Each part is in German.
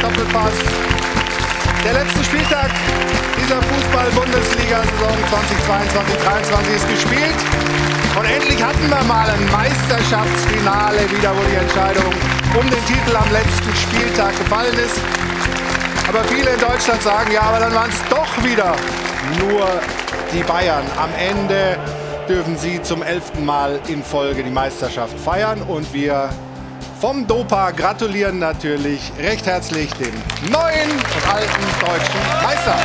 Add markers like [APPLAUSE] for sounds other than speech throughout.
Doppelpass. Der letzte Spieltag dieser Fußball-Bundesliga-Saison 2022-23 ist gespielt. Und endlich hatten wir mal ein Meisterschaftsfinale wieder, wo die Entscheidung um den Titel am letzten Spieltag gefallen ist. Aber viele in Deutschland sagen, ja, aber dann waren es doch wieder nur die Bayern. Am Ende dürfen sie zum elften Mal in Folge die Meisterschaft feiern und wir vom Dopa gratulieren natürlich recht herzlich dem neuen und alten deutschen Meister.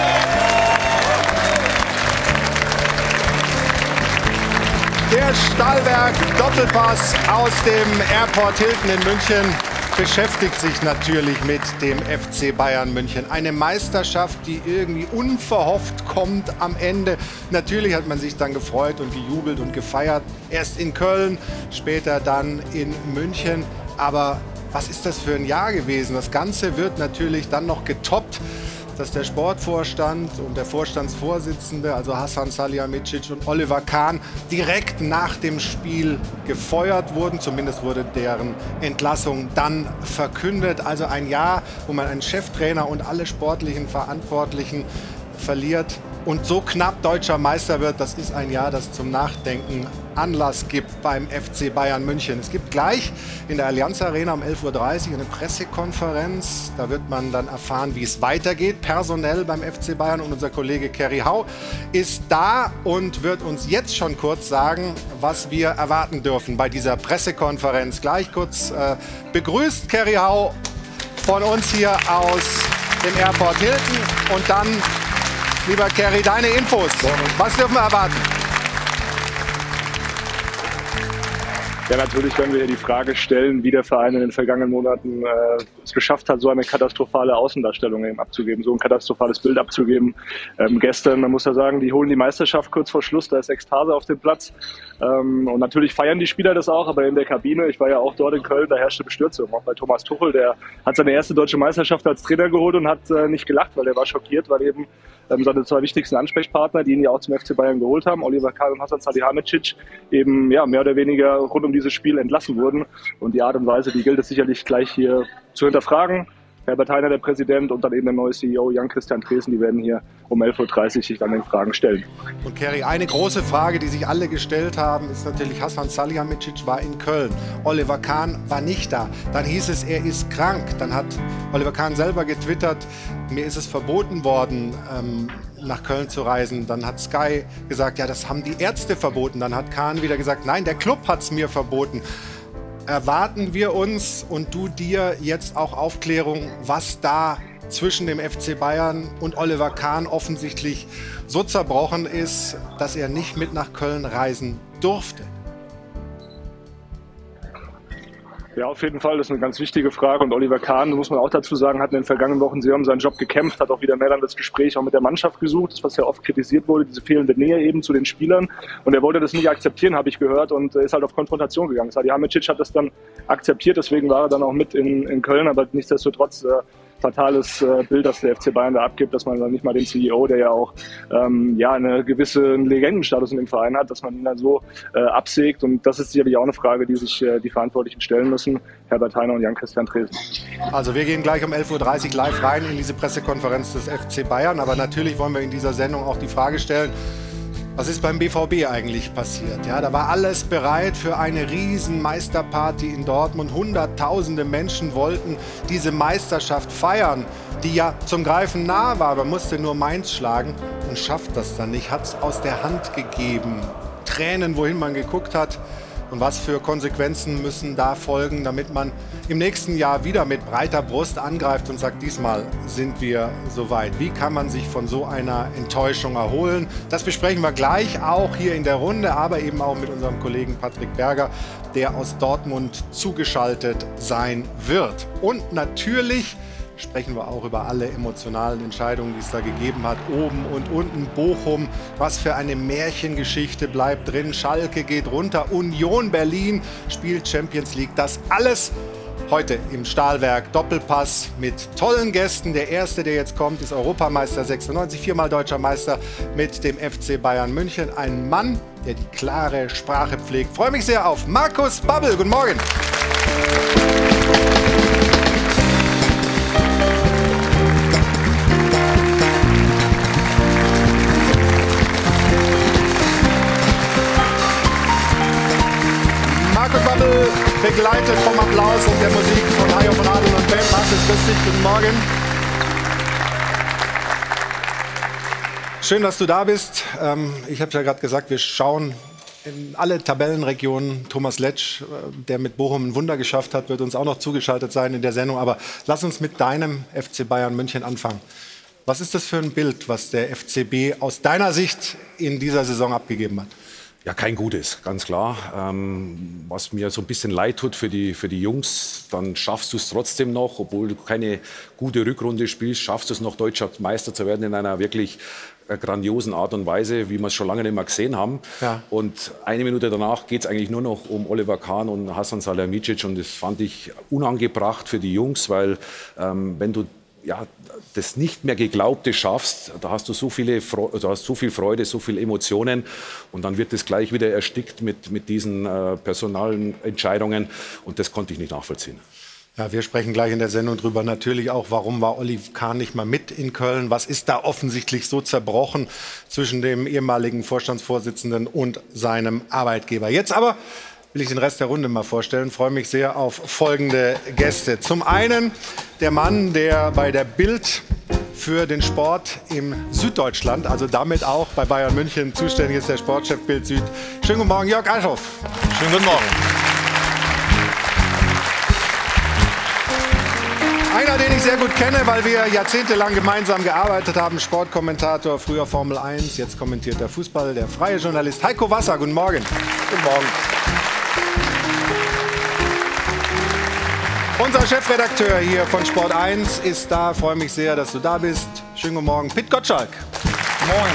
Der Stahlwerk Doppelpass aus dem Airport Hilton in München beschäftigt sich natürlich mit dem FC Bayern München. Eine Meisterschaft, die irgendwie unverhofft kommt am Ende. Natürlich hat man sich dann gefreut und gejubelt und gefeiert. Erst in Köln, später dann in München. Aber was ist das für ein Jahr gewesen? Das Ganze wird natürlich dann noch getoppt dass der Sportvorstand und der Vorstandsvorsitzende, also Hassan Salihamidzic und Oliver Kahn, direkt nach dem Spiel gefeuert wurden. Zumindest wurde deren Entlassung dann verkündet. Also ein Jahr, wo man einen Cheftrainer und alle sportlichen Verantwortlichen verliert und so knapp deutscher Meister wird, das ist ein Jahr, das zum Nachdenken Anlass gibt beim FC Bayern München. Es gibt gleich in der Allianz Arena um 11.30 Uhr eine Pressekonferenz. Da wird man dann erfahren, wie es weitergeht, personell beim FC Bayern. Und unser Kollege Kerry Hau ist da und wird uns jetzt schon kurz sagen, was wir erwarten dürfen bei dieser Pressekonferenz. Gleich kurz äh, begrüßt Kerry Hau von uns hier aus dem Airport Hilton und dann Lieber Kerry, deine Infos. Was dürfen wir erwarten? Ja, natürlich werden wir hier die Frage stellen, wie der Verein in den vergangenen Monaten äh, es geschafft hat, so eine katastrophale Außendarstellung eben abzugeben, so ein katastrophales Bild abzugeben. Ähm, gestern, man muss ja sagen, die holen die Meisterschaft kurz vor Schluss, da ist Ekstase auf dem Platz. Ähm, und natürlich feiern die Spieler das auch, aber in der Kabine, ich war ja auch dort in Köln, da herrschte Bestürzung. Auch bei Thomas Tuchel, der hat seine erste deutsche Meisterschaft als Trainer geholt und hat äh, nicht gelacht, weil er war schockiert, weil eben ähm, seine zwei wichtigsten Ansprechpartner, die ihn ja auch zum FC Bayern geholt haben, Oliver Kahn und Hasan Salihamidzic, eben ja, mehr oder weniger rund um dieses Spiel entlassen wurden. Und die Art und Weise, die gilt es sicherlich gleich hier zu hinterfragen. Herbert Heiner, der Präsident, und dann eben der neue CEO Jan-Christian Dresen, die werden hier um 11.30 Uhr sich dann den Fragen stellen. Und Kerry, eine große Frage, die sich alle gestellt haben, ist natürlich, Hassan Salihamidzic war in Köln. Oliver Kahn war nicht da. Dann hieß es, er ist krank. Dann hat Oliver Kahn selber getwittert, mir ist es verboten worden, ähm, nach Köln zu reisen. Dann hat Sky gesagt, ja, das haben die Ärzte verboten. Dann hat Kahn wieder gesagt, nein, der Club hat es mir verboten. Erwarten wir uns und du dir jetzt auch Aufklärung, was da zwischen dem FC Bayern und Oliver Kahn offensichtlich so zerbrochen ist, dass er nicht mit nach Köln reisen durfte? Ja, auf jeden Fall. Das ist eine ganz wichtige Frage. Und Oliver Kahn, muss man auch dazu sagen, hat in den vergangenen Wochen sehr um seinen Job gekämpft, hat auch wieder mehr dann das Gespräch auch mit der Mannschaft gesucht, was ja oft kritisiert wurde, diese fehlende Nähe eben zu den Spielern. Und er wollte das nicht akzeptieren, habe ich gehört, und ist halt auf Konfrontation gegangen. Sadi Hamicic hat das dann akzeptiert, deswegen war er dann auch mit in, in Köln, aber nichtsdestotrotz äh, fatales äh, Bild, das der FC Bayern da abgibt, dass man dann nicht mal den CEO, der ja auch ähm, ja eine gewisse Legendenstatus in dem Verein hat, dass man ihn dann so äh, absägt. Und das ist sicherlich auch eine Frage, die sich äh, die Verantwortlichen stellen müssen, Herbert Heiner und Jan-Christian Tresen. Also wir gehen gleich um 11.30 Uhr live rein in diese Pressekonferenz des FC Bayern, aber natürlich wollen wir in dieser Sendung auch die Frage stellen, was ist beim BVB eigentlich passiert? Ja, da war alles bereit für eine riesen Meisterparty in Dortmund. Hunderttausende Menschen wollten diese Meisterschaft feiern, die ja zum Greifen nah war. Man musste nur Mainz schlagen und schafft das dann nicht. Hat es aus der Hand gegeben. Tränen, wohin man geguckt hat. Und was für Konsequenzen müssen da folgen, damit man im nächsten Jahr wieder mit breiter Brust angreift und sagt, diesmal sind wir soweit. Wie kann man sich von so einer Enttäuschung erholen? Das besprechen wir gleich auch hier in der Runde, aber eben auch mit unserem Kollegen Patrick Berger, der aus Dortmund zugeschaltet sein wird. Und natürlich sprechen wir auch über alle emotionalen Entscheidungen, die es da gegeben hat. Oben und unten Bochum, was für eine Märchengeschichte bleibt drin. Schalke geht runter, Union Berlin spielt Champions League. Das alles heute im Stahlwerk Doppelpass mit tollen Gästen. Der erste, der jetzt kommt, ist Europameister 96, viermal deutscher Meister mit dem FC Bayern München. Ein Mann, der die klare Sprache pflegt. freue mich sehr auf Markus Babbel. Guten Morgen. Begleitet vom Applaus und der Musik von Hajo von Adel und Ben. Markus, grüß dich, guten Morgen. Schön, dass du da bist. Ähm, ich habe ja gerade gesagt, wir schauen in alle Tabellenregionen. Thomas Letsch, äh, der mit Bochum ein Wunder geschafft hat, wird uns auch noch zugeschaltet sein in der Sendung. Aber lass uns mit deinem FC Bayern München anfangen. Was ist das für ein Bild, was der FCB aus deiner Sicht in dieser Saison abgegeben hat? Ja, kein gutes, ganz klar. Ähm, was mir so ein bisschen leid tut für die, für die Jungs, dann schaffst du es trotzdem noch, obwohl du keine gute Rückrunde spielst, schaffst du es noch, deutscher Meister zu werden in einer wirklich äh, grandiosen Art und Weise, wie wir es schon lange nicht mehr gesehen haben. Ja. Und eine Minute danach geht es eigentlich nur noch um Oliver Kahn und Hassan Salihamidzic und das fand ich unangebracht für die Jungs, weil ähm, wenn du ja, das nicht mehr Geglaubte schaffst, da hast du so, viele du hast so viel Freude, so viele Emotionen und dann wird das gleich wieder erstickt mit, mit diesen äh, personalen Entscheidungen und das konnte ich nicht nachvollziehen. Ja, wir sprechen gleich in der Sendung drüber natürlich auch, warum war Olli Kahn nicht mal mit in Köln? Was ist da offensichtlich so zerbrochen zwischen dem ehemaligen Vorstandsvorsitzenden und seinem Arbeitgeber? Jetzt aber will ich den Rest der Runde mal vorstellen. Freue mich sehr auf folgende Gäste. Zum einen der Mann, der bei der Bild für den Sport im Süddeutschland, also damit auch bei Bayern München zuständig ist, der Sportchef Bild Süd. Schönen guten Morgen, Jörg Eichhoff. Schönen guten Morgen. Einer, den ich sehr gut kenne, weil wir jahrzehntelang gemeinsam gearbeitet haben, Sportkommentator, früher Formel 1, jetzt kommentiert er Fußball, der freie Journalist Heiko Wasser. Guten Morgen. Guten Morgen. Unser Chefredakteur hier von Sport 1 ist da. Freue mich sehr, dass du da bist. Schönen guten Morgen, Pit Gottschalk. Moin.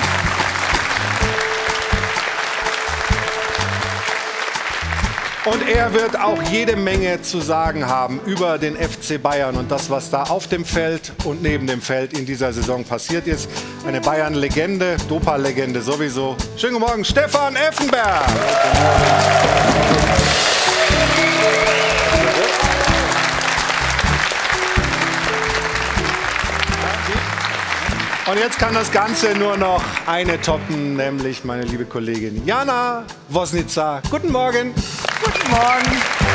Und er wird auch jede Menge zu sagen haben über den FC Bayern und das, was da auf dem Feld und neben dem Feld in dieser Saison passiert ist. Eine Bayern-Legende, Dopa-Legende sowieso. Schönen guten Morgen, Stefan Effenberg. Und jetzt kann das Ganze nur noch eine toppen, nämlich meine liebe Kollegin Jana Wosnica. Guten Morgen. Guten Morgen.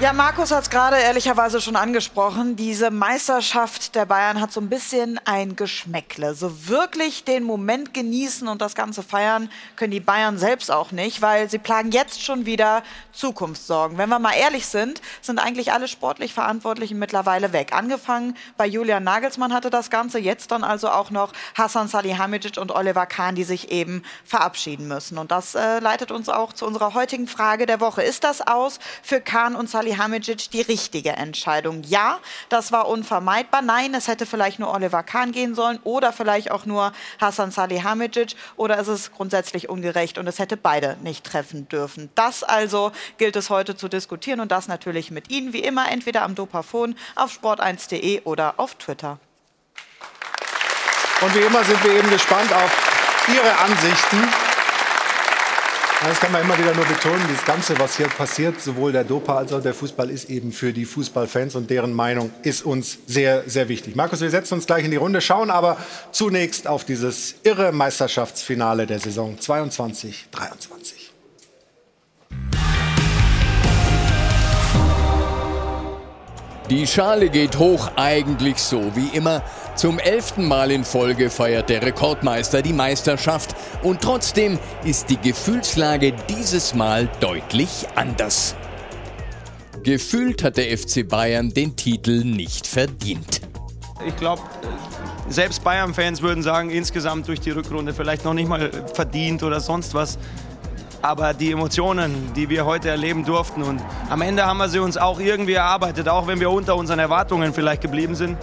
Ja, Markus hat es gerade ehrlicherweise schon angesprochen. Diese Meisterschaft der Bayern hat so ein bisschen ein Geschmäckle. So wirklich den Moment genießen und das Ganze feiern können die Bayern selbst auch nicht, weil sie plagen jetzt schon wieder Zukunftssorgen. Wenn wir mal ehrlich sind, sind eigentlich alle sportlich Verantwortlichen mittlerweile weg. Angefangen bei Julian Nagelsmann hatte das Ganze, jetzt dann also auch noch Hassan Salihamidzic und Oliver Kahn, die sich eben verabschieden müssen. Und das äh, leitet uns auch zu unserer heutigen Frage der Woche. Ist das aus für Kahn und Salihamidzic? Salihamidzic die richtige Entscheidung. Ja, das war unvermeidbar. Nein, es hätte vielleicht nur Oliver Kahn gehen sollen oder vielleicht auch nur Hassan Salihamidzic oder ist es grundsätzlich ungerecht und es hätte beide nicht treffen dürfen. Das also gilt es heute zu diskutieren und das natürlich mit Ihnen, wie immer, entweder am Dopafon auf sport1.de oder auf Twitter. Und wie immer sind wir eben gespannt auf Ihre Ansichten. Das kann man immer wieder nur betonen. Das Ganze, was hier passiert, sowohl der Dopa als auch der Fußball, ist eben für die Fußballfans und deren Meinung ist uns sehr, sehr wichtig. Markus, wir setzen uns gleich in die Runde, schauen aber zunächst auf dieses irre Meisterschaftsfinale der Saison 22, 23. Die Schale geht hoch, eigentlich so wie immer. Zum elften Mal in Folge feiert der Rekordmeister die Meisterschaft und trotzdem ist die Gefühlslage dieses Mal deutlich anders. Gefühlt hat der FC Bayern den Titel nicht verdient. Ich glaube, selbst Bayern-Fans würden sagen, insgesamt durch die Rückrunde vielleicht noch nicht mal verdient oder sonst was. Aber die Emotionen, die wir heute erleben durften und am Ende haben wir sie uns auch irgendwie erarbeitet, auch wenn wir unter unseren Erwartungen vielleicht geblieben sind.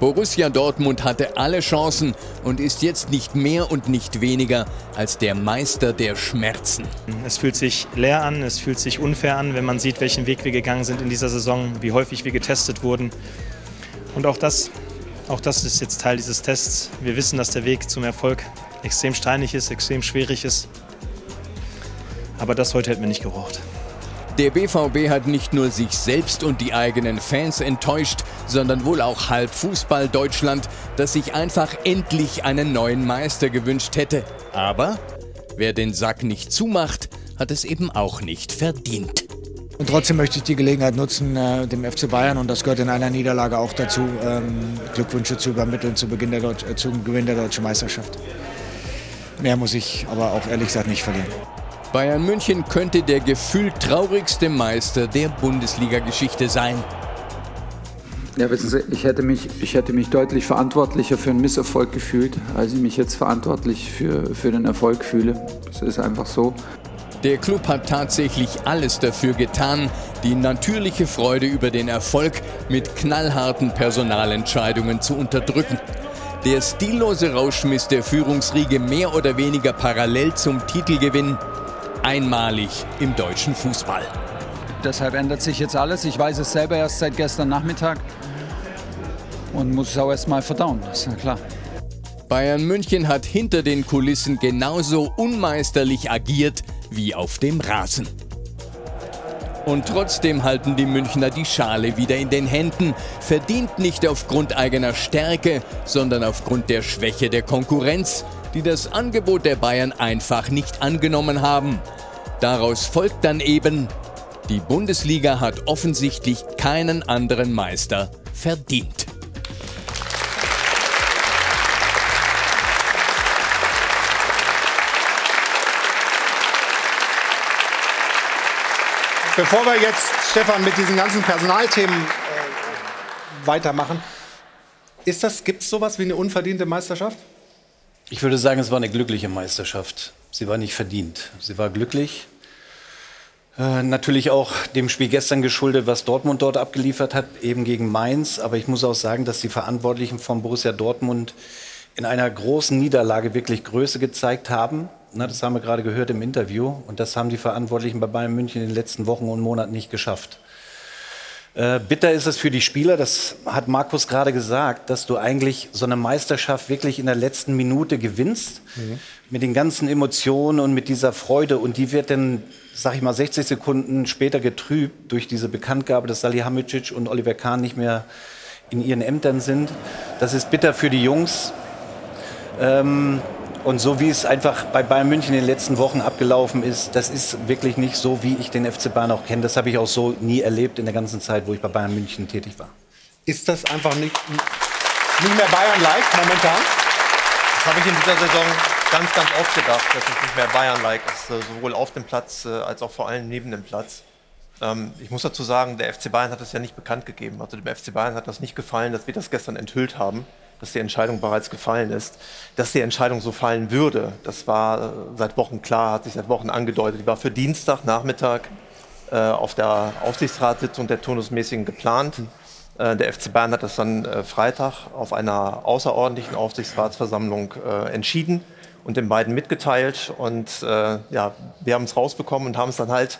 Borussia Dortmund hatte alle Chancen und ist jetzt nicht mehr und nicht weniger als der Meister der Schmerzen. Es fühlt sich leer an, es fühlt sich unfair an, wenn man sieht, welchen Weg wir gegangen sind in dieser Saison, wie häufig wir getestet wurden. Und auch das, auch das ist jetzt Teil dieses Tests. Wir wissen, dass der Weg zum Erfolg extrem steinig ist, extrem schwierig ist. Aber das heute hätten wir nicht geraucht. Der BVB hat nicht nur sich selbst und die eigenen Fans enttäuscht, sondern wohl auch halb Fußball Deutschland, das sich einfach endlich einen neuen Meister gewünscht hätte. Aber wer den Sack nicht zumacht, hat es eben auch nicht verdient. Und trotzdem möchte ich die Gelegenheit nutzen, äh, dem FC Bayern, und das gehört in einer Niederlage auch dazu, ähm, Glückwünsche zu übermitteln zu Beginn der zum Gewinn der deutschen Meisterschaft. Mehr muss ich aber auch ehrlich gesagt nicht verlieren. Bayern München könnte der gefühlt traurigste Meister der Bundesliga-Geschichte sein. Ja, wissen Sie, ich hätte, mich, ich hätte mich deutlich verantwortlicher für einen Misserfolg gefühlt, als ich mich jetzt verantwortlich für, für den Erfolg fühle. Das ist einfach so. Der Club hat tatsächlich alles dafür getan, die natürliche Freude über den Erfolg mit knallharten Personalentscheidungen zu unterdrücken. Der stillose Rauschmiss der Führungsriege mehr oder weniger parallel zum Titelgewinn einmalig im deutschen Fußball. Deshalb ändert sich jetzt alles. Ich weiß es selber erst seit gestern Nachmittag und muss es auch erst mal verdauen, ist ja klar. Bayern München hat hinter den Kulissen genauso unmeisterlich agiert wie auf dem Rasen. Und trotzdem halten die Münchner die Schale wieder in den Händen, verdient nicht aufgrund eigener Stärke, sondern aufgrund der Schwäche der Konkurrenz, die das Angebot der Bayern einfach nicht angenommen haben. Daraus folgt dann eben, die Bundesliga hat offensichtlich keinen anderen Meister verdient. Bevor wir jetzt, Stefan, mit diesen ganzen Personalthemen äh, weitermachen, gibt es sowas wie eine unverdiente Meisterschaft? Ich würde sagen, es war eine glückliche Meisterschaft. Sie war nicht verdient. Sie war glücklich. Äh, natürlich auch dem Spiel gestern geschuldet, was Dortmund dort abgeliefert hat, eben gegen Mainz. Aber ich muss auch sagen, dass die Verantwortlichen von Borussia Dortmund in einer großen Niederlage wirklich Größe gezeigt haben. Na, das haben wir gerade gehört im Interview. Und das haben die Verantwortlichen bei Bayern München in den letzten Wochen und Monaten nicht geschafft. Äh, bitter ist es für die Spieler, das hat Markus gerade gesagt, dass du eigentlich so eine Meisterschaft wirklich in der letzten Minute gewinnst. Mhm. Mit den ganzen Emotionen und mit dieser Freude. Und die wird dann, sag ich mal, 60 Sekunden später getrübt durch diese Bekanntgabe, dass Salihamidzic und Oliver Kahn nicht mehr in ihren Ämtern sind. Das ist bitter für die Jungs. Ähm, und so wie es einfach bei Bayern München in den letzten Wochen abgelaufen ist, das ist wirklich nicht so, wie ich den FC Bayern auch kenne. Das habe ich auch so nie erlebt in der ganzen Zeit, wo ich bei Bayern München tätig war. Ist das einfach nicht, nicht mehr Bayern-like momentan? Das habe ich in dieser Saison ganz, ganz oft gedacht, dass es nicht mehr Bayern-like ist, äh, sowohl auf dem Platz äh, als auch vor allem neben dem Platz. Ähm, ich muss dazu sagen, der FC Bayern hat es ja nicht bekannt gegeben. Also dem FC Bayern hat das nicht gefallen, dass wir das gestern enthüllt haben dass die Entscheidung bereits gefallen ist. Dass die Entscheidung so fallen würde, das war äh, seit Wochen klar, hat sich seit Wochen angedeutet. Die war für Dienstagnachmittag äh, auf der Aufsichtsratssitzung der turnusmäßigen geplant. Äh, der FC Bayern hat das dann äh, Freitag auf einer außerordentlichen Aufsichtsratsversammlung äh, entschieden und den beiden mitgeteilt. Und äh, ja, wir haben es rausbekommen und haben es dann halt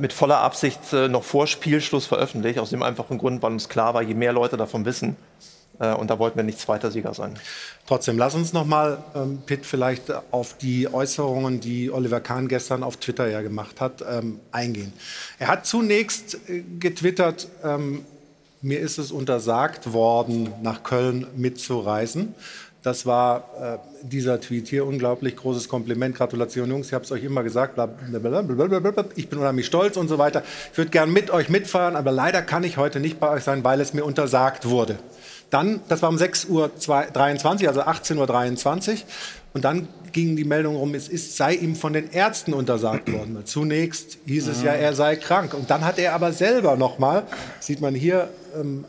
mit voller Absicht noch vor Spielschluss veröffentlicht, aus dem einfachen Grund, weil uns klar war, je mehr Leute davon wissen, und da wollten wir nicht zweiter Sieger sein. Trotzdem, lass uns noch mal, ähm, Pitt, vielleicht auf die Äußerungen, die Oliver Kahn gestern auf Twitter ja gemacht hat, ähm, eingehen. Er hat zunächst äh, getwittert, ähm, mir ist es untersagt worden, nach Köln mitzureisen. Das war äh, dieser Tweet hier. Unglaublich großes Kompliment. Gratulation, Jungs. Ich habe es euch immer gesagt. Ich bin unheimlich stolz und so weiter. Ich würde gern mit euch mitfahren, aber leider kann ich heute nicht bei euch sein, weil es mir untersagt wurde. Dann, das war um 6.23 Uhr, also 18.23 Uhr. Und dann ging die Meldung rum, es ist, sei ihm von den Ärzten untersagt worden. Zunächst hieß es ja, ah. er sei krank. Und dann hat er aber selber nochmal, sieht man hier,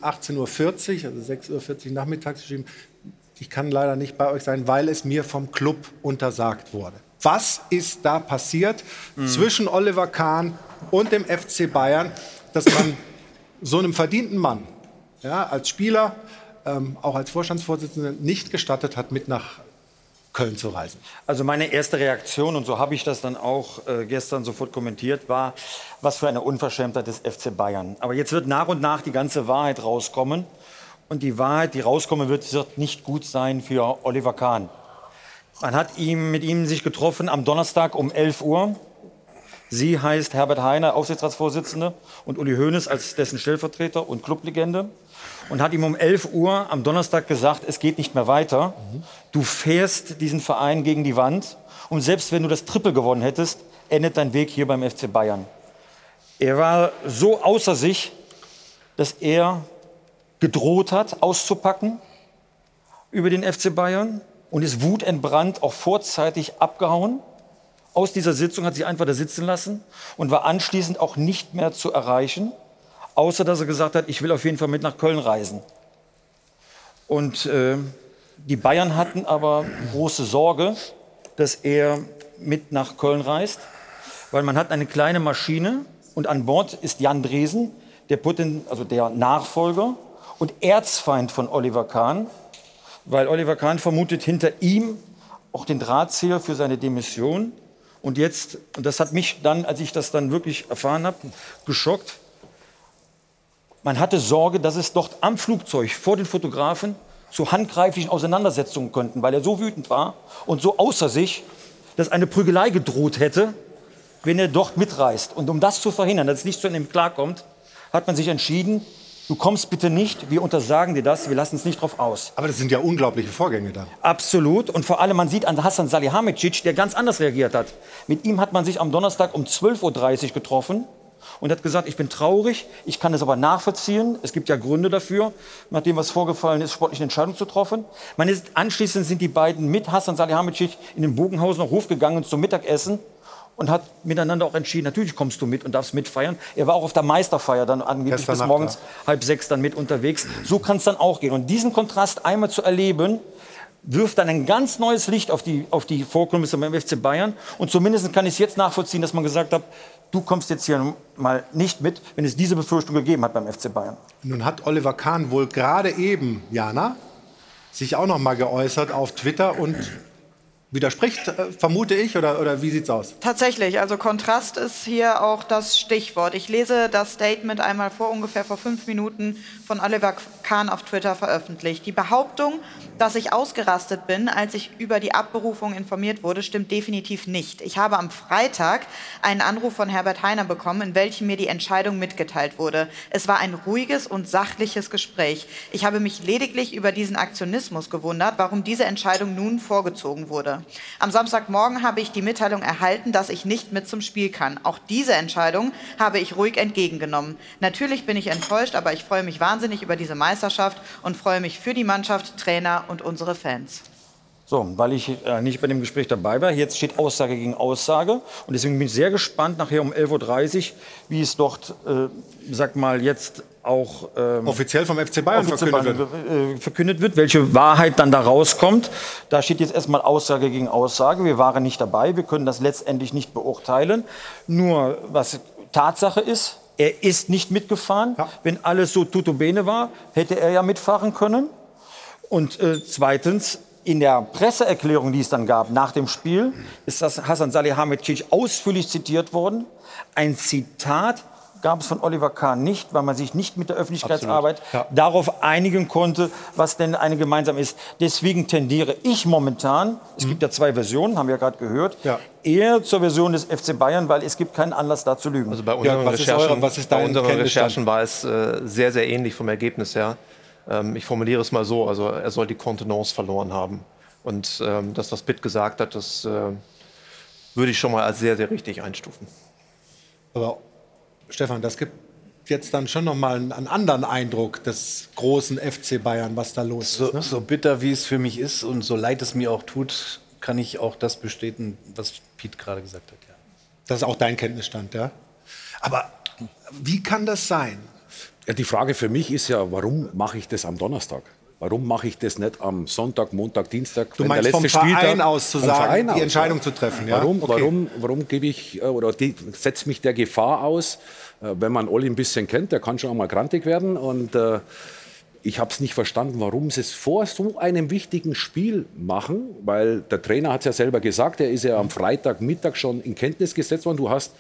18.40 Uhr, also 6.40 Uhr nachmittags geschrieben, ich kann leider nicht bei euch sein, weil es mir vom Club untersagt wurde. Was ist da passiert mhm. zwischen Oliver Kahn und dem FC Bayern, dass man so einem verdienten Mann ja, als Spieler ähm, auch als Vorstandsvorsitzender nicht gestattet hat, mit nach Köln zu reisen. Also meine erste Reaktion, und so habe ich das dann auch äh, gestern sofort kommentiert, war, was für eine Unverschämtheit des FC Bayern. Aber jetzt wird nach und nach die ganze Wahrheit rauskommen. Und die Wahrheit, die rauskommen wird, wird nicht gut sein für Oliver Kahn. Man hat ihm, mit ihm sich getroffen am Donnerstag um 11 Uhr. Sie heißt Herbert Heiner, Aufsichtsratsvorsitzende, und Uli Hoeneß als dessen Stellvertreter und Clublegende. Und hat ihm um 11 Uhr am Donnerstag gesagt, es geht nicht mehr weiter. Du fährst diesen Verein gegen die Wand. Und selbst wenn du das Triple gewonnen hättest, endet dein Weg hier beim FC Bayern. Er war so außer sich, dass er gedroht hat, auszupacken über den FC Bayern und ist wutentbrannt auch vorzeitig abgehauen. Aus dieser Sitzung hat sich einfach da sitzen lassen und war anschließend auch nicht mehr zu erreichen, außer dass er gesagt hat, ich will auf jeden Fall mit nach Köln reisen. Und äh, die Bayern hatten aber große Sorge, dass er mit nach Köln reist, weil man hat eine kleine Maschine und an Bord ist Jan Dresen, der, Putin, also der Nachfolger und Erzfeind von Oliver Kahn, weil Oliver Kahn vermutet hinter ihm auch den Drahtzieher für seine Demission. Und jetzt, und das hat mich dann, als ich das dann wirklich erfahren habe, geschockt, man hatte Sorge, dass es dort am Flugzeug vor den Fotografen zu handgreiflichen Auseinandersetzungen könnten, weil er so wütend war und so außer sich, dass eine Prügelei gedroht hätte, wenn er dort mitreist. Und um das zu verhindern, dass es nicht zu einem klarkommt, hat man sich entschieden, du kommst bitte nicht, wir untersagen dir das, wir lassen es nicht drauf aus. Aber das sind ja unglaubliche Vorgänge da. Absolut. Und vor allem, man sieht an Hassan Salihamidzic, der ganz anders reagiert hat. Mit ihm hat man sich am Donnerstag um 12.30 Uhr getroffen und hat gesagt, ich bin traurig, ich kann es aber nachvollziehen. Es gibt ja Gründe dafür, nachdem was vorgefallen ist, sportliche Entscheidungen zu treffen. Man ist, anschließend sind die beiden mit Hassan Salihamidzic in den Bogenhausener Hof gegangen zum Mittagessen und hat miteinander auch entschieden, natürlich kommst du mit und darfst mitfeiern. Er war auch auf der Meisterfeier dann angeblich Gestern bis Nacht, morgens ja. halb sechs dann mit unterwegs. So kann es dann auch gehen. Und diesen Kontrast einmal zu erleben, wirft dann ein ganz neues Licht auf die, auf die Vorkommnisse beim FC Bayern. Und zumindest kann ich es jetzt nachvollziehen, dass man gesagt hat, du kommst jetzt hier mal nicht mit, wenn es diese Befürchtung gegeben hat beim FC Bayern. Nun hat Oliver Kahn wohl gerade eben, Jana, sich auch noch mal geäußert auf Twitter und widerspricht, äh, vermute ich, oder, oder wie sieht's aus? Tatsächlich, also Kontrast ist hier auch das Stichwort. Ich lese das Statement einmal vor ungefähr vor fünf Minuten von Oliver Kahn auf Twitter veröffentlicht. Die Behauptung, dass ich ausgerastet bin, als ich über die Abberufung informiert wurde, stimmt definitiv nicht. Ich habe am Freitag einen Anruf von Herbert Heiner bekommen, in welchem mir die Entscheidung mitgeteilt wurde. Es war ein ruhiges und sachliches Gespräch. Ich habe mich lediglich über diesen Aktionismus gewundert, warum diese Entscheidung nun vorgezogen wurde. Am Samstagmorgen habe ich die Mitteilung erhalten, dass ich nicht mit zum Spiel kann. Auch diese Entscheidung habe ich ruhig entgegengenommen. Natürlich bin ich enttäuscht, aber ich freue mich wahnsinnig über diese Meisterschaft und freue mich für die Mannschaft, Trainer und unsere Fans. So, weil ich äh, nicht bei dem Gespräch dabei war, jetzt steht Aussage gegen Aussage. Und deswegen bin ich sehr gespannt, nachher um 11.30 Uhr, wie es dort, äh, sag mal, jetzt auch ähm, Offiziell vom FC Bayern offiziell verkündet wird. äh, verkündet wird, welche Wahrheit dann da rauskommt. Da steht jetzt erstmal Aussage gegen Aussage. Wir waren nicht dabei, wir können das letztendlich nicht beurteilen. Nur was Tatsache ist, er ist nicht mitgefahren. Wenn alles so tutto bene war, hätte er ja mitfahren können. Und äh, zweitens, in der Presseerklärung, die es dann gab nach dem Spiel, ist das Hassan Salihamidzic ausführlich zitiert worden. Ein Zitat gab es von Oliver Kahn nicht, weil man sich nicht mit der Öffentlichkeitsarbeit darauf einigen konnte, was denn eine gemeinsam ist. Deswegen tendiere ich momentan, es gibt ja zwei Versionen, haben wir ja gerade gehört, eher zur Version des FC Bayern, weil es gibt keinen Anlass da zu lügen. Also bei unseren, Recherchen, bei unseren Recherchen war es äh, sehr, sehr ähnlich vom Ergebnis her. Ähm, ich formuliere es mal so, also er soll die Kontenance verloren haben. Und ähm, das, was Pitt gesagt hat, das äh, würde ich schon mal als sehr, sehr richtig einstufen. Aber Stefan, das gibt jetzt dann schon noch mal einen, einen anderen Eindruck des großen FC Bayern, was da los So, ist. Ne? so bitter wie es für mich ist und so leid es mir auch tut, kann ich auch das bestätigen, was Piet gerade gesagt hat. Ja. Das ist auch dein Kenntnisstand, ja? Aber wie kann das sein? Ja, die Frage für mich ist ja, warum mache ich das am Donnerstag? Warum mache ich das nicht am Sonntag, Montag, Dienstag? Du meinst vom Verein Spieltag- aus zu sagen, Verein die aus, Entscheidung zu treffen, ja? Warum, Okay. warum, warum gebe ich äh, oder die, setzt mich der Gefahr aus, äh, wenn man Olli ein bisschen kennt, der kann schon auch mal grantig werden und äh, ich habe es nicht verstanden, warum sie es vor so einem wichtigen Spiel machen, weil der Trainer hat es ja selber gesagt, er ist ja am Freitagmittag schon in Kenntnis gesetzt worden. Du hast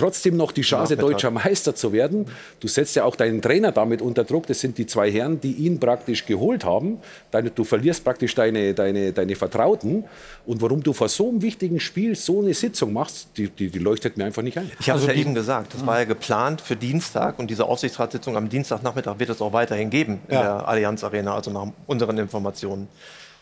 trotzdem noch die Chance, deutscher Meister zu werden. Du setzt ja auch deinen Trainer damit unter Druck. Das sind die zwei Herren, die ihn praktisch geholt haben. Deine, du verlierst praktisch deine, deine, deine Vertrauten. Und warum du vor so einem wichtigen Spiel so eine Sitzung machst, die, die, die leuchtet mir einfach nicht ein. Ich habe es ja eben gesagt, das war ja geplant für Dienstag und diese Aufsichtsratssitzung am Dienstagnachmittag wird es auch weiterhin geben in Ja. der Allianz Arena, also nach unseren Informationen.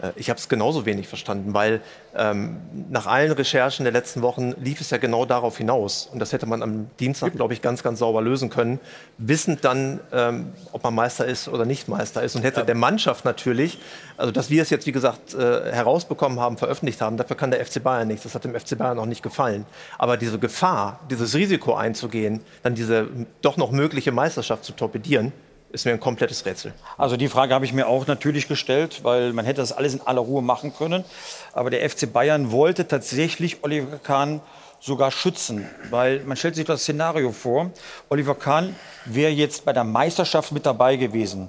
Äh, Ich habe es genauso wenig verstanden, weil ähm, nach allen Recherchen der letzten Wochen lief es ja genau darauf hinaus. Und das hätte man am Dienstag, glaube ich, ganz, ganz sauber lösen können. Wissend dann, ähm, ob man Meister ist oder nicht Meister ist. Und hätte der Mannschaft natürlich, also dass wir es jetzt, wie gesagt, äh, herausbekommen haben, veröffentlicht haben, dafür kann der FC Bayern nichts. Das hat dem FC Bayern auch nicht gefallen. Aber diese Gefahr, dieses Risiko einzugehen, dann diese doch noch mögliche Meisterschaft zu torpedieren, ist mir ein komplettes Rätsel. Also die Frage habe ich mir auch natürlich gestellt, weil man hätte das alles in aller Ruhe machen können. Aber der FC Bayern wollte tatsächlich Oliver Kahn sogar schützen, weil man stellt sich das Szenario vor, Oliver Kahn wäre jetzt bei der Meisterschaft mit dabei gewesen.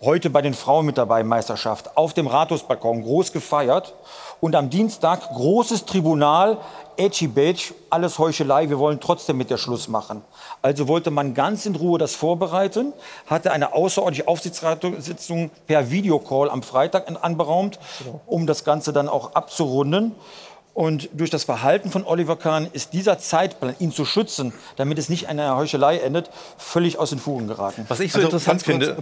Heute bei den Frauen mit dabei, Meisterschaft, auf dem Rathausbalkon, groß gefeiert. Und am Dienstag großes Tribunal, Edgy Badge, alles Heuchelei, wir wollen trotzdem mit der Schluss machen. Also wollte man ganz in Ruhe das vorbereiten, hatte eine außerordentliche Aufsichtsratssitzung per Videocall am Freitag an- anberaumt, um das Ganze dann auch abzurunden. Und durch das Verhalten von Oliver Kahn ist dieser Zeitplan, ihn zu schützen, damit es nicht in einer Heuchelei endet, völlig aus den Fugen geraten. Was ich so Also interessant kurz, finde.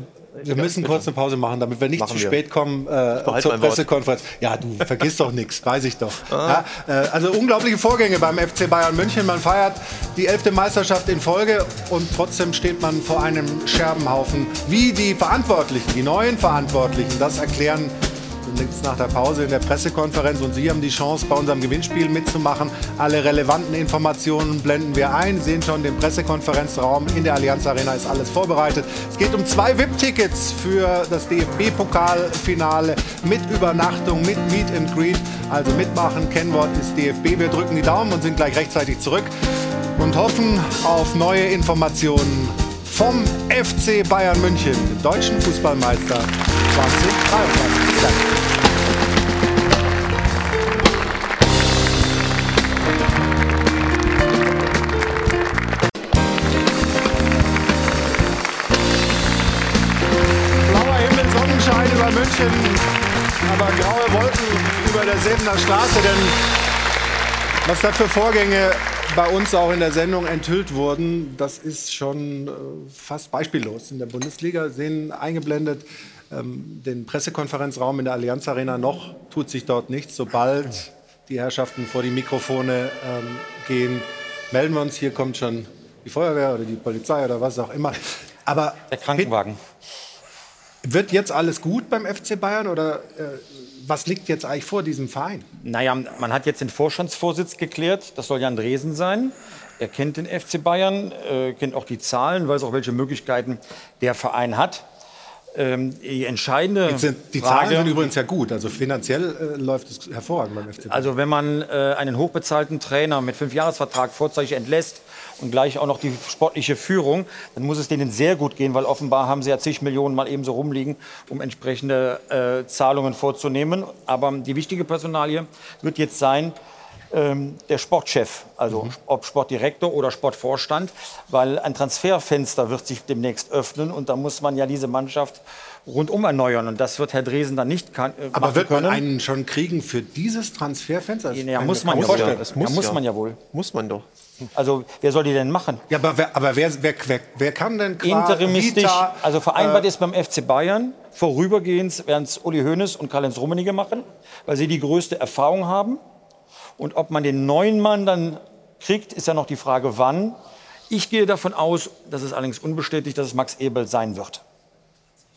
Wir müssen kurz eine Pause machen, damit wir nicht Machen zu wir. spät kommen äh, zur mein Wort. Pressekonferenz. Ja, du vergisst doch nichts, weiß ich doch. Ja, äh, also unglaubliche Vorgänge beim FC Bayern München. Man feiert die elfte Meisterschaft in Folge und trotzdem steht man vor einem Scherbenhaufen. Wie die Verantwortlichen, die neuen Verantwortlichen, das erklären jetzt nach der Pause in der Pressekonferenz und Sie haben die Chance, bei unserem Gewinnspiel mitzumachen. Alle relevanten Informationen blenden wir ein. Sie sehen schon den Pressekonferenzraum in der Allianz Arena ist alles vorbereitet. Es geht um zwei VIP-Tickets für das DFB-Pokalfinale mit Übernachtung, mit Meet and Greet. Also mitmachen, Kennwort ist DFB. Wir drücken die Daumen und sind gleich rechtzeitig zurück und hoffen auf neue Informationen vom FC Bayern München, dem deutschen Fußballmeister 2023. Sebener Straße, denn was da für Vorgänge bei uns auch in der Sendung enthüllt wurden, das ist schon äh, fast beispiellos. In der Bundesliga sehen eingeblendet ähm, den Pressekonferenzraum in der Allianz Arena. Noch tut sich dort nichts. Sobald die Herrschaften vor die Mikrofone ähm, gehen, melden wir uns. Hier kommt schon die Feuerwehr oder die Polizei oder was auch immer. Aber Der Krankenwagen. wird jetzt alles gut beim FC Bayern oder äh, was liegt jetzt eigentlich vor diesem Verein? Naja, man hat jetzt den Vorstandsvorsitz geklärt. Das soll Jan Dresen sein. Er kennt den FC Bayern, äh, kennt auch die Zahlen, weiß auch, welche Möglichkeiten der Verein hat. Ähm, die entscheidende Jetzt sind, die Frage, Zahlen sind übrigens ja gut. Also finanziell äh, läuft es hervorragend beim FC Bayern. Also wenn man äh, einen hochbezahlten Trainer mit Fünfjahresvertrag vorzeitig entlässt und gleich auch noch die sportliche Führung, dann muss es denen sehr gut gehen, weil offenbar haben sie ja zig Millionen mal eben so rumliegen, um entsprechende äh, Zahlungen vorzunehmen. Aber die wichtige Personalie wird jetzt sein, ähm, der Sportchef, also ob Sportdirektor oder Sportvorstand, weil ein Transferfenster wird sich demnächst öffnen und da muss man ja diese Mannschaft rundum erneuern und das wird Herr Dresen dann nicht kann, äh, Aber wird man können. einen schon kriegen für dieses Transferfenster? Ja, kann muss man ja vorstellen. wohl. Das muss, ja, muss man ja wohl. Muss man doch. Also wer soll die denn machen? Ja, aber wer, aber wer, wer, wer, wer kann denn Interimistisch, Vita, also vereinbart äh, ist beim FC Bayern, vorübergehend werden es Uli Hoeneß und Karl-Heinz Rummenigge machen, weil sie die größte Erfahrung haben. Und ob man den neuen Mann dann kriegt, ist ja noch die Frage, wann. Ich gehe davon aus, das ist allerdings unbestätigt, dass es Max Ebel sein wird.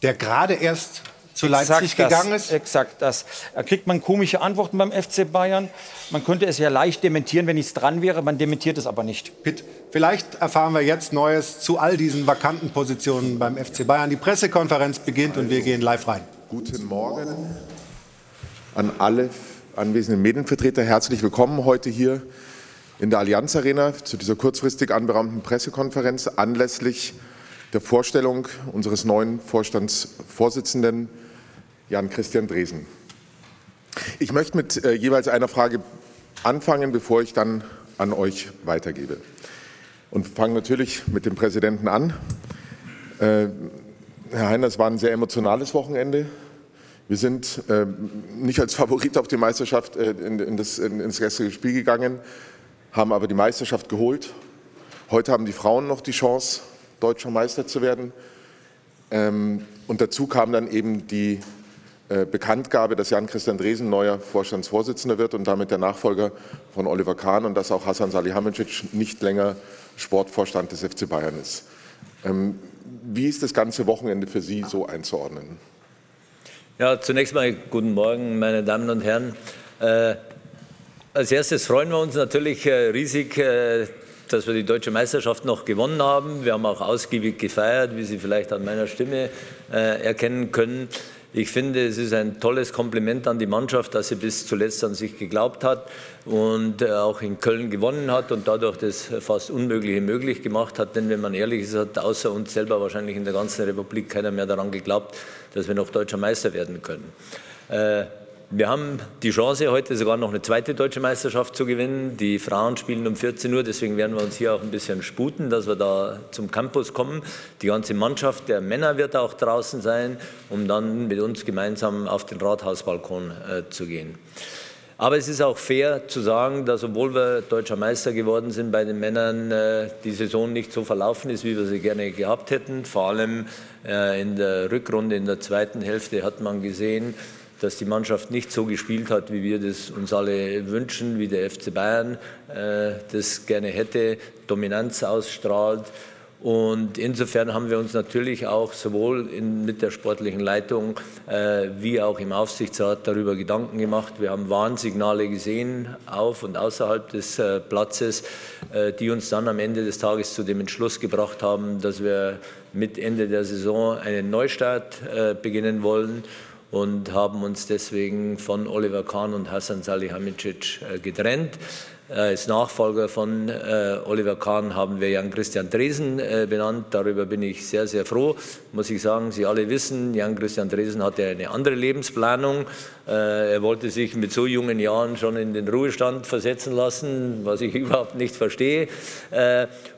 Der gerade erst zu Exakt Leipzig das, gegangen ist? Exakt das. Da kriegt man komische Antworten beim FC Bayern. Man könnte es ja leicht dementieren, wenn nichts dran wäre. Man dementiert es aber nicht. Pitt, vielleicht erfahren wir jetzt Neues zu all diesen vakanten Positionen beim FC Bayern. Die Pressekonferenz beginnt und wir gehen live rein. Guten Morgen an alle anwesenden Medienvertreter. Herzlich willkommen heute hier in der Allianz Arena zu dieser kurzfristig anberaumten Pressekonferenz anlässlich der Vorstellung unseres neuen Vorstandsvorsitzenden Jan Christian Dresen. Ich möchte mit äh, jeweils einer Frage anfangen, bevor ich dann an euch weitergebe. und fangen natürlich mit dem Präsidenten an. Äh, Herr Heiner, es war ein sehr emotionales Wochenende. Wir sind äh, nicht als Favorit auf die Meisterschaft äh, in, in das, in, ins gestrige Spiel gegangen, haben aber die Meisterschaft geholt. Heute haben die Frauen noch die Chance, deutscher Meister zu werden. Ähm, und dazu kam dann eben die Bekanntgabe, dass Jan-Christian Dresen neuer Vorstandsvorsitzender wird und damit der Nachfolger von Oliver Kahn und dass auch Hasan Salihamidzic nicht länger Sportvorstand des FC Bayern ist. Ähm, wie ist das ganze Wochenende für Sie so einzuordnen? Ja, zunächst mal guten Morgen, meine Damen und Herren. Äh, als erstes freuen wir uns natürlich äh, riesig, äh, dass wir die deutsche Meisterschaft noch gewonnen haben. Wir haben auch ausgiebig gefeiert, wie Sie vielleicht an meiner Stimme äh, erkennen können. Ich finde, es ist ein tolles Kompliment an die Mannschaft, dass sie bis zuletzt an sich geglaubt hat und äh, auch in Köln gewonnen hat und dadurch das fast Unmögliche möglich gemacht hat. Denn wenn man ehrlich ist, hat außer uns selber wahrscheinlich in der ganzen Republik keiner mehr daran geglaubt, dass wir noch deutscher Meister werden können. Wir haben die Chance, heute sogar noch eine zweite deutsche Meisterschaft zu gewinnen. Die Frauen spielen um 14 Uhr, deswegen werden wir uns hier auch ein bisschen sputen, dass wir da zum Campus kommen. Die ganze Mannschaft der Männer wird auch draußen sein, um dann mit uns gemeinsam auf den Rathausbalkon äh, zu gehen. Aber es ist auch fair zu sagen, dass obwohl wir deutscher Meister geworden sind bei den Männern, äh, die Saison nicht so verlaufen ist, wie wir sie gerne gehabt hätten. Vor allem äh, in der Rückrunde, in der zweiten Hälfte hat man gesehen, dass die Mannschaft nicht so gespielt hat, wie wir das uns alle wünschen, wie der FC Bayern äh, das gerne hätte, Dominanz ausstrahlt. Und insofern haben wir uns natürlich auch sowohl in, mit der sportlichen Leitung äh, wie auch im Aufsichtsrat darüber Gedanken gemacht. Wir haben Warnsignale gesehen auf und außerhalb des äh, Platzes, äh, die uns dann am Ende des Tages zu dem Entschluss gebracht haben, dass wir mit Ende der Saison einen Neustart äh, beginnen wollen und haben uns deswegen von Oliver Kahn und Hassan Salihamidzic äh, getrennt. Äh, als Nachfolger von äh, Oliver Kahn haben wir Jan-Christian Dresen benannt. Darüber bin ich sehr, sehr froh. Muss ich sagen, Sie alle wissen, Jan-Christian Dresen hatte eine andere Lebensplanung. er wollte sich mit so jungen Jahren schon in den Ruhestand versetzen lassen, was ich [LAUGHS] überhaupt nicht verstehe.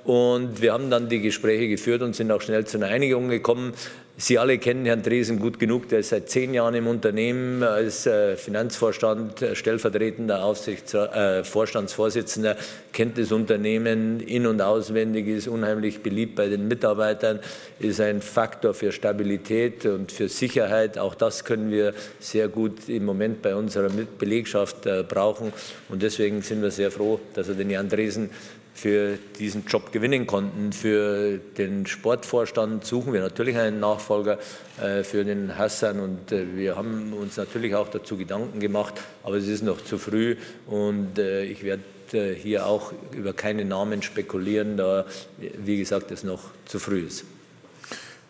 und wir haben dann die Gespräche geführt und sind auch schnell zu einer Einigung gekommen. Sie alle kennen Herrn Dresen gut genug. Der ist seit zehn Jahren im Unternehmen als äh, Finanzvorstand, äh, stellvertretender Aufsichtsrat, äh, Vorstandsvorsitzender, kennt das Unternehmen in- und auswendig, ist unheimlich beliebt bei den Mitarbeitern, ist ein Faktor für Stabilität und für Sicherheit. Auch das können wir sehr gut im Moment bei unserer Belegschaft äh, brauchen. Und deswegen sind wir sehr froh, dass wir den Jan Dresen für diesen Job gewinnen konnten. Für den Sportvorstand suchen wir natürlich einen Nachfolger äh, für den Hassan und äh, wir haben uns natürlich auch dazu Gedanken gemacht, aber es ist noch zu früh und äh, ich werde hier auch über keine Namen spekulieren, da, wie gesagt, es noch zu früh ist.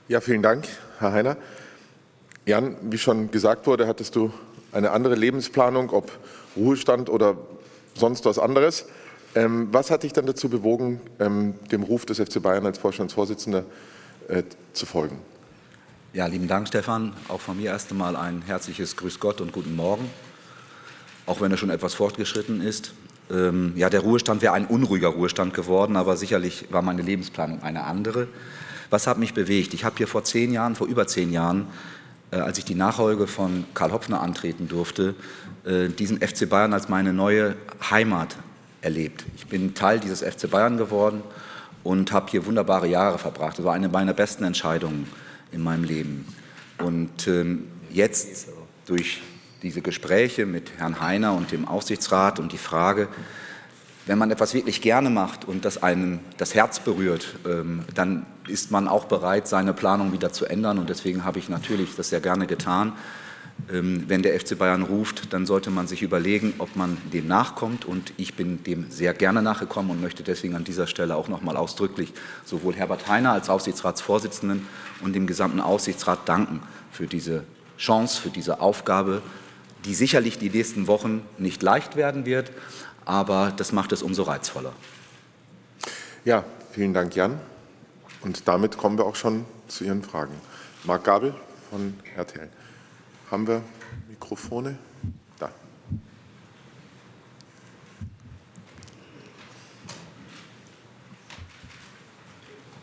Ja, vielen Dank, Herr Heiner. Jan, wie schon gesagt wurde, hattest du eine andere Lebensplanung, ob Ruhestand oder sonst was anderes. Ähm, was hat dich dann dazu bewogen, ähm, dem Ruf des FC Bayern als Vorstandsvorsitzender äh, zu folgen? Ja, lieben Dank, Stefan. Auch von mir erst einmal ein herzliches Grüß Gott und guten Morgen, auch wenn er schon etwas fortgeschritten ist. Ähm, ja, der Ruhestand wäre ein unruhiger Ruhestand geworden, aber sicherlich war meine Lebensplanung eine andere. Was hat mich bewegt? Ich habe hier vor zehn Jahren, vor über zehn Jahren, äh, als ich die Nachfolge von Karl Hopfner antreten durfte, äh, diesen FC Bayern als meine neue Heimat erlebt. Ich bin Teil dieses FC Bayern geworden und habe hier wunderbare Jahre verbracht. Das war eine meiner besten Entscheidungen in meinem Leben. Und ähm, jetzt durch diese Gespräche mit Herrn Heiner und dem Aufsichtsrat und die Frage, wenn man etwas wirklich gerne macht und das einem das Herz berührt, ähm, dann ist man auch bereit, seine Planung wieder zu ändern. Und deswegen habe ich natürlich das sehr gerne getan. Ähm, wenn der FC Bayern ruft, dann sollte man sich überlegen, ob man dem nachkommt. Und ich bin dem sehr gerne nachgekommen und möchte deswegen an dieser Stelle auch noch mal ausdrücklich sowohl Herbert Heiner als Aufsichtsratsvorsitzenden und dem gesamten Aufsichtsrat danken für diese Chance, für diese Aufgabe, die sicherlich die nächsten Wochen nicht leicht werden wird, aber das macht es umso reizvoller. Ja, vielen Dank, Jan. Und damit kommen wir auch schon zu Ihren Fragen. Marc Gabel von RTL. Haben wir Mikrofone? Da.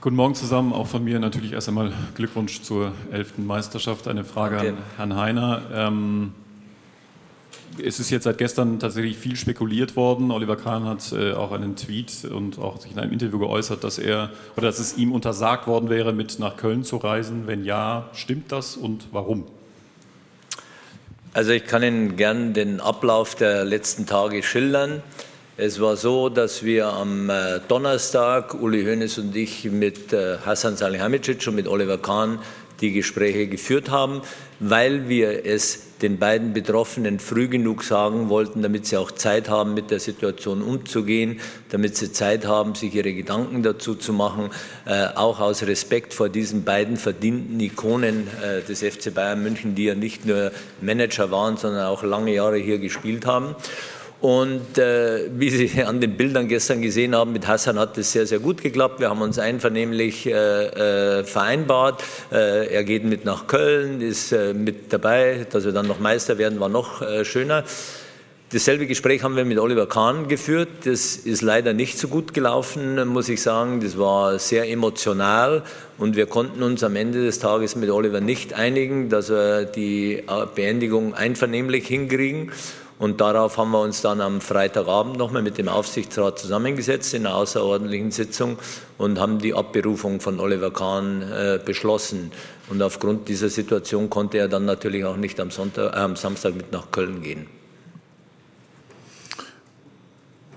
Guten Morgen zusammen. Auch von mir natürlich erst einmal Glückwunsch zur elften Meisterschaft. Eine Frage okay. an Herrn Heiner. Ähm, es ist jetzt seit gestern tatsächlich viel spekuliert worden. Oliver Kahn hat äh, auch einen Tweet und auch sich in einem Interview geäußert, dass er oder dass es ihm untersagt worden wäre, mit nach Köln zu reisen. Wenn ja, stimmt das und warum? Also ich kann Ihnen gern den Ablauf der letzten Tage schildern. Es war so, dass wir am äh, Donnerstag, Uli Hoeneß und ich, mit äh, Hassan Salihamidzic und mit Oliver Kahn die Gespräche geführt haben, weil wir es den beiden Betroffenen früh genug sagen wollten, damit sie auch Zeit haben, mit der Situation umzugehen, damit sie Zeit haben, sich ihre Gedanken dazu zu machen, äh, auch aus Respekt vor diesen beiden verdienten Ikonen äh, des FC Bayern München, die ja nicht nur Manager waren, sondern auch lange Jahre hier gespielt haben. Und äh, wie Sie [LAUGHS] an den Bildern gestern gesehen haben, mit Hassan hat es sehr, sehr gut geklappt. Wir haben uns einvernehmlich äh, äh, vereinbart. Äh, er geht mit nach Köln, ist äh, mit dabei. Dass wir dann noch Meister werden, war noch äh, schöner. Dasselbe Gespräch haben wir mit Oliver Kahn geführt. Das ist leider nicht so gut gelaufen, muss ich sagen. Das war sehr emotional und wir konnten uns am Ende des Tages mit Oliver nicht einigen, dass wir die Beendigung einvernehmlich hinkriegen. Und darauf haben wir uns dann am Freitagabend nochmal mit dem Aufsichtsrat zusammengesetzt in einer außerordentlichen Sitzung und haben die Abberufung von Oliver Kahn äh, beschlossen. Und aufgrund dieser Situation konnte er dann natürlich auch nicht am, Sonntag, äh, am Samstag mit nach Köln gehen.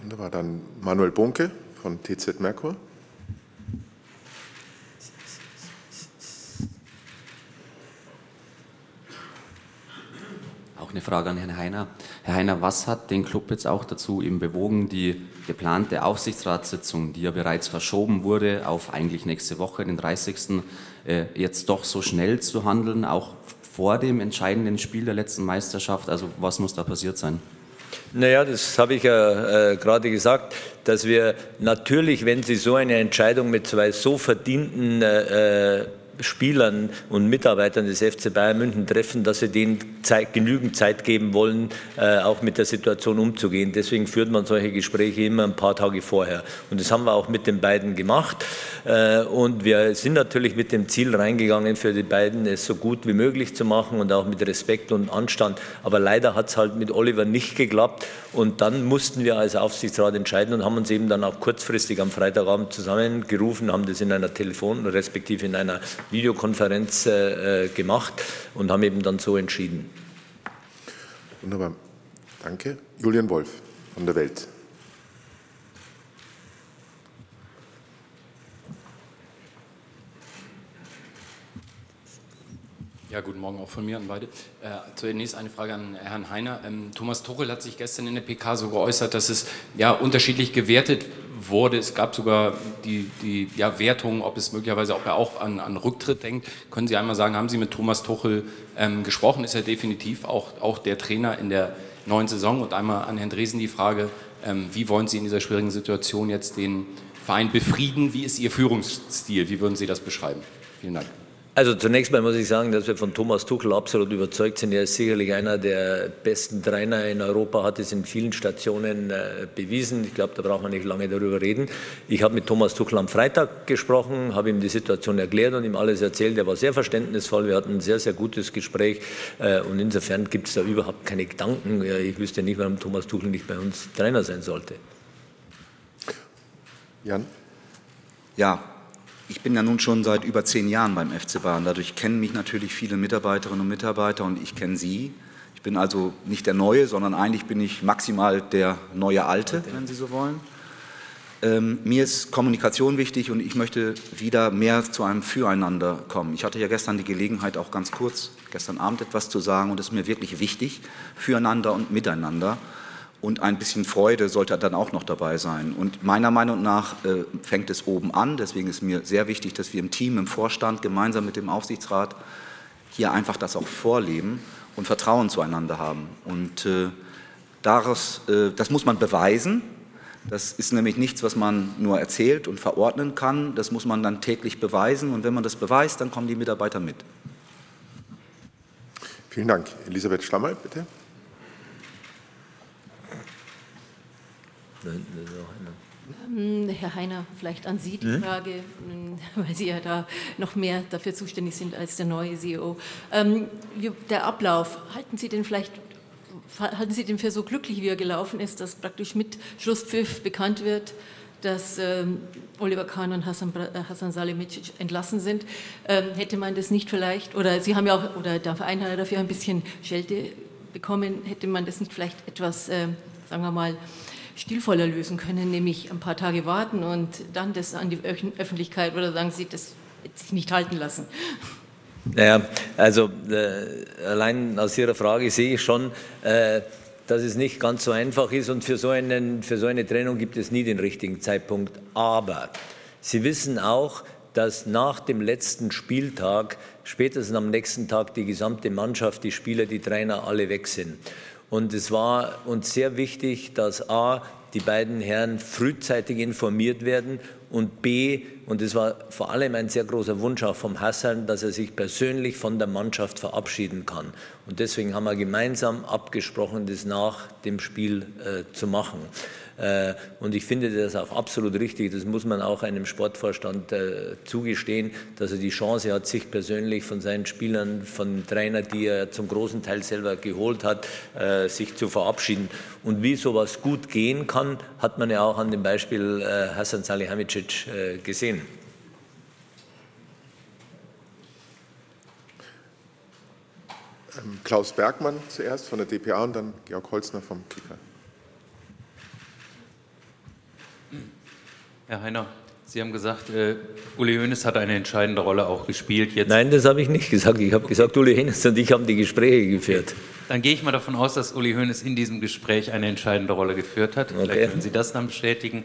Wunderbar, dann Manuel Bunke von TZ Merkur. Auch eine Frage an Herrn Heiner. Herr Heiner, was hat den Club jetzt auch dazu eben bewogen, die geplante Aufsichtsratssitzung, die ja bereits verschoben wurde auf eigentlich nächste Woche, den 30. Äh, jetzt doch so schnell zu handeln, auch vor dem entscheidenden Spiel der letzten Meisterschaft? Also was muss da passiert sein? Naja, das habe ich ja äh, gerade gesagt, dass wir natürlich, wenn Sie so eine Entscheidung mit zwei so verdienten äh, Spielern und Mitarbeitern des FC Bayern München treffen, dass sie denen Zeit, genügend Zeit geben wollen, äh, auch mit der Situation umzugehen. Deswegen führt man solche Gespräche immer ein paar Tage vorher. Und das haben wir auch mit den beiden gemacht. Äh, und wir sind natürlich mit dem Ziel reingegangen, für die beiden es so gut wie möglich zu machen und auch mit Respekt und Anstand. Aber leider hat es halt mit Oliver nicht geklappt. Und dann mussten wir als Aufsichtsrat entscheiden und haben uns eben dann auch kurzfristig am Freitagabend zusammengerufen, haben das in einer Telefon- respektive in einer Videokonferenz äh, gemacht und haben eben dann so entschieden. Wunderbar. Danke. Julian Wolf von der Welt. Ja, guten Morgen auch von mir an beide. Äh, zunächst eine Frage an Herrn Heiner. Ähm, Thomas Tuchel hat sich gestern in der PK so geäußert, dass es ja unterschiedlich gewertet wurde. Es gab sogar die, die ja, Wertung, ob es möglicherweise, er auch an, an Rücktritt denkt. Können Sie einmal sagen, haben Sie mit Thomas Tuchel ähm, gesprochen? Ist er definitiv auch, auch der Trainer in der neuen Saison? Und einmal an Herrn Dresen die Frage, ähm, wie wollen Sie in dieser schwierigen Situation jetzt den Verein befrieden? Wie ist Ihr Führungsstil? Wie würden Sie das beschreiben? Vielen Dank. Also zunächst mal muss ich sagen, dass wir von Thomas Tuchel absolut überzeugt sind. Er ist sicherlich einer der besten Trainer in Europa, hat es in vielen Stationen äh, bewiesen. Ich glaube, da braucht man nicht lange darüber reden. Ich habe mit Thomas Tuchel am Freitag gesprochen, habe ihm die Situation erklärt und ihm alles erzählt. Er war sehr verständnisvoll. Wir hatten ein sehr, sehr gutes Gespräch äh, und insofern gibt es da überhaupt keine Gedanken. Ich wüsste nicht, warum Thomas Tuchel nicht bei uns Trainer sein sollte. Jan? Ja, ich bin ja nun schon seit über zehn Jahren beim FC Bayern. Dadurch kennen mich natürlich viele Mitarbeiterinnen und Mitarbeiter und ich kenne Sie. Ich bin also nicht der Neue, sondern eigentlich bin ich maximal der neue Alte, wenn Sie so wollen. Ähm, mir ist Kommunikation wichtig und ich möchte wieder mehr zu einem Füreinander kommen. Ich hatte ja gestern die Gelegenheit, auch ganz kurz gestern Abend etwas zu sagen und es ist mir wirklich wichtig, füreinander und miteinander und ein bisschen Freude sollte dann auch noch dabei sein. Und meiner Meinung nach äh, fängt es oben an. Deswegen ist mir sehr wichtig, dass wir im Team, im Vorstand, gemeinsam mit dem Aufsichtsrat hier einfach das auch vorleben und Vertrauen zueinander haben. Und äh, daraus, äh, das muss man beweisen. Das ist nämlich nichts, was man nur erzählt und verordnen kann. Das muss man dann täglich beweisen. Und wenn man das beweist, dann kommen die Mitarbeiter mit. Vielen Dank. Elisabeth Schlammer, bitte. Ähm, Herr Heiner, vielleicht an Sie die mhm. Frage, ähm, [LAUGHS] weil Sie ja da noch mehr dafür zuständig sind als der neue CEO. Ähm, der Ablauf, halten Sie den vielleicht halten Sie den für so glücklich, wie er gelaufen ist, dass praktisch mit Schlusspfiff bekannt wird, dass ähm, Oliver Kahn und Hassan, äh, Hassan Salihamidzic entlassen sind? Ähm, hätte man das nicht vielleicht, oder Sie haben ja auch, oder der Verein hat ja dafür ein bisschen Schelte bekommen, hätte man das nicht vielleicht etwas, sagen wir mal, stilvoller lösen können, nämlich ein paar Tage warten und dann das an die Öffentlichkeit oder sagen Sie, das sich nicht halten lassen? Naja, also äh, allein aus Ihrer Frage sehe ich schon, äh, dass es nicht ganz so einfach ist und für so, einen, für so eine Trennung gibt es nie den richtigen Zeitpunkt. Aber Sie wissen auch, dass nach dem letzten Spieltag, spätestens am nächsten Tag, die gesamte Mannschaft, die Spieler, die Trainer alle weg sind. Und es war uns sehr wichtig, dass A, die beiden Herren frühzeitig informiert werden und B, und es war vor allem ein sehr großer Wunsch auch vom Hassan, dass er sich persönlich von der Mannschaft verabschieden kann. Und deswegen haben wir gemeinsam abgesprochen, das nach dem Spiel äh, zu machen. Äh, und ich finde das auch absolut richtig. Das muss man auch einem Sportvorstand äh, zugestehen, dass er die Chance hat, sich persönlich von seinen Spielern, von Trainern, die er zum großen Teil selber geholt hat, äh, sich zu verabschieden. Und wie sowas gut gehen kann, hat man ja auch an dem Beispiel Hassan Salihamidzic gesehen. Ähm, Klaus Bergmann zuerst von der DPA und dann Georg Holzner vom Kicker. Herr Heiner, Sie haben gesagt, äh, Uli Hoeneß hat eine entscheidende Rolle auch gespielt. Jetzt Nein, das habe ich nicht gesagt. Ich habe gesagt, Uli Hoeneß und ich haben die Gespräche geführt. Dann gehe ich mal davon aus, dass Uli Hoeneß in diesem Gespräch eine entscheidende Rolle geführt hat. Okay. Vielleicht können Sie das dann bestätigen.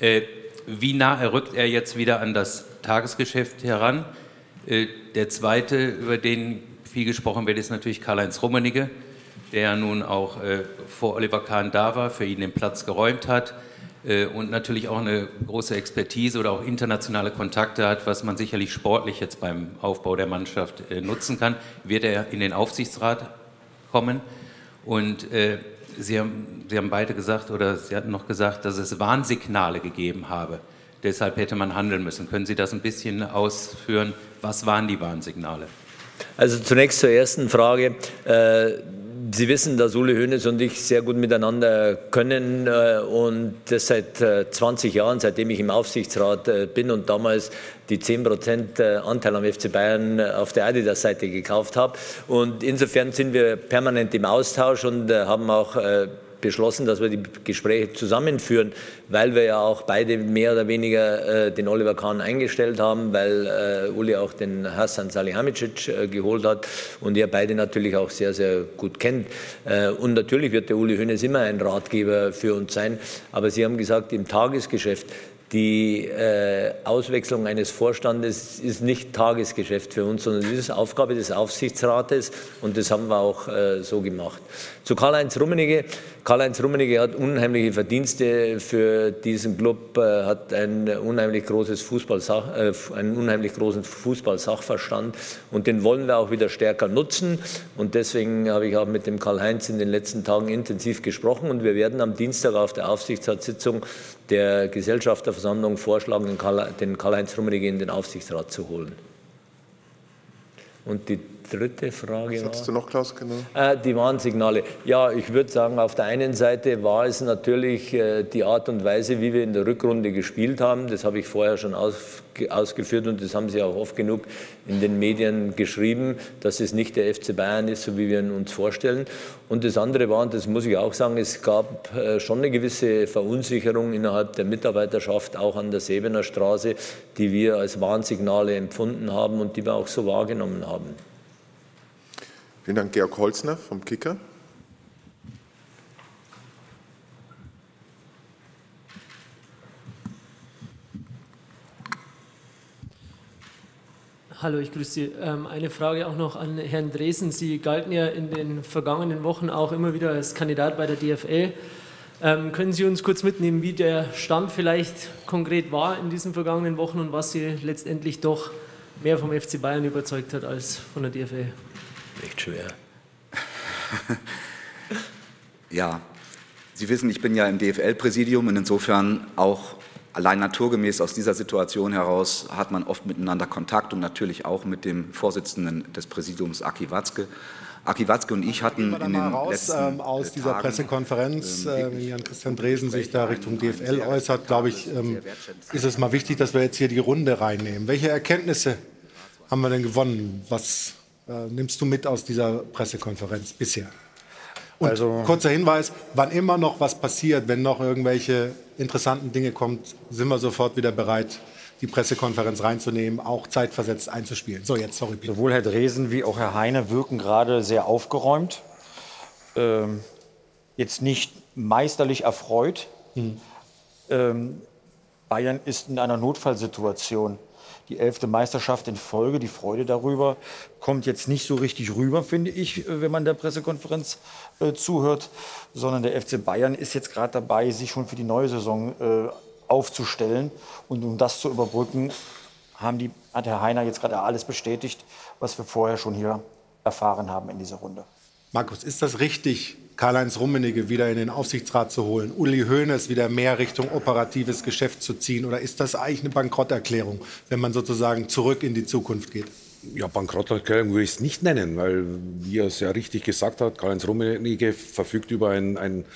Äh, wie nah rückt er jetzt wieder an das Tagesgeschäft heran? Äh, der zweite, über den viel gesprochen wird, ist natürlich Karl-Heinz Rummenigge, der nun auch äh, vor Oliver Kahn da war, für ihn den Platz geräumt hat und natürlich auch eine große Expertise oder auch internationale Kontakte hat, was man sicherlich sportlich jetzt beim Aufbau der Mannschaft äh, nutzen kann, wird er in den Aufsichtsrat kommen. Und äh, Sie, haben, Sie haben beide gesagt, oder Sie hatten noch gesagt, dass es Warnsignale gegeben habe. Deshalb hätte man handeln müssen. Können Sie das ein bisschen ausführen? Was waren die Warnsignale? Also zunächst zur ersten Frage. Sie wissen, dass Uli Hoeneß und ich sehr gut miteinander können äh, und das seit 20 äh, Jahren, seitdem ich im Aufsichtsrat äh, bin und damals die 10% Anteil am FC Bayern auf der Adidas-Seite gekauft habe. Und insofern sind wir permanent im Austausch und haben auch beschlossen, dass wir die Gespräche zusammenführen, weil wir ja auch beide mehr oder weniger äh, den Oliver Kahn eingestellt haben, weil äh, Uli auch den Hassan Salihamidzic äh, geholt hat und ihr beide natürlich auch sehr, sehr gut kennt. Äh, und natürlich wird der Uli Hoeneß immer ein Ratgeber für uns sein, aber Sie haben gesagt, im Tagesgeschäft die äh, Auswechslung eines Vorstandes ist nicht Tagesgeschäft für uns, sondern es ist Aufgabe des Aufsichtsrates und das haben wir auch äh, so gemacht. Zu Karl-Heinz Rummenigge. Karl-Heinz Rummenigge hat unheimliche Verdienste für diesen Club, äh, hat ein unheimlich großes äh, einen unheimlich großen Fußballsachverstand und den wollen wir auch wieder stärker nutzen und deswegen habe ich auch mit dem Karl-Heinz in den letzten Tagen intensiv gesprochen und wir werden am Dienstag auf der Aufsichtsratssitzung der Gesellschafterversammlung vorschlagen, den Karl-Heinz Rummenigge in den Aufsichtsrat zu holen. Und die dritte Frage Was hattest du noch, Klaus? Genau. Äh, die Warnsignale. Ja, ich würde sagen, auf der einen Seite war es natürlich äh, die Art und Weise, wie wir in der Rückrunde gespielt haben. Das habe ich vorher schon aus, ausgeführt und das haben Sie auch oft genug in den Medien geschrieben, dass es nicht der FC Bayern ist, so wie wir ihn uns vorstellen. Und das andere war, und das muss ich auch sagen, es gab äh, schon eine gewisse Verunsicherung innerhalb der Mitarbeiterschaft, auch an der Sebener Straße, die wir als Warnsignale empfunden haben und die wir auch so wahrgenommen haben. Vielen Dank, Georg Holzner vom Kicker. Hallo, ich grüße Sie. Ähm, eine Frage auch noch an Herrn Dresen. Sie galten ja in den vergangenen Wochen auch immer wieder als Kandidat bei der DFL. Ähm, können Sie uns kurz mitnehmen, wie der Stand vielleicht konkret war in diesen vergangenen Wochen und was Sie letztendlich doch mehr vom FC Bayern überzeugt hat als von der DFL? Echt schwer. [LAUGHS] ja, Sie wissen, ich bin ja im DFL-Präsidium und insofern auch allein naturgemäß aus dieser Situation heraus hat man oft miteinander Kontakt und natürlich auch mit dem Vorsitzenden des Präsidiums, Aki Watzke. Aki Watzke und ich hatten in den raus, letzten ähm, aus dieser Tagen, Pressekonferenz, ähm, äh, wenn Jan-Christian Dresen sich da Richtung DFL äußert, glaube ich, ähm, ist es mal wichtig, dass wir jetzt hier die Runde reinnehmen. Welche Erkenntnisse haben wir denn gewonnen? Was äh, nimmst du mit aus dieser Pressekonferenz bisher? Und Also- kurzer Hinweis, wann immer noch was passiert, wenn noch irgendwelche interessanten Dinge kommt, sind wir sofort wieder bereit, die Pressekonferenz reinzunehmen, auch zeitversetzt einzuspielen. So, jetzt, sorry, Peter. Sowohl Herr Dresen wie auch Herr Heine wirken gerade sehr aufgeräumt. Ähm, jetzt nicht meisterlich erfreut. Ähm, Bayern ist in einer Notfallsituation. Die elfte Meisterschaft in Folge, die Freude darüber, kommt jetzt nicht so richtig rüber, finde ich, äh, wenn man der Pressekonferenz äh, zuhört, sondern der FC Bayern ist jetzt gerade dabei, sich schon für die neue Saison äh, aufzustellen. Und um das zu überbrücken, haben die, hat Herr Heiner jetzt gerade alles bestätigt, was wir vorher schon hier erfahren haben in dieser Runde. Markus, ist das richtig, Karl-Heinz Rummenigge wieder in den Aufsichtsrat zu holen, Uli Hoeneß wieder mehr Richtung operatives Geschäft zu ziehen? Oder ist das eigentlich eine Bankrotterklärung, wenn man sozusagen zurück in die Zukunft geht? Ja, Bankrotterklärung würde ich es nicht nennen, weil, wie er es ja richtig gesagt hat, Karl-Heinz Rummenigge verfügt über einen, einen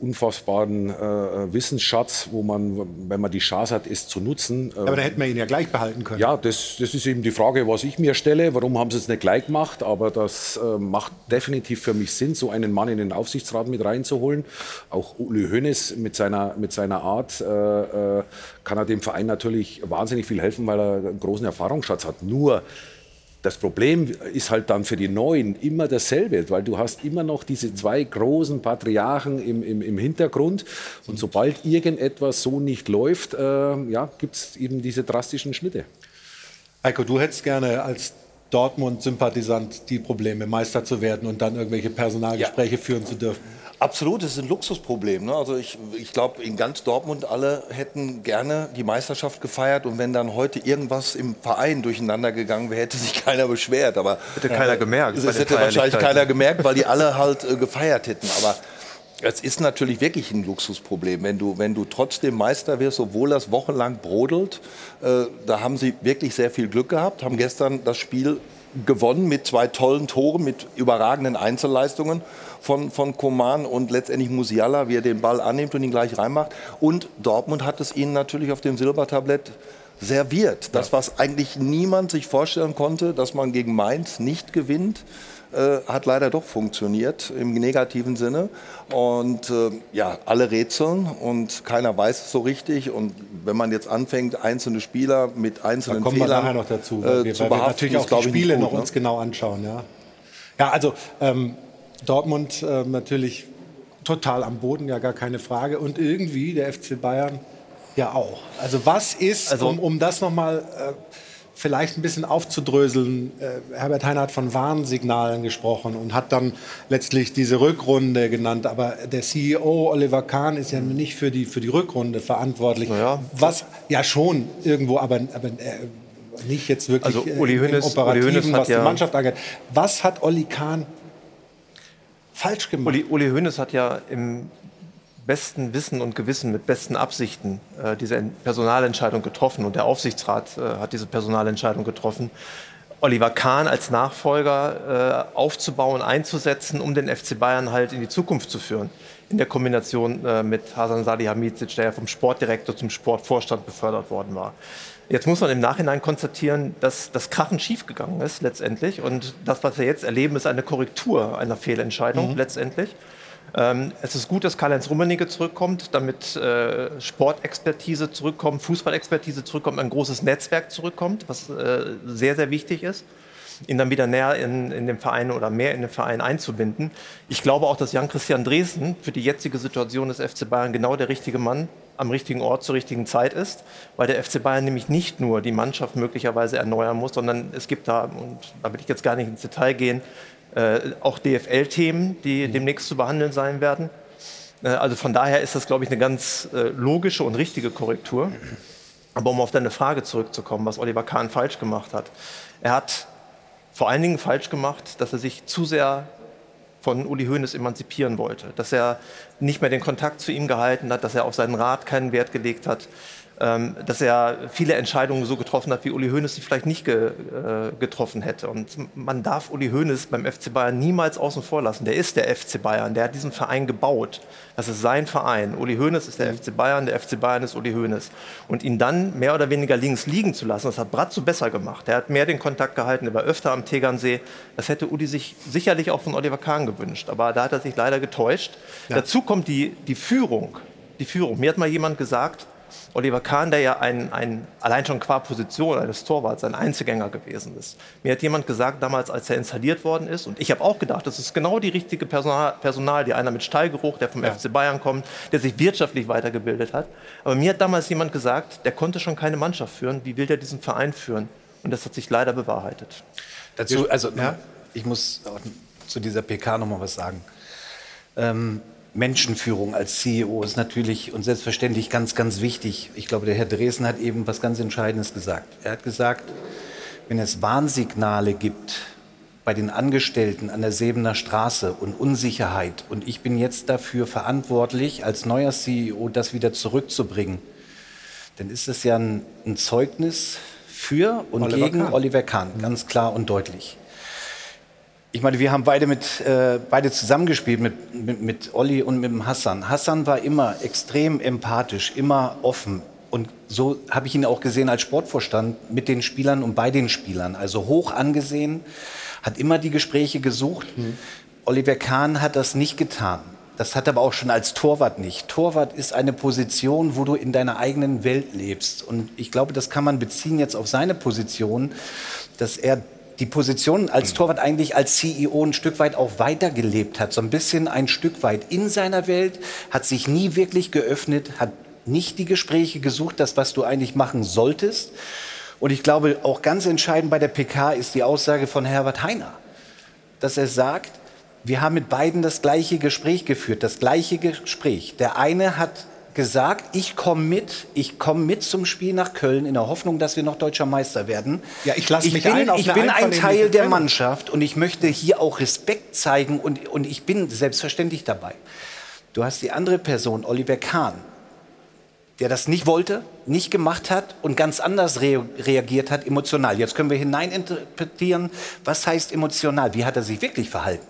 unfassbaren äh, Wissensschatz, wo man, wenn man die Chance hat, es zu nutzen. Aber da hätten wir ihn ja gleich behalten können. Ja, das, das ist eben die Frage, was ich mir stelle. Warum haben sie es nicht gleich gemacht? Aber das äh, macht definitiv für mich Sinn, so einen Mann in den Aufsichtsrat mit reinzuholen. Auch Uli Hoeneß mit seiner, mit seiner Art äh, äh, kann er dem Verein natürlich wahnsinnig viel helfen, weil er einen großen Erfahrungsschatz hat. Nur das Problem ist halt dann für die Neuen immer dasselbe, weil du hast immer noch diese zwei großen Patriarchen im, im, im Hintergrund. Und sobald irgendetwas so nicht läuft, äh, ja, gibt es eben diese drastischen Schnitte. Heiko, du hättest gerne als Dortmund-Sympathisant die Probleme, Meister zu werden und dann irgendwelche Personalgespräche führen zu dürfen. Absolut, das ist ein Luxusproblem. Ne? Also ich, ich glaube, in ganz Dortmund alle hätten gerne die Meisterschaft gefeiert und wenn dann heute irgendwas im Verein durcheinander gegangen wäre, hätte sich [LAUGHS] keiner beschwert. Aber Hätte keiner gemerkt bei Das hätte wahrscheinlich keiner gemerkt, weil die alle halt äh, gefeiert hätten. Aber es ist natürlich wirklich ein Luxusproblem, wenn du, wenn du trotzdem Meister wirst, obwohl das wochenlang brodelt. Äh, da haben sie wirklich sehr viel Glück gehabt, haben gestern das Spiel gewonnen mit zwei tollen Toren, mit überragenden Einzelleistungen von, von Coman und letztendlich Musiala, wie er den Ball annimmt und ihn gleich reinmacht. Und Dortmund hat es ihnen natürlich auf dem Silbertablett serviert. Das, was eigentlich niemand sich vorstellen konnte, dass man gegen Mainz nicht gewinnt, äh, hat leider doch funktioniert im negativen Sinne. Und äh, ja, alle rätseln und keiner weiß es so richtig. Und wenn man jetzt anfängt, einzelne Spieler mit einzelnen kommen wir Fehlern nachher noch dazu, äh, weil wir, zu weil wir natürlich auch die Spiele gut, noch ne? uns genau anschauen. Ja, ja also ähm, Dortmund äh, natürlich total am Boden, ja gar keine Frage. Und irgendwie der FC Bayern ja auch. Also was ist, Also- um, um das nochmal äh, vielleicht ein bisschen aufzudröseln, äh, Herbert Heiner hat von Warnsignalen gesprochen und hat dann letztlich diese Rückrunde genannt. Aber der CEO Oliver Kahn ist ja nicht für die, für die Rückrunde verantwortlich. Was ja schon irgendwo, aber, aber äh, nicht jetzt wirklich Also Uli Hoeneß- Uli Hoeneß hat was die ja- Mannschaft angeht. Was hat Olli Kahn falsch gemacht? Uli, Uli Hoeneß hat ja im besten Wissen und Gewissen, mit besten Absichten äh, diese En- Personalentscheidung getroffen und der Aufsichtsrat äh, hat diese Personalentscheidung getroffen. Oliver Kahn als Nachfolger äh, aufzubauen, einzusetzen, um den FC Bayern halt in die Zukunft zu führen. In der Kombination äh, mit Hasan Salihamidzic, der ja vom Sportdirektor zum Sportvorstand befördert worden war. Jetzt muss man im Nachhinein konstatieren, dass das Krachen schiefgegangen ist letztendlich. Und das, was wir jetzt erleben, ist eine Korrektur einer Fehlentscheidung Mhm. letztendlich. Ähm, es ist gut, dass Karl-Heinz Rummenigge zurückkommt, damit äh, Sportexpertise zurückkommt, Fußballexpertise zurückkommt, ein großes Netzwerk zurückkommt, was äh, sehr, sehr wichtig ist, ihn dann wieder näher in, in den Verein oder mehr in den Verein einzubinden. Ich glaube auch, dass Jan-Christian Dresden für die jetzige Situation des FC Bayern genau der richtige Mann am richtigen Ort zur richtigen Zeit ist, weil der FC Bayern nämlich nicht nur die Mannschaft möglicherweise erneuern muss, sondern es gibt da, und da will ich jetzt gar nicht ins Detail gehen, äh, auch DFL-Themen, die demnächst zu behandeln sein werden. Äh, also von daher ist das, glaube ich, eine ganz äh, logische und richtige Korrektur. Aber um auf deine Frage zurückzukommen, was Oliver Kahn falsch gemacht hat. Er hat vor allen Dingen falsch gemacht, dass er sich zu sehr von Uli Hoeneß emanzipieren wollte. Dass er nicht mehr den Kontakt zu ihm gehalten hat, dass er auf seinen Rat keinen Wert gelegt hat dass er viele Entscheidungen so getroffen hat, wie Uli Hoeneß sie vielleicht nicht ge, äh, getroffen hätte. Und man darf Uli Hoeneß beim FC Bayern niemals außen vor lassen. Der ist der FC Bayern, der hat diesen Verein gebaut. Das ist sein Verein. Uli Hoeneß ist der FC Bayern, der FC Bayern ist Uli Hoeneß. Und ihn dann mehr oder weniger links liegen zu lassen, das hat Bratzo besser gemacht. Er hat mehr den Kontakt gehalten, er war öfter am Tegernsee. Das hätte Uli sich sicherlich auch von Oliver Kahn gewünscht. Aber da hat er sich leider getäuscht. Ja. Dazu kommt die, die Führung. Die Führung. Mir hat mal jemand gesagt, Oliver Kahn, der ja ein, ein, allein schon qua Position eines Torwarts ein Einzelgänger gewesen ist. Mir hat jemand gesagt, damals, als er installiert worden ist, und ich habe auch gedacht, das ist genau die richtige Personal, Personal die einer mit Stallgeruch, der vom ja. FC Bayern kommt, der sich wirtschaftlich weitergebildet hat. Aber mir hat damals jemand gesagt, der konnte schon keine Mannschaft führen. Wie will der diesen Verein führen? Und das hat sich leider bewahrheitet. Dazu, also ja? ich muss zu dieser PK noch mal was sagen. Ähm, Menschenführung als CEO ist natürlich und selbstverständlich ganz, ganz wichtig. Ich glaube, der Herr Dresen hat eben was ganz Entscheidendes gesagt. Er hat gesagt, wenn es Warnsignale gibt bei den Angestellten an der Sebener Straße und Unsicherheit und ich bin jetzt dafür verantwortlich, als neuer CEO das wieder zurückzubringen, dann ist es ja ein, ein Zeugnis für und Oliver gegen Kahn. Oliver Kahn, ganz klar und deutlich. Ich meine, wir haben beide, mit, äh, beide zusammengespielt mit, mit, mit Olli und mit dem Hassan. Hassan war immer extrem empathisch, immer offen. Und so habe ich ihn auch gesehen als Sportvorstand mit den Spielern und bei den Spielern. Also hoch angesehen, hat immer die Gespräche gesucht. Mhm. Oliver Kahn hat das nicht getan. Das hat aber auch schon als Torwart nicht. Torwart ist eine Position, wo du in deiner eigenen Welt lebst. Und ich glaube, das kann man beziehen jetzt auf seine Position, dass er die Position als Torwart eigentlich als CEO ein Stück weit auch weitergelebt hat. So ein bisschen ein Stück weit in seiner Welt, hat sich nie wirklich geöffnet, hat nicht die Gespräche gesucht, das, was du eigentlich machen solltest. Und ich glaube, auch ganz entscheidend bei der PK ist die Aussage von Herbert Heiner, dass er sagt, wir haben mit beiden das gleiche Gespräch geführt, das gleiche Gespräch. Der eine hat gesagt, ich komme mit, ich komme mit zum Spiel nach Köln in der Hoffnung, dass wir noch deutscher Meister werden. Ja, ich lasse mich bin, ein Ich bin ein Teil der Mannschaft und ich möchte hier auch Respekt zeigen und, und ich bin selbstverständlich dabei. Du hast die andere Person, Oliver Kahn, der das nicht wollte, nicht gemacht hat und ganz anders re reagiert hat, emotional. Jetzt können wir hineininterpretieren, was heißt emotional, wie hat er sich wirklich verhalten.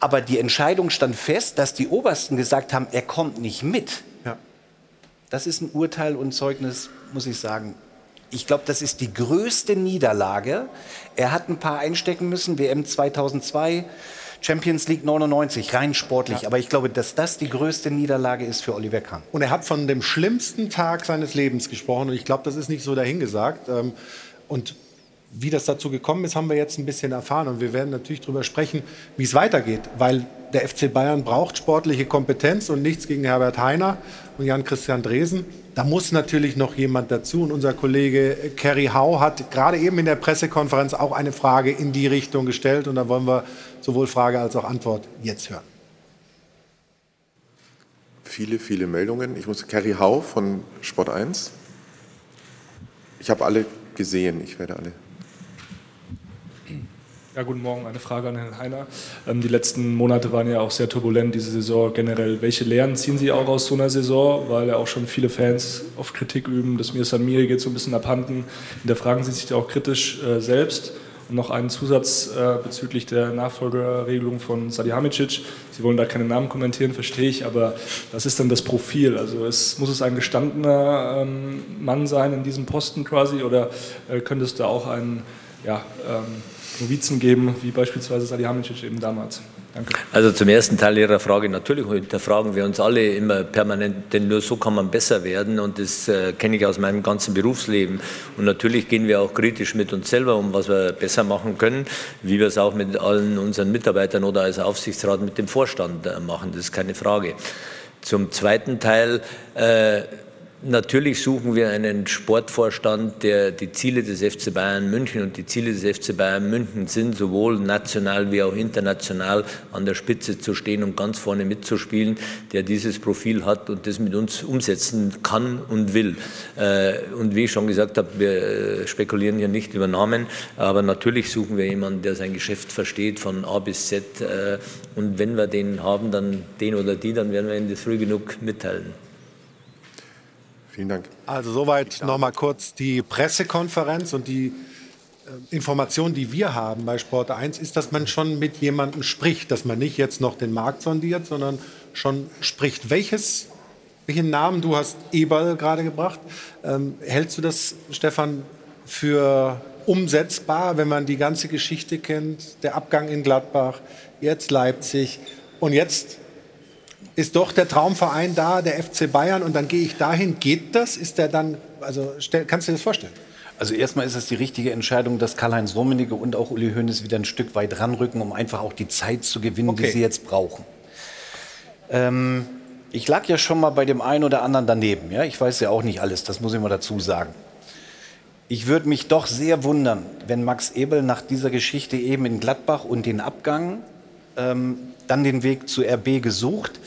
Aber die Entscheidung stand fest, dass die Obersten gesagt haben, er kommt nicht mit. Das ist ein Urteil und Zeugnis, muss ich sagen. Ich glaube, das ist die größte Niederlage. Er hat ein paar einstecken müssen, WM 2002, Champions League 99, rein sportlich. Ja. Aber ich glaube, dass das die größte Niederlage ist für Oliver Kahn. Und er hat von dem schlimmsten Tag seines Lebens gesprochen. Und ich glaube, das ist nicht so dahingesagt. Ähm, und wie das dazu gekommen ist, haben wir jetzt ein bisschen erfahren. Und wir werden natürlich darüber sprechen, wie es weitergeht. Weil der FC Bayern braucht sportliche Kompetenz und nichts gegen Herbert Heiner und Jan-Christian Dresen. Da muss natürlich noch jemand dazu. Und unser Kollege Kerry Hau hat gerade eben in der Pressekonferenz auch eine Frage in die Richtung gestellt. Und da wollen wir sowohl Frage als auch Antwort jetzt hören. Viele, viele Meldungen. Ich muss Kerry Hau von Sport 1. Ich habe alle gesehen. Ich werde alle ja, guten Morgen. Eine Frage an Herrn Heiner. Ähm, die letzten Monate waren ja auch sehr turbulent, diese Saison generell. Welche Lehren ziehen Sie auch aus so einer Saison? Weil ja auch schon viele Fans oft Kritik üben, dass mir Samir geht so ein bisschen abhanden. Hinterfragen Sie sich da auch kritisch äh, selbst? Und noch einen Zusatz äh, bezüglich der Nachfolgerregelung von Salihamidzic. Sie wollen da keine Namen kommentieren, verstehe ich, aber was ist dann das Profil? Also es, muss es ein gestandener ähm, Mann sein in diesem Posten quasi oder äh, könnte es da auch ein ja, ähm, Novizen geben, wie beispielsweise Salihamidzic eben damals. Danke. Also zum ersten Teil Ihrer Frage, natürlich hinterfragen wir uns alle immer permanent, denn nur so kann man besser werden und das äh, kenne ich aus meinem ganzen Berufsleben. Und natürlich gehen wir auch kritisch mit uns selber um, was wir besser machen können, wie wir es auch mit allen unseren Mitarbeitern oder als Aufsichtsrat mit dem Vorstand äh, machen, das ist keine Frage. Zum zweiten Teil, äh, Natürlich suchen wir einen Sportvorstand, der die Ziele des FC Bayern München und die Ziele des FC Bayern München sind, sowohl national wie auch international an der Spitze zu stehen und ganz vorne mitzuspielen, der dieses Profil hat und das mit uns umsetzen kann und will. Äh, und wie ich schon gesagt habe, wir äh, spekulieren hier nicht über Namen, aber natürlich suchen wir jemanden, der sein Geschäft versteht von A bis Z. Äh, und wenn wir den haben, dann den oder die, dann werden wir Ihnen das früh genug mitteilen. Vielen Dank. Also soweit noch mal kurz die Pressekonferenz und die äh, Information, die wir haben bei Sport 1, ist, dass man schon mit jemandem spricht, dass man nicht jetzt noch den Markt sondiert, sondern schon spricht. Welches, welchen Namen, du hast Eberl gerade gebracht, ähm, hältst du das, Stefan, für umsetzbar, wenn man die ganze Geschichte kennt, der Abgang in Gladbach, jetzt Leipzig und jetzt ist doch der Traumverein da, der FC Bayern, und dann gehe ich dahin. Geht das? Ist der dann, also stell, kannst du dir das vorstellen? Also erstmal ist es die richtige Entscheidung, dass Karl-Heinz Rummenigge und auch Uli Hoeneß wieder ein Stück weit ranrücken, um einfach auch die Zeit zu gewinnen, okay. die sie jetzt brauchen. Ähm, ich lag ja schon mal bei dem einen oder anderen daneben. Ja? Ich weiß ja auch nicht alles, das muss ich mal dazu sagen. Ich würde mich doch sehr wundern, wenn Max Ebel nach dieser Geschichte eben in Gladbach und den Abgang ähm, dann den Weg zu RB gesucht.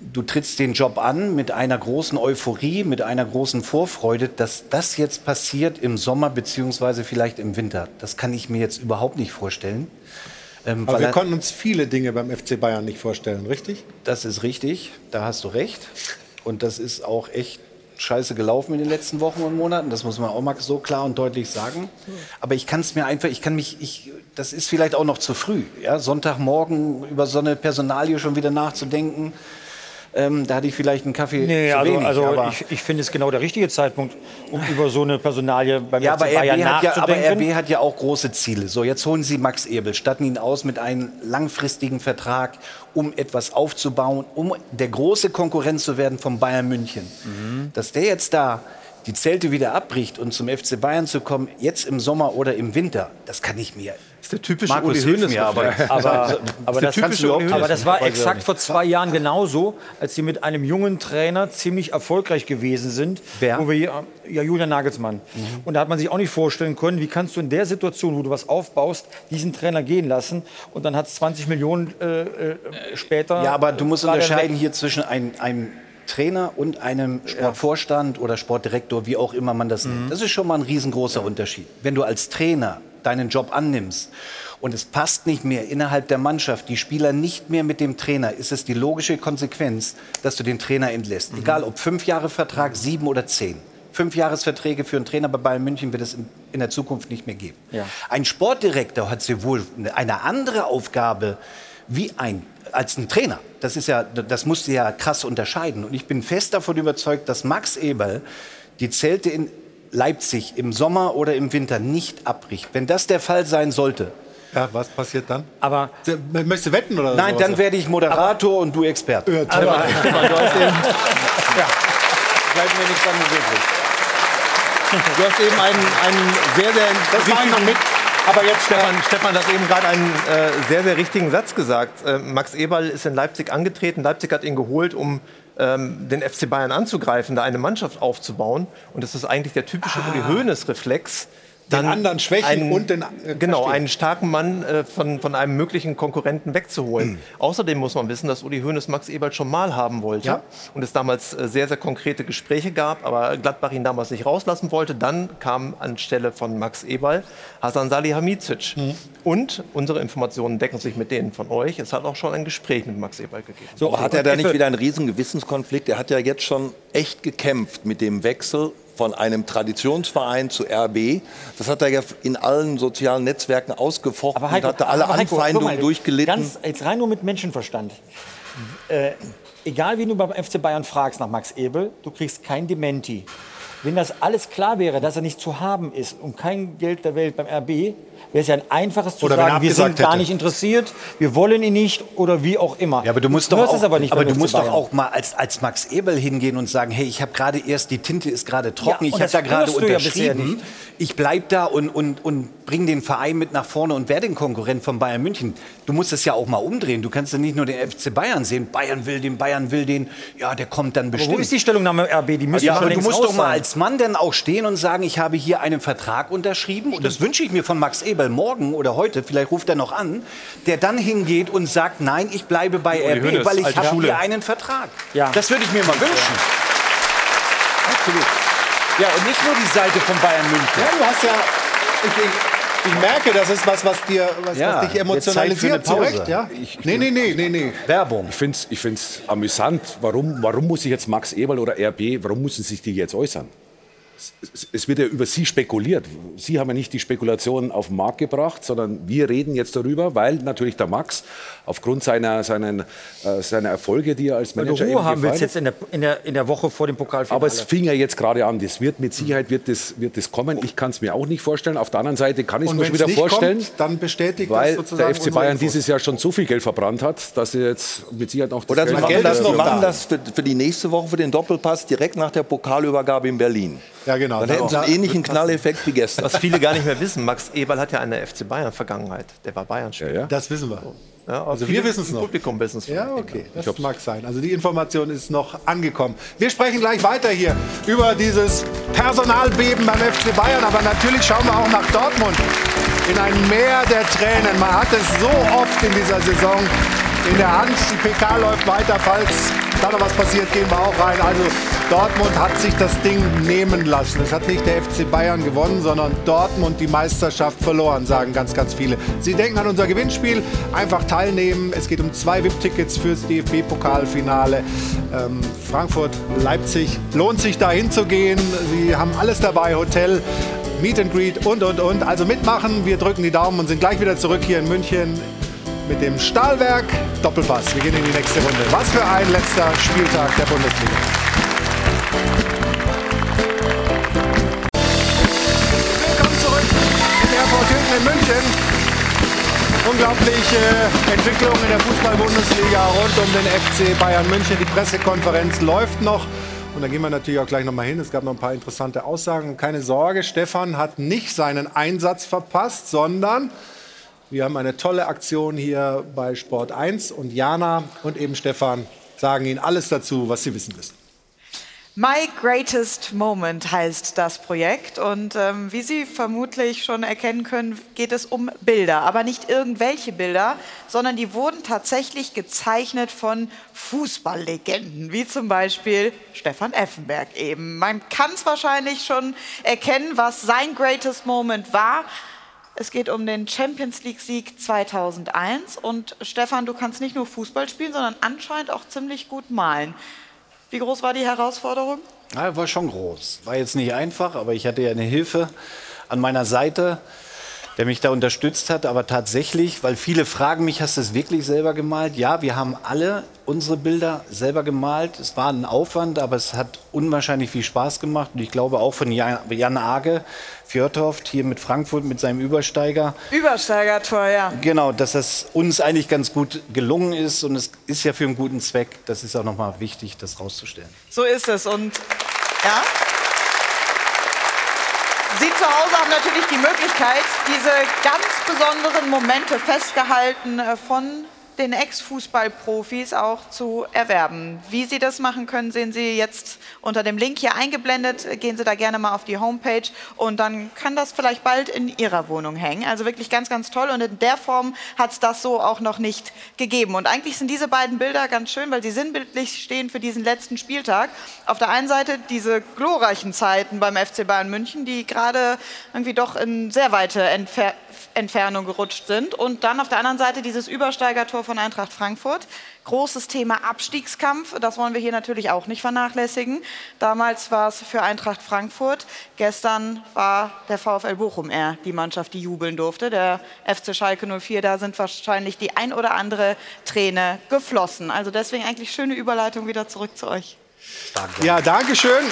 Du trittst den Job an mit einer großen Euphorie, mit einer großen Vorfreude, dass das jetzt passiert im Sommer beziehungsweise vielleicht im Winter. Das kann ich mir jetzt überhaupt nicht vorstellen. Ähm, Aber wir konnten uns viele Dinge beim FC Bayern nicht vorstellen, richtig? Das ist richtig, da hast du recht. Und das ist auch echt scheiße gelaufen in den letzten Wochen und Monaten. Das muss man auch mal so klar und deutlich sagen. Aber ich kann es mir einfach, ich kann mich, ich, das ist vielleicht auch noch zu früh, ja? Sonntagmorgen über so eine Personalie schon wieder nachzudenken. Ähm, da hatte ich vielleicht einen Kaffee nee, zu also, wenig. Also ich, ich finde es genau der richtige Zeitpunkt, um über so eine Personalie beim ja, FC aber Bayern RB hat ja, aber. RB hat ja auch große Ziele. So, jetzt holen Sie Max Ebel, statten ihn aus mit einem langfristigen Vertrag, um etwas aufzubauen, um der große Konkurrent zu werden von Bayern München. Mhm. Dass der jetzt da die Zelte wieder abbricht und zum FC Bayern zu kommen, jetzt im Sommer oder im Winter, das kann ich mir. Das ist der typische Markus, Uli Hoeneß aber, Aber, aber, das, nicht. aber das war exakt vor zwei Jahren genauso, als sie mit einem jungen Trainer ziemlich erfolgreich gewesen sind. Wer? Wo wir, ja, Julian Nagelsmann. Mhm. Und da hat man sich auch nicht vorstellen können, wie kannst du in der Situation, wo du was aufbaust, diesen Trainer gehen lassen und dann hat es 20 Millionen äh, äh, später. Ja, aber du musst unterscheiden hier zwischen einem, einem Trainer und einem Sportvorstand oder Sportdirektor, wie auch immer man das Mhm. nennt. Das ist schon mal ein riesengroßer Unterschied. Wenn du als Trainer deinen Job annimmst und es passt nicht mehr innerhalb der Mannschaft, die Spieler nicht mehr mit dem Trainer, ist es die logische Konsequenz, dass du den Trainer entlässt. Mhm. Egal ob fünf Jahre Vertrag, sieben oder zehn. Fünfjahresverträge für einen Trainer bei Bayern München wird es in, der Zukunft nicht mehr geben. Ja. Ein Sportdirektor hat sehr wohl eine- eine andere Aufgabe wie ein, als ein Trainer. Das, ist ja, das musst du ja krass unterscheiden. Und ich bin fest davon überzeugt, dass Max Eberl die Zelte in Leipzig im Sommer oder im Winter nicht abbricht. Wenn das der Fall sein sollte, Ja, was passiert dann? Aber Möchtest du wetten oder nein, sowas? dann werde ich Moderator und du Experte. Ja, toll. Aber, du hast den, ja, bleibt mir nichts anderes übrig. Du hast eben einen, einen sehr, sehr Das noch mit. Aber jetzt, Stefan, Stefan hat eben gerade einen äh, sehr, sehr richtigen Satz gesagt. Äh, Max Eberl ist in Leipzig angetreten. Leipzig hat ihn geholt, um ähm, den FC Bayern anzugreifen, da eine Mannschaft aufzubauen. Und das ist eigentlich der typische Uli Hoeneß-Reflex. Den anderen schwächen einen, und den- äh, Genau, verstehe. einen starken Mann äh, von, von einem möglichen Konkurrenten wegzuholen. Außerdem muss man wissen, dass Uli Hoeneß Max Eberl schon mal haben wollte. Ja. Und es damals äh, sehr, sehr konkrete Gespräche gab, aber Gladbach ihn damals nicht rauslassen wollte. Dann kam anstelle von Max Eberl Hasan Salihamidzic. Und unsere Informationen decken sich mit denen von euch. Es hat auch schon ein Gespräch mit Max Eberl gegeben. So, hat er da nicht wieder einen riesen Gewissenskonflikt? Er hat ja jetzt schon echt gekämpft mit dem Wechsel von einem Traditionsverein zu RB. Das hat er ja in allen sozialen Netzwerken ausgefochten Aber Heiko, und hatte alle Heiko, Anfeindungen guck mal, durchgelitten. Ganz, jetzt rein nur mit Menschenverstand. Äh, egal, wie du beim FC Bayern fragst nach Max Ebel, du kriegst kein Dementi. Wenn das alles klar wäre, dass er nicht zu haben ist und kein Geld der Welt beim RB, wäre es ja ein einfaches zu Oder er sagen, wir sind gar hätte. nicht interessiert, wir wollen ihn nicht oder wie auch immer. Ja, aber du musst hörst doch auch, es aber nicht aber du musst doch auch mal als, als Max Eberl hingehen und sagen, hey, ich habe gerade erst, die Tinte ist gerade trocken, Ja, ich habe da gerade du ja unterschrieben, nicht. ich bleib da und, und, und bring den Verein mit nach vorne und werde den Konkurrent von Bayern München. Du musst es ja auch mal umdrehen. Du kannst ja nicht nur den FC Bayern sehen. Bayern will den, Bayern will den. Ja, der kommt dann bestimmt. wo ist die Stellungnahme RB? Die müssen ja, schon aber du musst doch mal als Mann dann auch stehen und sagen, ich habe hier einen Vertrag unterschrieben. Und das wünsche ich mir von Max Eberl morgen oder heute. Vielleicht ruft er noch an. Der dann hingeht und sagt, nein, ich bleibe bei Uli RB, weil ich habe hier einen Vertrag. Ja. Das würde ich mir mal wünschen. Absolut. Ja, und nicht nur die Seite von Bayern München. Ja, du hast ja. Ich, ich, ich merke, das ist was, was, dir, was, Ja, was dich emotionalisiert. Pause. Zu Recht, ja? Nee, nee, nee, nee, nee. Werbung. Ich finde es ich find's amüsant. Warum, warum muss sich jetzt Max Eberl oder RB, warum müssen sich die jetzt äußern? Es, wird ja über Sie spekuliert. Sie haben ja nicht die Spekulation auf den Markt gebracht, sondern wir reden jetzt darüber, weil natürlich der Max aufgrund seiner, seinen, äh, seiner Erfolge, die er als Manager Ruhe eben haben willst jetzt in der, in, der, in der Woche vor dem Pokalfinale. aber es fing ja jetzt gerade an. Das wird mit Sicherheit wird das, wird das kommen. Ich kann es mir auch nicht vorstellen. Auf der anderen Seite kann ich es mir wenn schon es wieder nicht vorstellen, kommt, dann bestätigt weil das sozusagen der FC Bayern Infos. dieses Jahr schon so viel Geld verbrannt hat, dass sie jetzt mit Sicherheit noch das Oder Geld machen haben. das, wir machen das für, für die nächste Woche, für den Doppelpass, direkt nach der Pokalübergabe in Berlin. Ja, genau. Dann hätten sie einen ähnlichen Knalleffekt wie gestern. Was viele gar nicht mehr wissen, Max Eberl hat ja eine FC Bayern-Vergangenheit. Der war Bayern-Spieler. Das wissen wir. Ja, Also wir wissen es noch. Publikum wissen es. Ja, okay, das mag sein. Also die Information ist noch angekommen. Wir sprechen gleich weiter hier über dieses Personalbeben beim FC Bayern, aber natürlich schauen wir auch nach Dortmund in ein Meer der Tränen. Man hat es so oft in dieser Saison in der Hand. Die PK läuft weiter, falls da noch was passiert, gehen wir auch rein. Also Dortmund hat sich das Ding nehmen lassen. Es hat nicht der FC Bayern gewonnen, sondern Dortmund die Meisterschaft verloren, sagen ganz, ganz viele. Sie denken an unser Gewinnspiel, einfach teilnehmen. Es geht um zwei VIP-Tickets fürs DFB-Pokalfinale. Ähm, Frankfurt, Leipzig. Lohnt sich da hinzugehen. Sie haben alles dabei, Hotel. Meet and Greet und, und, und. Also mitmachen, wir drücken die Daumen und sind gleich wieder zurück hier in München mit dem Stahlwerk Doppelpass. Wir gehen in die nächste Runde. Was für ein letzter Spieltag der Bundesliga. Willkommen zurück in Airport Hilton in München. Unglaubliche Entwicklung in der Fußball-Bundesliga rund um den FC Bayern München. Die Pressekonferenz läuft noch. Und da gehen wir natürlich auch gleich noch mal hin. Es gab noch ein paar interessante Aussagen. Keine Sorge, Stefan hat nicht seinen Einsatz verpasst, sondern wir haben eine tolle Aktion hier bei Sport 1 und Jana und eben Stefan sagen Ihnen alles dazu, was Sie wissen müssen. My Greatest Moment heißt das Projekt und ähm, wie Sie vermutlich schon erkennen können, geht es um Bilder, aber nicht irgendwelche Bilder, sondern die wurden tatsächlich gezeichnet von Fußballlegenden, wie zum Beispiel Stefan Effenberg eben. Man kann es wahrscheinlich schon erkennen, was sein Greatest Moment war. Es geht um den Champions League-Sieg 2001 und Stefan, du kannst nicht nur Fußball spielen, sondern anscheinend auch ziemlich gut malen. Wie groß war die Herausforderung? Ja, war schon groß. War jetzt nicht einfach, aber ich hatte ja eine Hilfe an meiner Seite, der mich da unterstützt hat. Aber tatsächlich, weil viele fragen mich, hast du es wirklich selber gemalt? Ja, wir haben alle unsere Bilder selber gemalt. Es war ein Aufwand, aber es hat unwahrscheinlich viel Spaß gemacht. Und ich glaube auch von Jan, Jan Age, Fjordhoft, hier mit Frankfurt mit seinem Übersteiger. Übersteigertor, ja. Genau, dass das uns eigentlich ganz gut gelungen ist und es ist ja für einen guten Zweck. Das ist auch nochmal wichtig, das rauszustellen. So ist es. Und ja. Sie zu Hause haben natürlich die Möglichkeit, diese ganz besonderen Momente festgehalten äh, von den Ex-Fußballprofis auch zu erwerben. Wie Sie das machen können, sehen Sie jetzt unter dem Link hier eingeblendet. Gehen Sie da gerne mal auf die Homepage und dann kann das vielleicht bald in Ihrer Wohnung hängen. Also wirklich ganz, ganz toll und in der Form hat es das so auch noch nicht gegeben. Und eigentlich sind diese beiden Bilder ganz schön, weil sie sinnbildlich stehen für diesen letzten Spieltag. Auf der einen Seite diese glorreichen Zeiten beim FC Bayern München, die gerade irgendwie doch in sehr weite Entfer Entfernung gerutscht sind. Und dann auf der anderen Seite dieses Übersteigertor von Eintracht Frankfurt. Großes Thema Abstiegskampf, das wollen wir hier natürlich auch nicht vernachlässigen. Damals war es für Eintracht Frankfurt. Gestern war der VfL Bochum eher die Mannschaft, die jubeln durfte. Der FC Schalke 04, da sind wahrscheinlich die ein oder andere Träne geflossen. Also deswegen eigentlich schöne Überleitung wieder zurück zu euch. Ja, danke schön.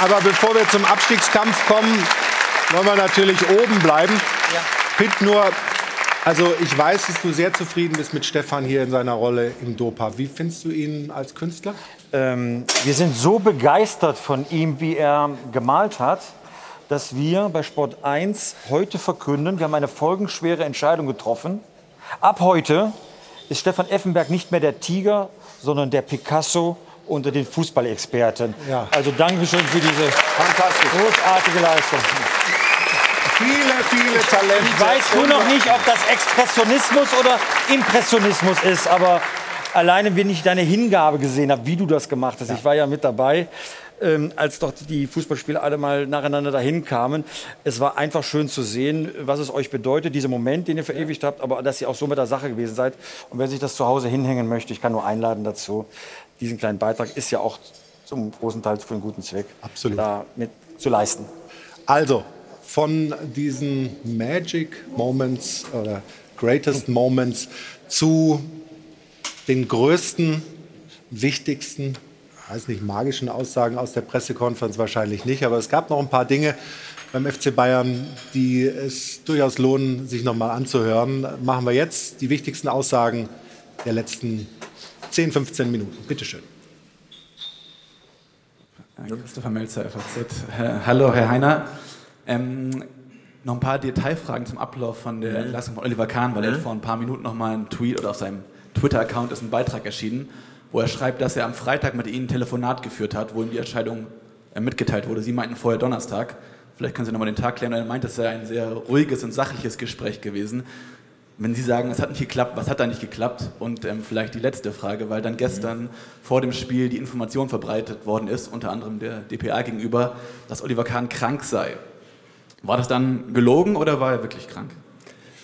Aber bevor wir zum Abstiegskampf kommen, wollen wir natürlich oben bleiben. Pitt nur, also ich weiß, dass du sehr zufrieden bist mit Stefan hier in seiner Rolle im Dopa. Wie findest du ihn als Künstler? Ähm, wir sind so begeistert von ihm, wie er gemalt hat, dass wir bei Sport 1 heute verkünden, wir haben eine folgenschwere Entscheidung getroffen. Ab heute ist Stefan Effenberg nicht mehr der Tiger, sondern der Picasso unter den Fußballexperten. Ja. Also Dankeschön für diese großartige Leistung. Viele, viele Talente. Ich weiß nur noch nicht, ob das Expressionismus oder Impressionismus ist, aber alleine, wenn ich deine Hingabe gesehen habe, wie du das gemacht hast, ja. ich war ja mit dabei, ähm, als doch die Fußballspieler alle mal nacheinander dahin kamen. Es war einfach schön zu sehen, was es euch bedeutet, dieser Moment, den ihr verewigt habt, aber dass ihr auch so mit der Sache gewesen seid. Und wer sich das zu Hause hinhängen möchte, ich kann nur einladen dazu. Diesen kleinen Beitrag ist ja auch zum großen Teil für einen guten Zweck Absolut. da mit zu leisten. Also, von diesen Magic Moments oder Greatest Moments zu den größten, wichtigsten weiß nicht, magischen Aussagen aus der Pressekonferenz wahrscheinlich nicht, aber es gab noch ein paar Dinge beim FC Bayern, die es durchaus lohnen, sich noch mal anzuhören. Machen wir jetzt die wichtigsten Aussagen der letzten 10, 15 Minuten. Bitte schön. Christopher Melzer, FAZ. Hallo, Herr Heiner. Ähm, noch ein paar Detailfragen zum Ablauf von der mhm. Entlassung von Oliver Kahn, weil er mhm. vor ein paar Minuten noch mal einen Tweet oder auf seinem Twitter-Account ist ein Beitrag erschienen, wo er schreibt, dass er am Freitag mit Ihnen ein Telefonat geführt hat, wo ihm die Entscheidung äh, mitgeteilt wurde. Sie meinten vorher Donnerstag. Vielleicht können Sie nochmal den Tag klären. Er meint, es sei ein sehr ruhiges und sachliches Gespräch gewesen. Wenn Sie sagen, es hat nicht geklappt, was hat da nicht geklappt? Und ähm, vielleicht die letzte Frage, weil dann gestern mhm. vor dem Spiel die Information verbreitet worden ist, unter anderem der DPA gegenüber, dass Oliver Kahn krank sei. War das dann gelogen oder war er wirklich krank?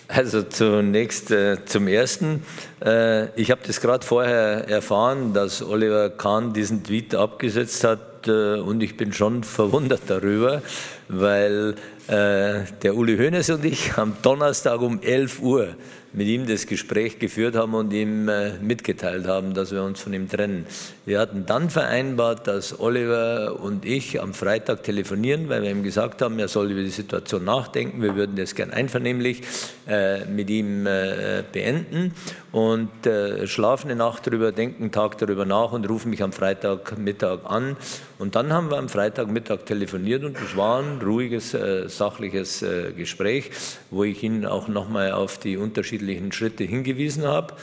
Also zunächst äh, zum Ersten. Äh, ich habe das gerade vorher erfahren, dass Oliver Kahn diesen Tweet abgesetzt hat äh, und ich bin schon [LAUGHS] verwundert darüber, weil äh, der Uli Hoeneß und ich am Donnerstag um 11 Uhr mit ihm das Gespräch geführt haben und ihm äh, mitgeteilt haben, dass wir uns von ihm trennen. Wir hatten dann vereinbart, dass Oliver und ich am Freitag telefonieren, weil wir ihm gesagt haben, er soll über die Situation nachdenken. Wir würden das gern einvernehmlich äh, mit ihm äh, beenden und äh, schlafen eine Nacht darüber, denken einen Tag darüber nach und rufen mich am Freitagmittag an. Und dann haben wir am Freitagmittag telefoniert und es war ein ruhiges, äh, sachliches äh, Gespräch, wo ich ihn auch nochmal auf die unterschiedlichen Schritte hingewiesen habe.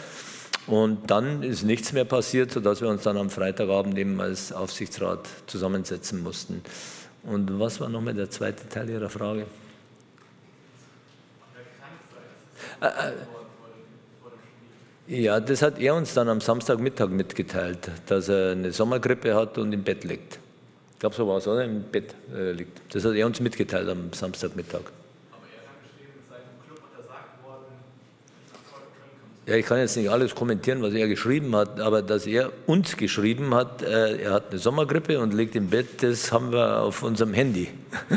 Und dann ist nichts mehr passiert, sodass wir uns dann am Freitagabend eben als Aufsichtsrat zusammensetzen mussten. Und was war nochmal der zweite Teil Ihrer Frage? Äh, äh, ja, das hat er uns dann am Samstagmittag mitgeteilt, dass er eine Sommergrippe hat und im Bett liegt. Ich glaube, so war es, oder? Im Bett äh, liegt. Das hat er uns mitgeteilt am Samstagmittag. Ja, ich kann jetzt nicht alles kommentieren, was er geschrieben hat, aber dass er uns geschrieben hat, äh, er hat eine Sommergrippe und liegt im Bett, das haben wir auf unserem Handy. [LAUGHS] Äh,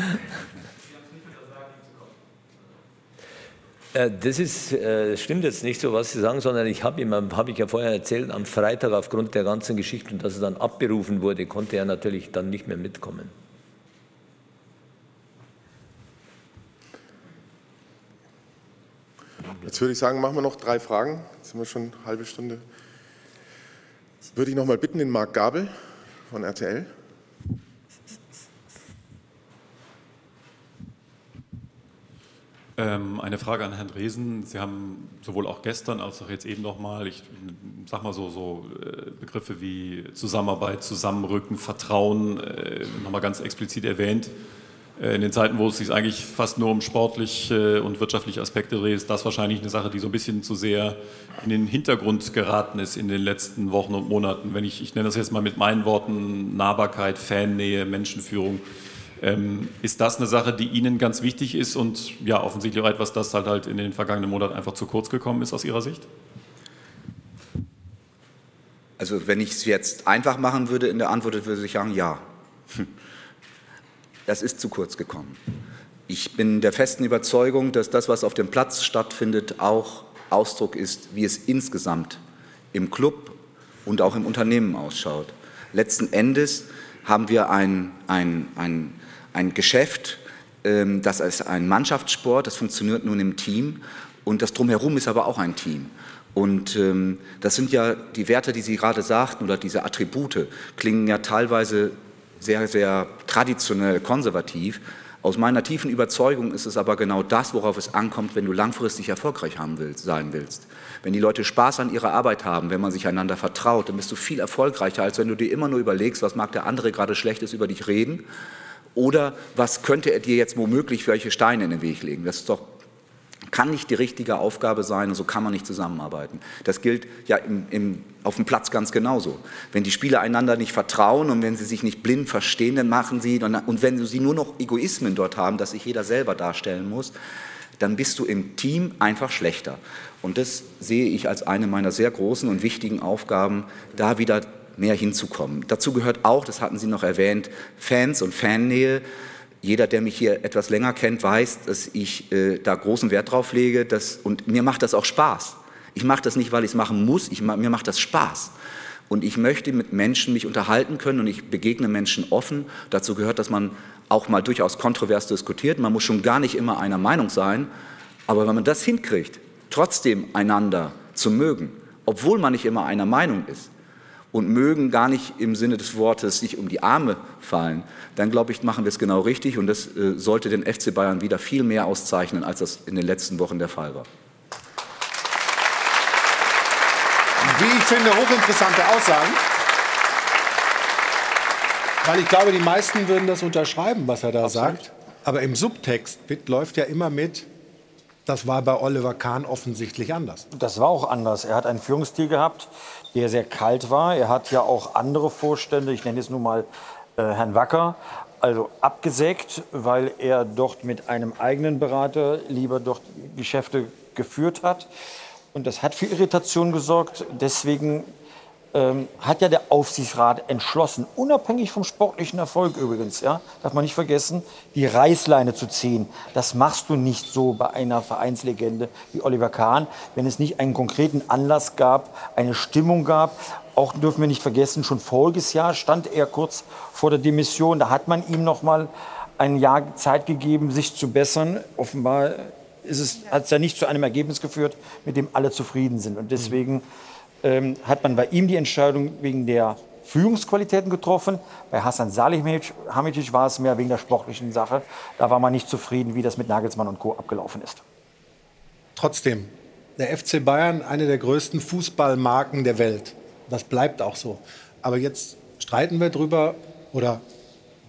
das ist, äh, stimmt jetzt nicht so, was Sie sagen, sondern ich habe ihm, habe ich ja vorher erzählt, am Freitag aufgrund der ganzen Geschichte und dass er dann abberufen wurde, konnte er natürlich dann nicht mehr mitkommen. Jetzt würde ich sagen, machen wir noch drei Fragen. Jetzt sind wir schon eine halbe Stunde. Jetzt würde ich noch mal bitten, den Marc Gabel von RTL. Ähm, eine Frage an Herrn Dresen. Sie haben sowohl auch gestern als auch jetzt eben nochmal, ich sag mal so, so äh, Begriffe wie Zusammenarbeit, Zusammenrücken, Vertrauen äh, nochmal ganz explizit erwähnt. Äh, in den Zeiten, wo es sich eigentlich fast nur um sportliche und wirtschaftliche Aspekte dreht, ist das wahrscheinlich eine Sache, die so ein bisschen zu sehr in den Hintergrund geraten ist in den letzten Wochen und Monaten. Wenn ich, ich nenne das jetzt mal mit meinen Worten Nahbarkeit, Fannähe, Menschenführung. Ähm, ist das eine Sache, die Ihnen ganz wichtig ist und ja, offensichtlich auch etwas, das halt, halt in den vergangenen Monaten einfach zu kurz gekommen ist aus Ihrer Sicht? Also wenn ich es jetzt einfach machen würde in der Antwort, würde ich sagen, ja. Das ist zu kurz gekommen. Ich bin der festen Überzeugung, dass das, was auf dem Platz stattfindet, auch Ausdruck ist, wie es insgesamt im Club und auch im Unternehmen ausschaut. Letzten Endes haben wir ein, ein, ein ein Geschäft, ähm, das ist ein Mannschaftssport, das funktioniert nun im Team und das drumherum ist aber auch ein Team. Und ähm, das sind ja die Werte, die Sie gerade sagten, oder diese Attribute, klingen ja teilweise sehr, sehr traditionell konservativ, Aus meiner tiefen Überzeugung ist es aber genau das, worauf es ankommt, wenn du langfristig erfolgreich haben willst, sein willst. Wenn die Leute Spaß an ihrer Arbeit haben, wenn man sich einander vertraut, dann bist du viel erfolgreicher, als wenn du dir immer nur überlegst, was mag der andere gerade Schlechtes über dich reden oder was könnte er dir jetzt womöglich für welche Steine in den Weg legen. Das ist doch kann nicht die richtige Aufgabe sein und so kann man nicht zusammenarbeiten. Das gilt ja im, im, auf dem Platz ganz genauso. Wenn die Spieler einander nicht vertrauen und wenn sie sich nicht blind verstehen, dann machen sie, und wenn sie nur noch Egoismen dort haben, dass sich jeder selber darstellen muss, dann bist du im Team einfach schlechter. Und das sehe ich als eine meiner sehr großen und wichtigen Aufgaben, da wieder mehr hinzukommen. Dazu gehört auch, das hatten Sie noch erwähnt, Fans und Fannähe. Jeder, der mich hier etwas länger kennt, weiß, dass ich äh, da großen Wert drauf lege. Dass, und mir macht das auch Spaß. Ich mache das nicht, weil ich es machen muss. Ich, mir macht das Spaß. Und ich möchte mit Menschen mich unterhalten können und ich begegne Menschen offen. Dazu gehört, dass man auch mal durchaus kontrovers diskutiert. Man muss schon gar nicht immer einer Meinung sein. Aber wenn man das hinkriegt, trotzdem einander zu mögen, obwohl man nicht immer einer Meinung ist, und mögen gar nicht im Sinne des Wortes sich um die Arme fallen, dann glaube ich, machen wir es genau richtig und das äh, sollte den FC Bayern wieder viel mehr auszeichnen, als das in den letzten Wochen der Fall war. Wie ich finde, hochinteressante Aussagen. Weil ich glaube, die meisten würden das unterschreiben, was er da Absolut. sagt. Aber im Subtext läuft ja immer mit, das war bei Oliver Kahn offensichtlich anders. Das war auch anders. Er hat einen Führungsstil gehabt, der sehr kalt war. Er hat ja auch andere Vorstände, ich nenne jetzt nur mal äh, Herrn Wacker, also abgesägt, weil er dort mit einem eigenen Berater lieber dort Geschäfte geführt hat. Und das hat für Irritation gesorgt. Deswegen ähm, hat ja der Aufsichtsrat entschlossen, unabhängig vom sportlichen Erfolg übrigens, ja, darf man nicht vergessen, die Reißleine zu ziehen. Das machst du nicht so bei einer Vereinslegende wie Oliver Kahn, wenn es nicht einen konkreten Anlass gab, eine Stimmung gab. Auch dürfen wir nicht vergessen, schon voriges Jahr stand er kurz vor der Demission. Da hat man ihm noch mal ein Jahr Zeit gegeben, sich zu bessern. Offenbar ist es, hat es ja nicht zu einem Ergebnis geführt, mit dem alle zufrieden sind. Und deswegen mhm hat man bei ihm die Entscheidung wegen der Führungsqualitäten getroffen. Bei Hassan Salihamidzic war es mehr wegen der sportlichen Sache. Da war man nicht zufrieden, wie das mit Nagelsmann und Co. abgelaufen ist. Trotzdem, der FC Bayern, eine der größten Fußballmarken der Welt. Das bleibt auch so. Aber jetzt streiten wir drüber oder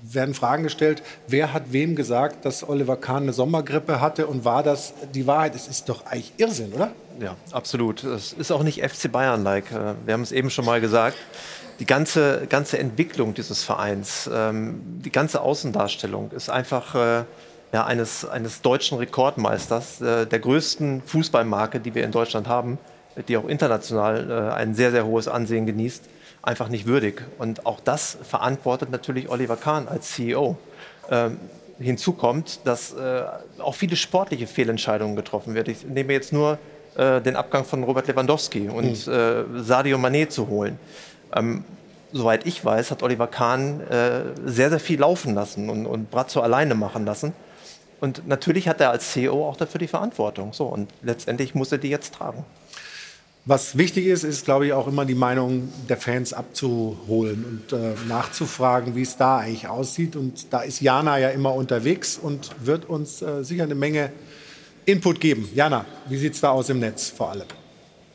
werden Fragen gestellt, wer hat wem gesagt, dass Oliver Kahn eine Sommergrippe hatte und war das die Wahrheit? Es ist doch eigentlich Irrsinn, oder? Ja, absolut. Es ist auch nicht FC Bayern-like. Äh, wir haben es eben schon mal gesagt. Die ganze, ganze Entwicklung dieses Vereins, ähm, die ganze Außendarstellung ist einfach äh, ja, eines, eines deutschen Rekordmeisters, äh, der größten Fußballmarke, die wir in Deutschland haben, die auch international ein sehr, sehr hohes Ansehen genießt einfach nicht würdig. Und auch das verantwortet natürlich Oliver Kahn als CEO. Ähm, hinzu kommt, dass äh, auch viele sportliche Fehlentscheidungen getroffen werden. Ich nehme jetzt nur äh, den Abgang von Robert Lewandowski und mhm. äh, Sadio Mané zu holen. Ähm, soweit ich weiß, hat Oliver Kahn äh, sehr, sehr viel laufen lassen und, und Brazzo alleine machen lassen. Und natürlich hat er als CEO auch dafür die Verantwortung. So, und letztendlich muss er die jetzt tragen. Was wichtig ist, ist, glaube ich, auch immer die Meinung der Fans abzuholen und äh, nachzufragen, wie es da eigentlich aussieht. Und da ist Jana ja immer unterwegs und wird uns äh, sicher eine Menge Input geben. Jana, wie sieht es da aus im Netz vor allem?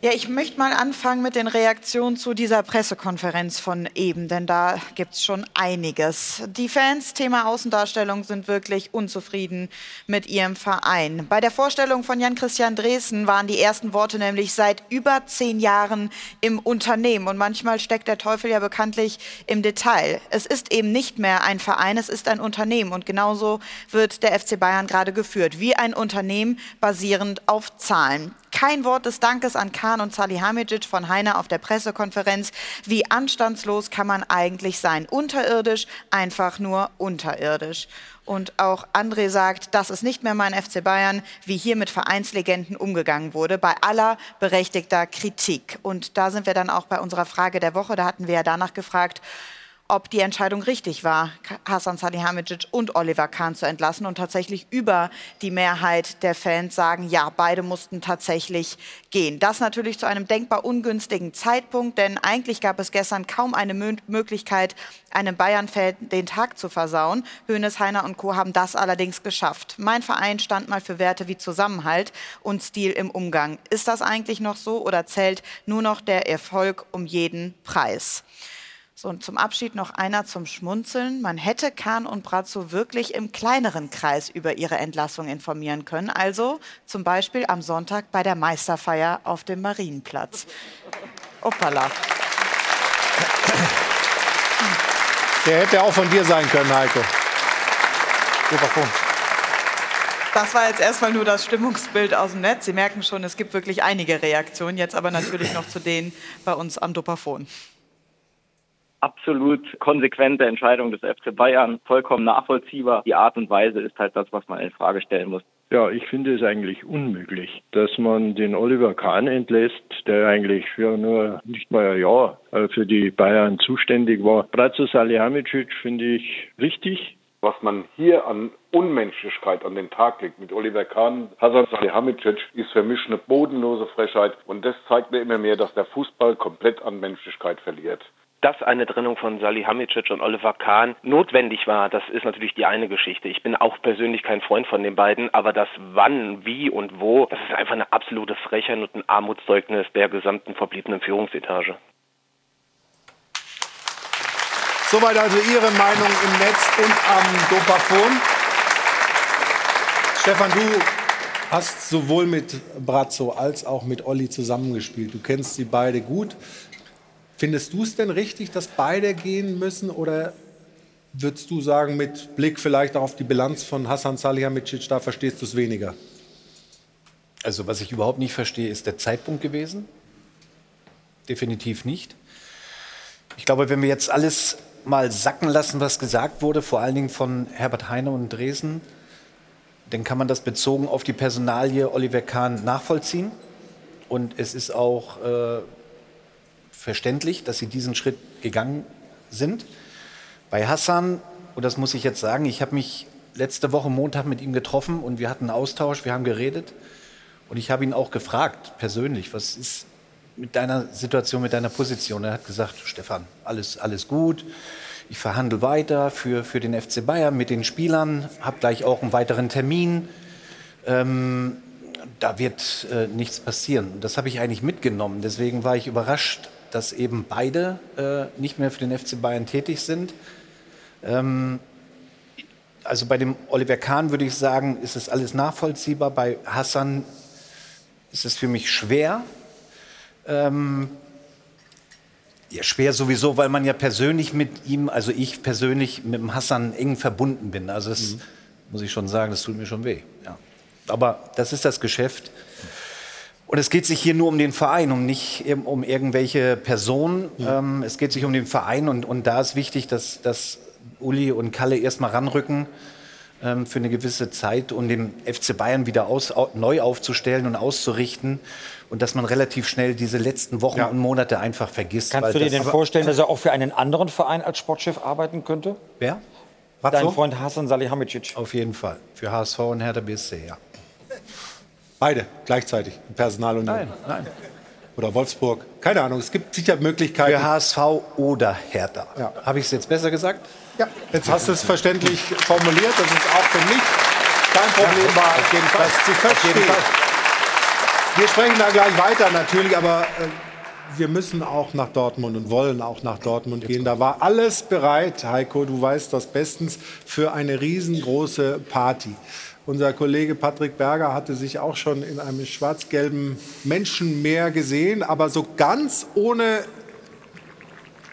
Ja, ich möchte mal anfangen mit den Reaktionen zu dieser Pressekonferenz von eben, denn da gibt es schon einiges. Die Fans, Thema Außendarstellung, sind wirklich unzufrieden mit ihrem Verein. Bei der Vorstellung von Jan-Christian Dresen waren die ersten Worte nämlich seit über zehn Jahren im Unternehmen. Und manchmal steckt der Teufel ja bekanntlich im Detail. Es ist eben nicht mehr ein Verein, es ist ein Unternehmen. Und genauso wird der FC Bayern gerade geführt, wie ein Unternehmen basierend auf Zahlen. Kein Wort des Dankes an Kahn und Salihamidzic von Heiner auf der Pressekonferenz. Wie anstandslos kann man eigentlich sein? Unterirdisch, einfach nur unterirdisch. Und auch André sagt, das ist nicht mehr mein FC Bayern, wie hier mit Vereinslegenden umgegangen wurde, bei aller berechtigter Kritik. Und da sind wir dann auch bei unserer Frage der Woche. Da hatten wir ja danach gefragt, ob die Entscheidung richtig war, Hasan Salihamidzic und Oliver Kahn zu entlassen. Und tatsächlich über die Mehrheit der Fans sagen, ja, beide mussten tatsächlich gehen. Das natürlich zu einem denkbar ungünstigen Zeitpunkt, denn eigentlich gab es gestern kaum eine Mö Möglichkeit, einem Bayern-Fan den Tag zu versauen. Hönes, Heiner und Co. haben das allerdings geschafft. Mein Verein stand mal für Werte wie Zusammenhalt und Stil im Umgang. Ist das eigentlich noch so oder zählt nur noch der Erfolg um jeden Preis? So, und zum Abschied noch einer zum Schmunzeln. Man hätte Kahn und Brazzo wirklich im kleineren Kreis über ihre Entlassung informieren können. Also zum Beispiel am Sonntag bei der Meisterfeier auf dem Marienplatz. Hoppala. Der hätte auch von dir sein können, Heiko. Das war jetzt erstmal nur das Stimmungsbild aus dem Netz. Sie merken schon, es gibt wirklich einige Reaktionen. Jetzt aber natürlich noch zu denen bei uns am Dopaphon absolut konsequente Entscheidung des FC Bayern, vollkommen nachvollziehbar. Die Art und Weise ist halt das, was man in Frage stellen muss. Ja, ich finde es eigentlich unmöglich, dass man den Oliver Kahn entlässt, der eigentlich für nur nicht mal ein Jahr äh, für die Bayern zuständig war. Brazzo Salihamidzic finde ich richtig. Was man hier an Unmenschlichkeit an den Tag legt mit Oliver Kahn, Hasan Salihamidzic, ist für mich eine bodenlose Frechheit. Und das zeigt mir immer mehr, dass der Fußball komplett an Menschlichkeit verliert dass eine Trennung von Salihamidzic und Oliver Kahn notwendig war, das ist natürlich die eine Geschichte. Ich bin auch persönlich kein Freund von den beiden, aber das wann, wie und wo, das ist einfach eine absolute Frechheit und ein Armutszeugnis der gesamten verbliebenen Führungsetage. Soweit also Ihre Meinung im Netz und am Dopaphon. Stefan, du hast sowohl mit Brazzo als auch mit Olli zusammengespielt. Du kennst sie beide gut. Findest du es denn richtig, dass beide gehen müssen oder würdest du sagen, mit Blick vielleicht auch auf die Bilanz von Hassan Salihamidzic, da verstehst du es weniger? Also was ich überhaupt nicht verstehe, ist der Zeitpunkt gewesen. Definitiv nicht. Ich glaube, wenn wir jetzt alles mal sacken lassen, was gesagt wurde, vor allen Dingen von Herbert Heine und Dresden, dann kann man das bezogen auf die Personalie Oliver Kahn nachvollziehen. Und es ist auch äh, verständlich, dass sie diesen Schritt gegangen sind. Bei Hassan, und das muss ich jetzt sagen, ich habe mich letzte Woche Montag mit ihm getroffen und wir hatten einen Austausch, wir haben geredet und ich habe ihn auch gefragt, persönlich, was ist mit deiner Situation, mit deiner Position? Er hat gesagt, Stefan, alles, alles gut. Ich verhandle weiter für, für den FC Bayern mit den Spielern, habe gleich auch einen weiteren Termin. Ähm, da wird äh, nichts passieren. Das habe ich eigentlich mitgenommen. Deswegen war ich überrascht, dass eben beide äh, nicht mehr für den FC Bayern tätig sind. Ähm, also bei dem Oliver Kahn würde ich sagen, ist es alles nachvollziehbar. Bei Hassan ist es für mich schwer. Ähm, ja, schwer sowieso, weil man ja persönlich mit ihm, also ich persönlich mit dem Hassan eng verbunden bin. Also das mhm. muss ich schon sagen, das tut mir schon weh. Ja. Aber das ist das Geschäft. Und es geht sich hier nur um den Verein, um nicht um irgendwelche Personen. Ja. Ähm, es geht sich um den Verein und, und da ist wichtig, dass, dass Uli und Kalle erstmal ranrücken ähm, für eine gewisse Zeit, um den FC Bayern wieder aus, neu aufzustellen und auszurichten. Und dass man relativ schnell diese letzten Wochen ja. und Monate einfach vergisst. Kannst du dir denn vorstellen, dass er auch für einen anderen Verein als Sportchef arbeiten könnte? Wer? Dein Freund Hasan Salihamidzic. Auf jeden Fall. Für HSV und Hertha BSC, ja. Beide gleichzeitig, Personalunion. Nein, nein. Oder Wolfsburg. Keine Ahnung, es gibt sicher Möglichkeiten. Für HSV oder Hertha. Ja. Habe ich es jetzt besser gesagt? Ja, jetzt hast du es verständlich formuliert. Das ist auch für mich kein Problem war, auf jeden Fall. zu verstehen. Wir sprechen da gleich weiter natürlich, aber äh, wir müssen auch nach Dortmund und wollen auch nach Dortmund gehen. Da war alles bereit, Heiko, du weißt das bestens, für eine riesengroße Party. Unser Kollege Patrick Berger hatte sich auch schon in einem schwarz-gelben Menschenmeer gesehen, aber so ganz ohne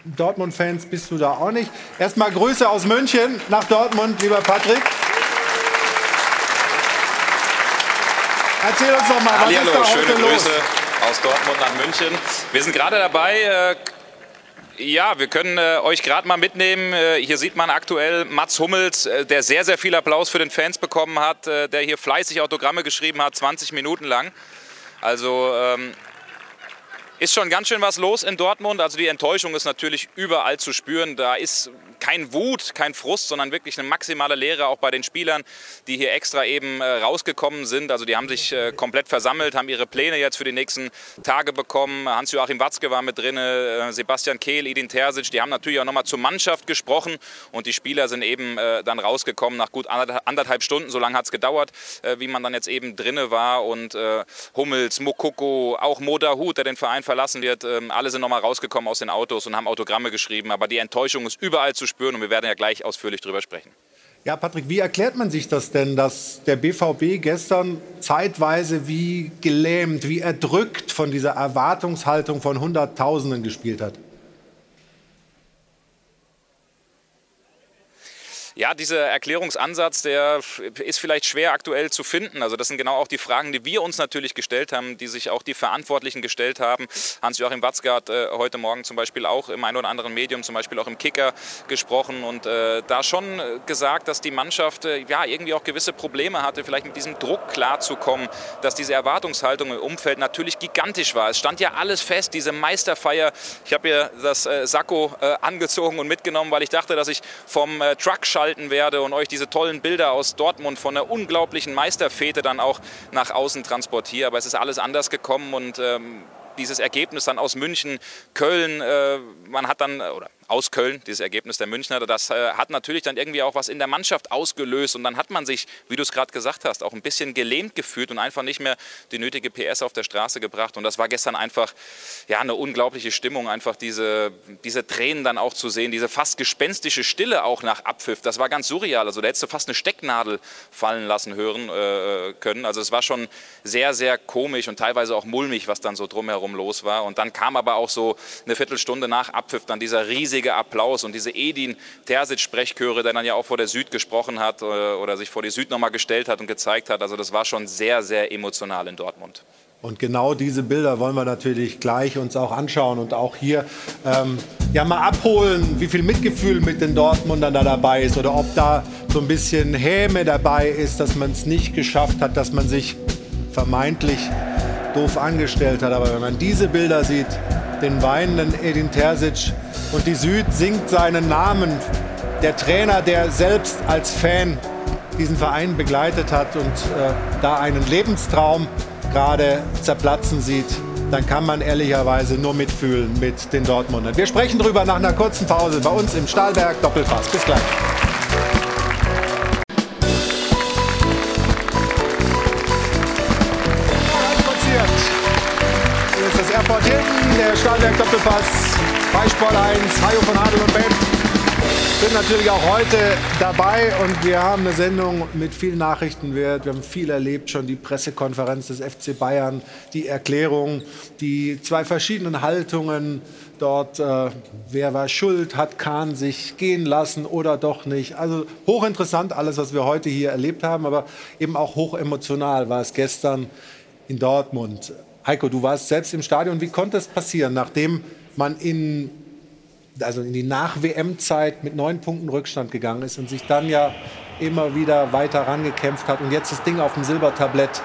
Dortmund-Fans bist du da auch nicht. Erstmal Grüße aus München nach Dortmund, lieber Patrick. Erzähl uns doch mal, was Hallihallo, ist da schöne heute Grüße los? aus Dortmund nach München. Wir sind gerade dabei, äh, ja, wir können äh, euch gerade mal mitnehmen. Äh, hier sieht man aktuell Mats Hummels, äh, der sehr, sehr viel Applaus für den Fans bekommen hat, äh, der hier fleißig Autogramme geschrieben hat, 20 Minuten lang. Also ähm, ist schon ganz schön was los in Dortmund. Also die Enttäuschung ist natürlich überall zu spüren. Da ist kein Wut, kein Frust, sondern wirklich eine maximale Leere auch bei den Spielern, die hier extra eben äh, rausgekommen sind. Also die haben sich äh, komplett versammelt, haben ihre Pläne jetzt für die nächsten Tage bekommen. Hans-Joachim Watzke war mit drin, äh, Sebastian Kehl, Edin Terzic. Die haben natürlich auch nochmal zur Mannschaft gesprochen und die Spieler sind eben äh, dann rausgekommen nach gut anderthalb Stunden. So lange hat es gedauert, äh, wie man dann jetzt eben drinne war. Und äh, Hummels, Mokoko, auch Modahut, der den Verein verlassen wird. Ähm, alle sind nochmal rausgekommen aus den Autos und haben Autogramme geschrieben. Aber die Enttäuschung ist überall zu spüren und wir werden ja gleich ausführlich darüber sprechen. Ja, Patrick, wie erklärt man sich das denn, dass der BVB gestern zeitweise wie gelähmt, wie erdrückt von dieser Erwartungshaltung von Hunderttausenden gespielt hat? Ja, dieser Erklärungsansatz, der ist vielleicht schwer aktuell zu finden. Also das sind genau auch die Fragen, die wir uns natürlich gestellt haben, die sich auch die Verantwortlichen gestellt haben. Hans-Joachim Watzke hat äh, heute Morgen zum Beispiel auch im einen oder anderen Medium, zum Beispiel auch im Kicker gesprochen und äh, da schon gesagt, dass die Mannschaft äh, ja irgendwie auch gewisse Probleme hatte, vielleicht mit diesem Druck klarzukommen, dass diese Erwartungshaltung im Umfeld natürlich gigantisch war. Es stand ja alles fest, diese Meisterfeier. Ich habe hier das äh, Sakko äh, angezogen und mitgenommen, weil ich dachte, dass ich vom äh, Truckschall halten werde und euch diese tollen Bilder aus Dortmund von der unglaublichen Meisterfete dann auch nach außen transportiere. Aber es ist alles anders gekommen und ähm, dieses Ergebnis dann aus München, Köln, äh, man hat dann, oder aus Köln, dieses Ergebnis der Münchner, das äh, hat natürlich dann irgendwie auch was in der Mannschaft ausgelöst. Und dann hat man sich, wie du es gerade gesagt hast, auch ein bisschen gelähmt gefühlt und einfach nicht mehr die nötige PS auf der Straße gebracht. Und das war gestern einfach ja, eine unglaubliche Stimmung, einfach diese, diese Tränen dann auch zu sehen, diese fast gespenstische Stille auch nach Abpfiff, das war ganz surreal, also da hättest du fast eine Stecknadel fallen lassen hören äh, können, also es war schon sehr, sehr komisch und teilweise auch mulmig, was dann so drumherum los war. Und dann kam aber auch so eine Viertelstunde nach Abpfiff dann dieser riesige riesige Applaus und diese Edin Terzic-Sprechchöre, der dann ja auch vor der Süd gesprochen hat äh, oder sich vor die Süd nochmal gestellt hat und gezeigt hat. Also das war schon sehr, sehr emotional in Dortmund. Und genau diese Bilder wollen wir natürlich gleich uns auch anschauen und auch hier ähm, ja mal abholen, wie viel Mitgefühl mit den Dortmundern da dabei ist oder ob da so ein bisschen Häme dabei ist, dass man es nicht geschafft hat, dass man sich vermeintlich doof angestellt hat. Aber wenn man diese Bilder sieht, den weinenden Edin Terzic, und die Süd singt seinen Namen. Der Trainer, der selbst als Fan diesen Verein begleitet hat und äh, da einen Lebenstraum gerade zerplatzen sieht, dann kann man ehrlicherweise nur mitfühlen mit den Dortmundern. Wir sprechen darüber nach einer kurzen Pause bei uns im Stahlberg Doppelpass. Bis gleich. Airport Hilton, der Stahlberg Doppelpass bei Sport 1, Hajo von Adel und Ben sind natürlich auch heute dabei und wir haben eine Sendung mit viel Nachrichtenwert. Wir haben viel erlebt, schon die Pressekonferenz des FC Bayern, die Erklärung, die zwei verschiedenen Haltungen dort. Äh, wer war schuld? Hat Kahn sich gehen lassen oder doch nicht? Also hochinteressant alles, was wir heute hier erlebt haben, aber eben auch hochemotional war es gestern in Dortmund. Heiko, du warst selbst im Stadion. Wie konnte es passieren, nachdem man in, also in die Nach-WM-Zeit mit neun Punkten Rückstand gegangen ist und sich dann ja immer wieder weiter rangekämpft hat und jetzt das Ding auf dem Silbertablett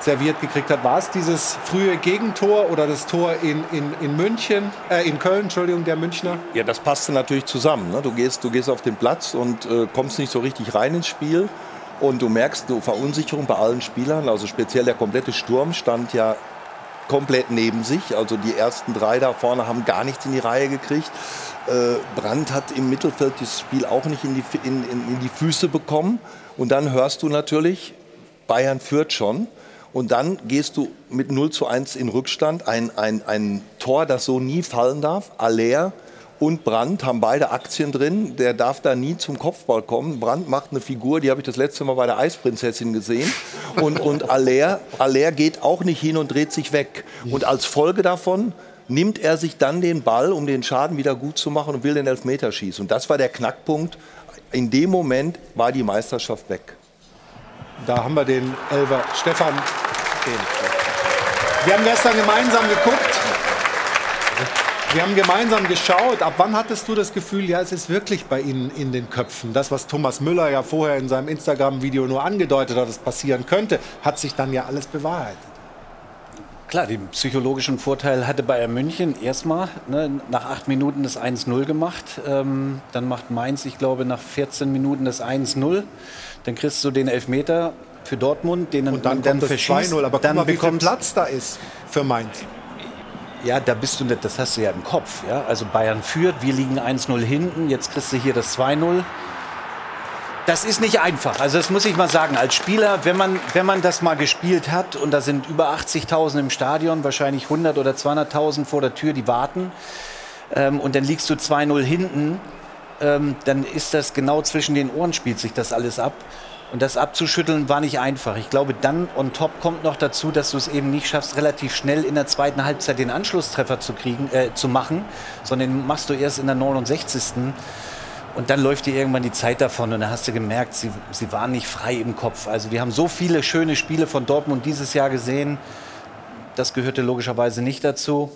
serviert gekriegt hat. War es dieses frühe Gegentor oder das Tor in, in, in München, äh, in Köln, Entschuldigung, der Münchner? Ja, das passte natürlich zusammen. Ne? Du, gehst, du gehst auf den Platz und äh, kommst nicht so richtig rein ins Spiel. Und du merkst eine Verunsicherung bei allen Spielern. Also speziell der komplette Sturm stand ja komplett neben sich. Also die ersten drei da vorne haben gar nichts in die Reihe gekriegt. Äh, Brandt hat im Mittelfeld das Spiel auch nicht in die, in, in, in die Füße bekommen. Und dann hörst du natürlich, Bayern führt schon. Und dann gehst du mit 0 zu 1 in Rückstand. Ein, ein, ein Tor, das so nie fallen darf. Aller und Brandt haben beide Aktien drin. Der darf da nie zum Kopfball kommen. Brandt macht eine Figur, die habe ich das letzte Mal bei der Eisprinzessin gesehen. Und, und Aller, geht auch nicht hin und dreht sich weg. Und als Folge davon nimmt er sich dann den Ball, um den Schaden wieder gut zu machen und will den Elfmeter schießen. Und das war der Knackpunkt. In dem Moment war die Meisterschaft weg. Da haben wir den Elver Stefan. Wir haben gestern gemeinsam geguckt. Wir haben gemeinsam geschaut. Ab wann hattest du das Gefühl, ja, es ist wirklich bei Ihnen in den Köpfen? Das, was Thomas Müller ja vorher in seinem Instagram-Video nur angedeutet hat, dass passieren könnte, hat sich dann ja alles bewahrheitet. Klar, den psychologischen Vorteil hatte Bayern München erstmal ne, nach acht Minuten das 1-0 gemacht. Ähm, dann macht Mainz, ich glaube, nach 14 Minuten das 1-0. Dann kriegst du den Elfmeter für Dortmund, den Und dann, dann kommt das 2-0. Aber dann guck mal, wie viel Platz da ist für Mainz. Ja, da bist du nicht, das hast du ja im Kopf. Ja? Also Bayern führt, wir liegen 1-0 hinten, jetzt kriegst du hier das 2-0. Das ist nicht einfach. Also das muss ich mal sagen. Als Spieler, wenn man, wenn man das mal gespielt hat und da sind über 80.000 im Stadion, wahrscheinlich 100 oder 200.000 vor der Tür, die warten, ähm, und dann liegst du 2-0 hinten, ähm, dann ist das genau zwischen den Ohren spielt sich das alles ab. Und das abzuschütteln war nicht einfach. Ich glaube, dann on top kommt noch dazu, dass du es eben nicht schaffst, relativ schnell in der zweiten Halbzeit den Anschlusstreffer zu kriegen, äh, zu machen, sondern machst du erst in der 69. Und dann läuft dir irgendwann die Zeit davon und dann hast du gemerkt, sie, sie waren nicht frei im Kopf. Also wir haben so viele schöne Spiele von Dortmund dieses Jahr gesehen. Das gehörte logischerweise nicht dazu.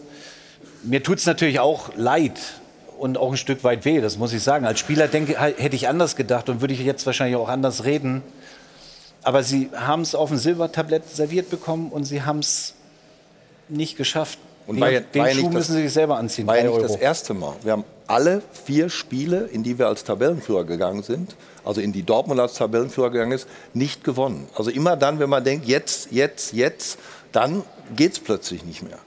Mir tut es natürlich auch leid und auch ein Stück weit weh, das muss ich sagen. Als Spieler denke, hätte ich anders gedacht und würde ich jetzt wahrscheinlich auch anders reden. Aber sie haben es auf dem Silbertablett serviert bekommen und sie haben es nicht geschafft. Und den ja- den ja Schuh das- müssen sie sich selber anziehen. War ja nicht das erste Mal. Wir haben alle vier Spiele, in die wir als Tabellenführer gegangen sind, also in die Dortmund als Tabellenführer gegangen ist, nicht gewonnen. Also immer dann, wenn man denkt, jetzt, jetzt, jetzt, dann geht es plötzlich nicht mehr.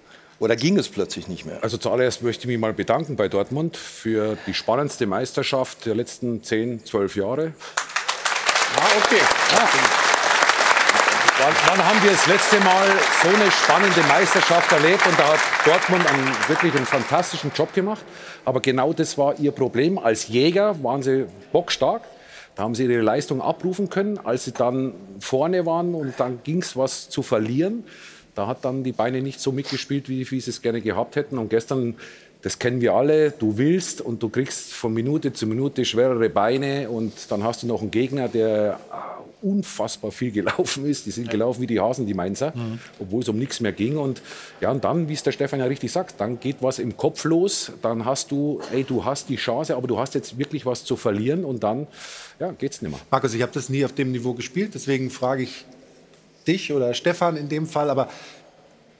Oder ging es plötzlich nicht mehr. Also zuallererst möchte ich mich mal bedanken bei Dortmund für die spannendste Meisterschaft der letzten 10, 12 Jahre. Ah, okay. Wann, wann haben wir das letzte Mal so eine spannende Meisterschaft erlebt? Und da hat Dortmund einen, wirklich einen fantastischen Job gemacht. Aber genau das war ihr Problem. Als Jäger waren sie bockstark. Da haben sie ihre Leistung abrufen können. Als sie dann vorne waren und dann ging es was zu verlieren, da hat dann die Beine nicht so mitgespielt, wie, wie sie es gerne gehabt hätten. Und gestern, das kennen wir alle, du willst und du kriegst von Minute zu Minute schwerere Beine und dann hast du noch einen Gegner, der unfassbar viel gelaufen ist. Die sind gelaufen wie die Hasen, die Mainzer, obwohl es um nichts mehr ging. Und ja, und dann, wie es der Stefan ja richtig sagt, dann geht was im Kopf los. Dann hast du, ey, du hast die Chance, aber du hast jetzt wirklich was zu verlieren und dann ja, geht's nicht mehr. Markus, ich habe das nie auf dem Niveau gespielt, deswegen frage ich dich oder Stefan in dem Fall, aber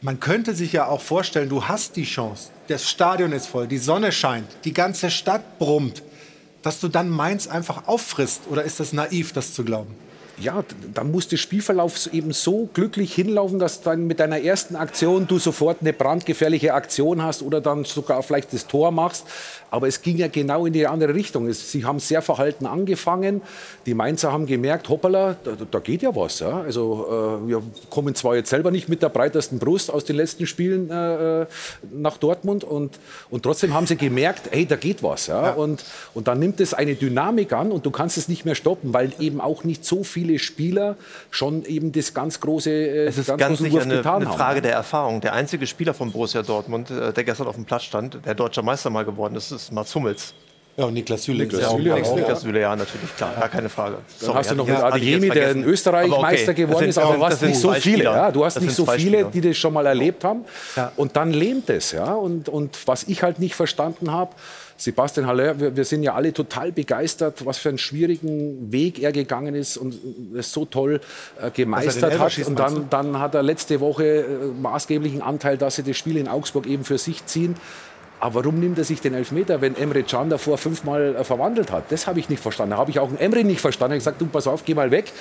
man könnte sich ja auch vorstellen, du hast die Chance, das Stadion ist voll, die Sonne scheint, die ganze Stadt brummt, dass du dann Mainz einfach auffrisst oder ist das naiv, das zu glauben? Ja, dann muss der Spielverlauf eben so glücklich hinlaufen, dass dann mit deiner ersten Aktion du sofort eine brandgefährliche Aktion hast oder dann sogar vielleicht das Tor machst. Aber es ging ja genau in die andere Richtung. Es, sie haben sehr verhalten angefangen. Die Mainzer haben gemerkt, hoppala, da, da geht ja was. Ja? Also äh, wir kommen zwar jetzt selber nicht mit der breitesten Brust aus den letzten Spielen äh, nach Dortmund und, und trotzdem haben sie gemerkt, hey, da geht was. Ja? Und, und dann nimmt es eine Dynamik an und du kannst es nicht mehr stoppen, weil eben auch nicht so viele Spieler schon eben das ganz große, äh, Es ist ganz ganz sicher Wurf eine, getan eine haben. Frage der Erfahrung. Der einzige Spieler von Borussia Dortmund, äh, der gestern auf dem Platz stand, der deutscher Meister mal geworden ist, ist Mats Hummels. Ja, und Niklas Süle. Niklas Ja, Süle, auch, auch, ja. Niklas Süle, ja, natürlich, klar, gar keine Frage. Dann hast du noch mit Adeyemi, der in. Österreich okay, Meister geworden ist, aber was sind nicht so viele. Spieler. Ja, du hast Das nicht so viele, Spieler. die das schon mal erlebt haben. Und dann lähmt es. Ja? Und, und was ich halt nicht verstanden habe, Sebastian Haller, wir, wir sind ja alle total begeistert, was für einen schwierigen Weg er gegangen ist und es so toll äh, gemeistert Elfer hat. Und dann, dann hat er letzte Woche äh, maßgeblichen Anteil, dass sie das Spiel in Augsburg eben für sich ziehen. Aber warum nimmt er sich den Elfmeter, wenn Emre Can davor fünfmal äh, verwandelt hat? Das habe ich nicht verstanden. Da habe ich auch Emre nicht verstanden. Ich habe gesagt, du pass auf, geh mal weg.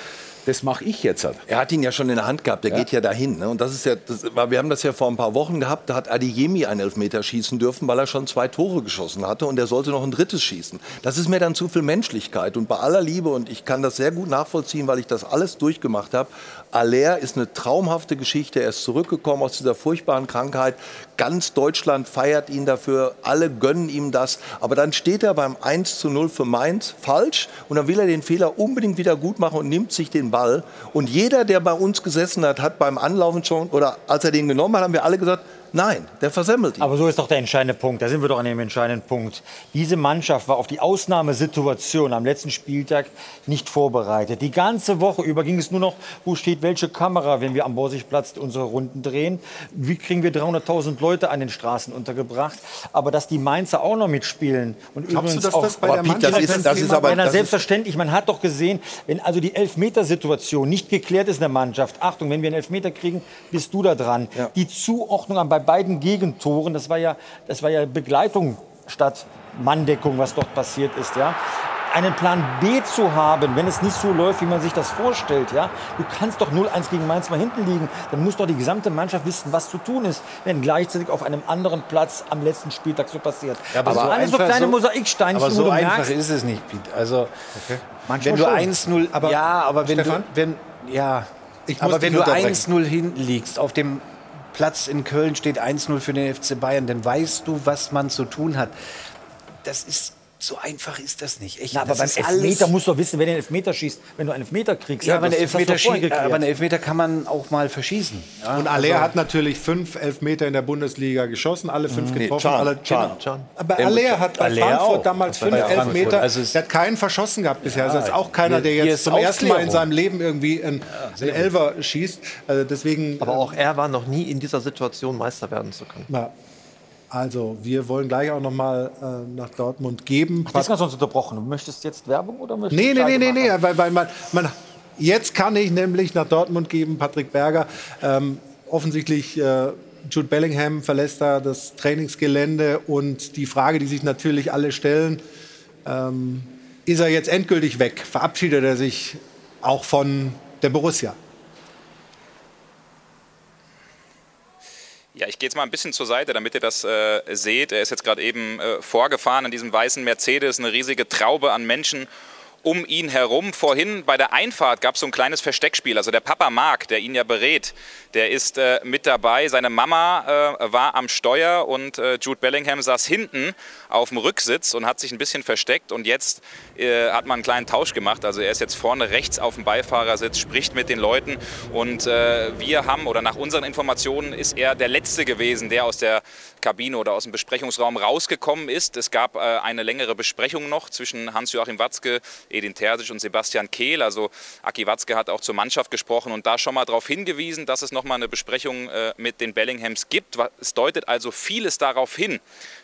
Das mache ich jetzt. halt. Er hat ihn ja schon in der Hand gehabt, der Ja. geht ja dahin. Ne? Und das ist ja, das, wir haben das ja vor ein paar Wochen gehabt, da hat Adeyemi einen Elfmeter schießen dürfen, weil er schon zwei Tore geschossen hatte und er sollte noch ein drittes schießen. Das ist mir dann zu viel Menschlichkeit und bei aller Liebe und ich kann das sehr gut nachvollziehen, weil ich das alles durchgemacht habe. Aller ist eine traumhafte Geschichte. Er ist zurückgekommen aus dieser furchtbaren Krankheit. Ganz Deutschland feiert ihn dafür. Alle gönnen ihm das. Aber dann steht er beim 1 zu 0 für Mainz falsch und dann will er den Fehler unbedingt wieder gut machen und nimmt sich den Ball. Und jeder, der bei uns gesessen hat, hat beim Anlaufen schon, oder als er den genommen hat, haben wir alle gesagt, Nein, der versemmelt ihn. Aber so ist doch der entscheidende Punkt. Da sind wir doch an dem entscheidenden Punkt. Diese Mannschaft war auf die Ausnahmesituation am letzten Spieltag nicht vorbereitet. Die ganze Woche über ging es nur noch, wo steht welche Kamera, wenn wir am Borsigplatz unsere Runden drehen. Wie kriegen wir 300.000 Leute an den Straßen untergebracht? Aber dass die Mainzer auch noch mitspielen und Glaubst du, übrigens dass auch das bei der Mannschaft das ist, das ist aber Das selbstverständlich. Man hat doch gesehen, wenn also die Elfmetersituation nicht geklärt ist in der Mannschaft. Achtung, wenn wir einen Elfmeter kriegen, bist du da dran. Die Zuordnung an bei beiden Gegentoren, das war ja, das war ja Begleitung statt Manndeckung, was dort passiert ist, ja. Einen Plan B zu haben, wenn es nicht so läuft, wie man sich das vorstellt, ja. Du kannst doch 0-1 gegen Mainz mal hinten liegen. Dann muss doch die gesamte Mannschaft wissen, was zu tun ist, wenn gleichzeitig auf einem anderen Platz am letzten Spieltag so passiert. Ja, das sind alles so kleine Mosaiksteinchen, Aber wo so du einfach merkst, ist es nicht, Piet. Also, Manchmal wenn du schon. 1-0, Aber- ja, aber wenn Stefan? du, wenn, ja, aber wenn du unterbrechen. 1-0 hinten liegst, auf dem Platz in Köln steht 1-0 für den FC Bayern, dann weißt du, was man zu tun hat. Das ist, so einfach ist das nicht. Echt, Na, aber das beim ist Elfmeter alles- musst du doch wissen, wer den Elfmeter schießt. Wenn du einen Elfmeter kriegst, Ja, aber einen du Elfmeter, aber einen Elfmeter kann man auch mal verschießen. Ja, Und Aller also- hat natürlich fünf Elfmeter in der Bundesliga geschossen, alle fünf Mhm. Nee, getroffen. Can, alle, Can, genau. Can. Aber Aller hat bei Frankfurt auch. damals fünf. Elfmeter. Also der hat keinen verschossen gehabt bisher. Also Ja, das ist auch keiner, der jetzt zum ersten Mal in seinem Leben irgendwie einen, einen Elfer schießt. Also deswegen, Aber auch er war noch nie in dieser Situation, Meister werden zu können. Ja. Also, wir wollen gleich auch noch mal äh, nach Dortmund geben. Ach, das hast du uns unterbrochen. Du möchtest jetzt Werbung oder möchtest Nee, du nee, nee, nee, nee, weil, weil man, man, jetzt kann ich nämlich nach Dortmund geben, Patrick Berger. Ähm, offensichtlich, äh, Jude Bellingham verlässt da das Trainingsgelände und die Frage, die sich natürlich alle stellen, ähm, ist er jetzt endgültig weg? Verabschiedet er sich auch von der Borussia? Ja, ich gehe jetzt mal ein bisschen zur Seite, damit ihr das äh, seht. Er ist jetzt gerade eben äh, vorgefahren in diesem weißen Mercedes, eine riesige Traube an Menschen um ihn herum. Vorhin bei der Einfahrt gab es so ein kleines Versteckspiel. Also der Papa Marc, der ihn ja berät, der ist äh, mit dabei. Seine Mama äh, war am Steuer und äh, Jude Bellingham saß hinten auf dem Rücksitz und hat sich ein bisschen versteckt. Und jetzt äh, hat man einen kleinen Tausch gemacht. Also er ist jetzt vorne rechts auf dem Beifahrersitz, spricht mit den Leuten. Und äh, wir haben, oder nach unseren Informationen, ist er der Letzte gewesen, der aus der Kabine oder aus dem Besprechungsraum rausgekommen ist. Es gab äh, eine längere Besprechung noch zwischen Hans-Joachim Watzke, Edin Terzic und Sebastian Kehl. Also Aki Watzke hat auch zur Mannschaft gesprochen und da schon mal darauf hingewiesen, dass es noch mal eine Besprechung äh, mit den Bellinghams gibt. Es deutet also vieles darauf hin,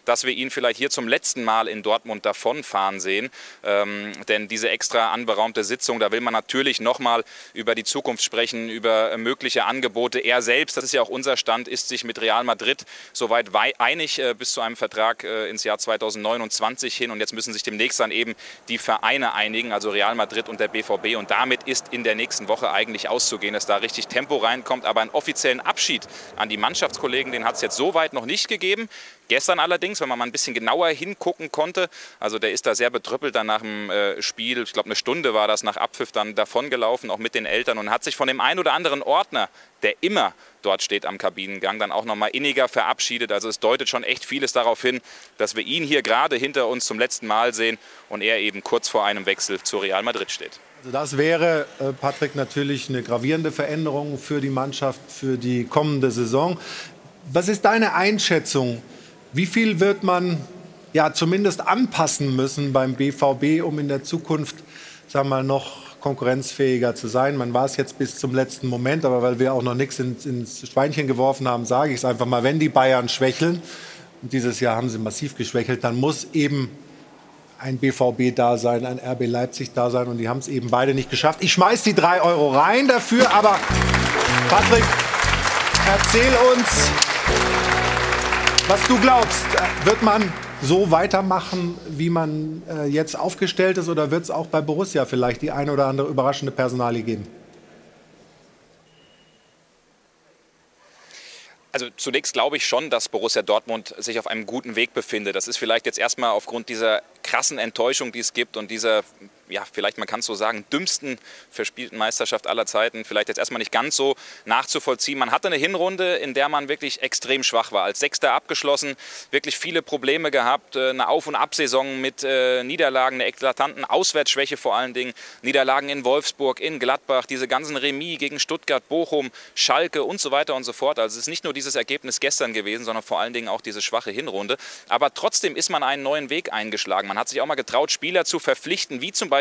dass wir ihn vielleicht hier zum letzten Mal in Dortmund davonfahren sehen. Ähm, denn diese extra anberaumte Sitzung, da will man natürlich noch mal über die Zukunft sprechen, über mögliche Angebote. Er selbst, das ist ja auch unser Stand, ist sich mit Real Madrid soweit wei- einig äh, bis zu einem Vertrag äh, ins Jahr 2029 hin. Und jetzt müssen sich demnächst dann eben die Vereine einigen, also Real Madrid und der BVB. Und damit ist in der nächsten Woche eigentlich auszugehen, dass da richtig Tempo reinkommt. Aber einen offiziellen Abschied an die Mannschaftskollegen, den hat es jetzt soweit noch nicht gegeben. Gestern allerdings, wenn man mal ein bisschen genauer hingucken konnte, also der ist da sehr betrüppelt dann nach dem äh, Spiel, ich glaube eine Stunde war das nach Abpfiff dann davongelaufen, auch mit den Eltern und hat sich von dem einen oder anderen Ordner, der immer dort steht am Kabinengang, dann auch nochmal inniger verabschiedet. Also es deutet schon echt vieles darauf hin, dass wir ihn hier gerade hinter uns zum letzten Mal sehen und er eben kurz vor einem Wechsel zu Real Madrid steht. Also das wäre, äh, Patrick, natürlich eine gravierende Veränderung für die Mannschaft für die kommende Saison. Was ist deine Einschätzung? Wie viel wird man ja zumindest anpassen müssen beim BVB, um in der Zukunft, sagen wir mal, noch konkurrenzfähiger zu sein? Man war es jetzt bis zum letzten Moment, aber weil wir auch noch nichts ins, ins Schweinchen geworfen haben, sage ich es einfach mal, wenn die Bayern schwächeln, und dieses Jahr haben sie massiv geschwächelt, dann muss eben ein BVB da sein, ein RB Leipzig da sein und die haben es eben beide nicht geschafft. Ich schmeiß die drei Euro rein dafür, aber Patrick, erzähl uns, was du glaubst. Wird man so weitermachen, wie man äh, jetzt aufgestellt ist, oder wird es auch bei Borussia vielleicht die eine oder andere überraschende Personalie geben? Also zunächst glaube ich schon, dass Borussia Dortmund sich auf einem guten Weg befindet. Das ist vielleicht jetzt erstmal aufgrund dieser krassen Enttäuschung, die es gibt und dieser ja, vielleicht man kann es so sagen, dümmsten verspielten Meisterschaft aller Zeiten vielleicht jetzt erstmal nicht ganz so nachzuvollziehen. Man hatte eine Hinrunde, in der man wirklich extrem schwach war. Als Sechster abgeschlossen, wirklich viele Probleme gehabt, äh, eine Auf- und Absaison mit äh, Niederlagen, eine eklatanten Auswärtsschwäche vor allen Dingen, Niederlagen in Wolfsburg, in Gladbach, diese ganzen Remis gegen Stuttgart, Bochum, Schalke und so weiter und so fort. Also es ist nicht nur dieses Ergebnis gestern gewesen, sondern vor allen Dingen auch diese schwache Hinrunde. Aber trotzdem ist man einen neuen Weg eingeschlagen. Man hat sich auch mal getraut, Spieler zu verpflichten, wie zum Beispiel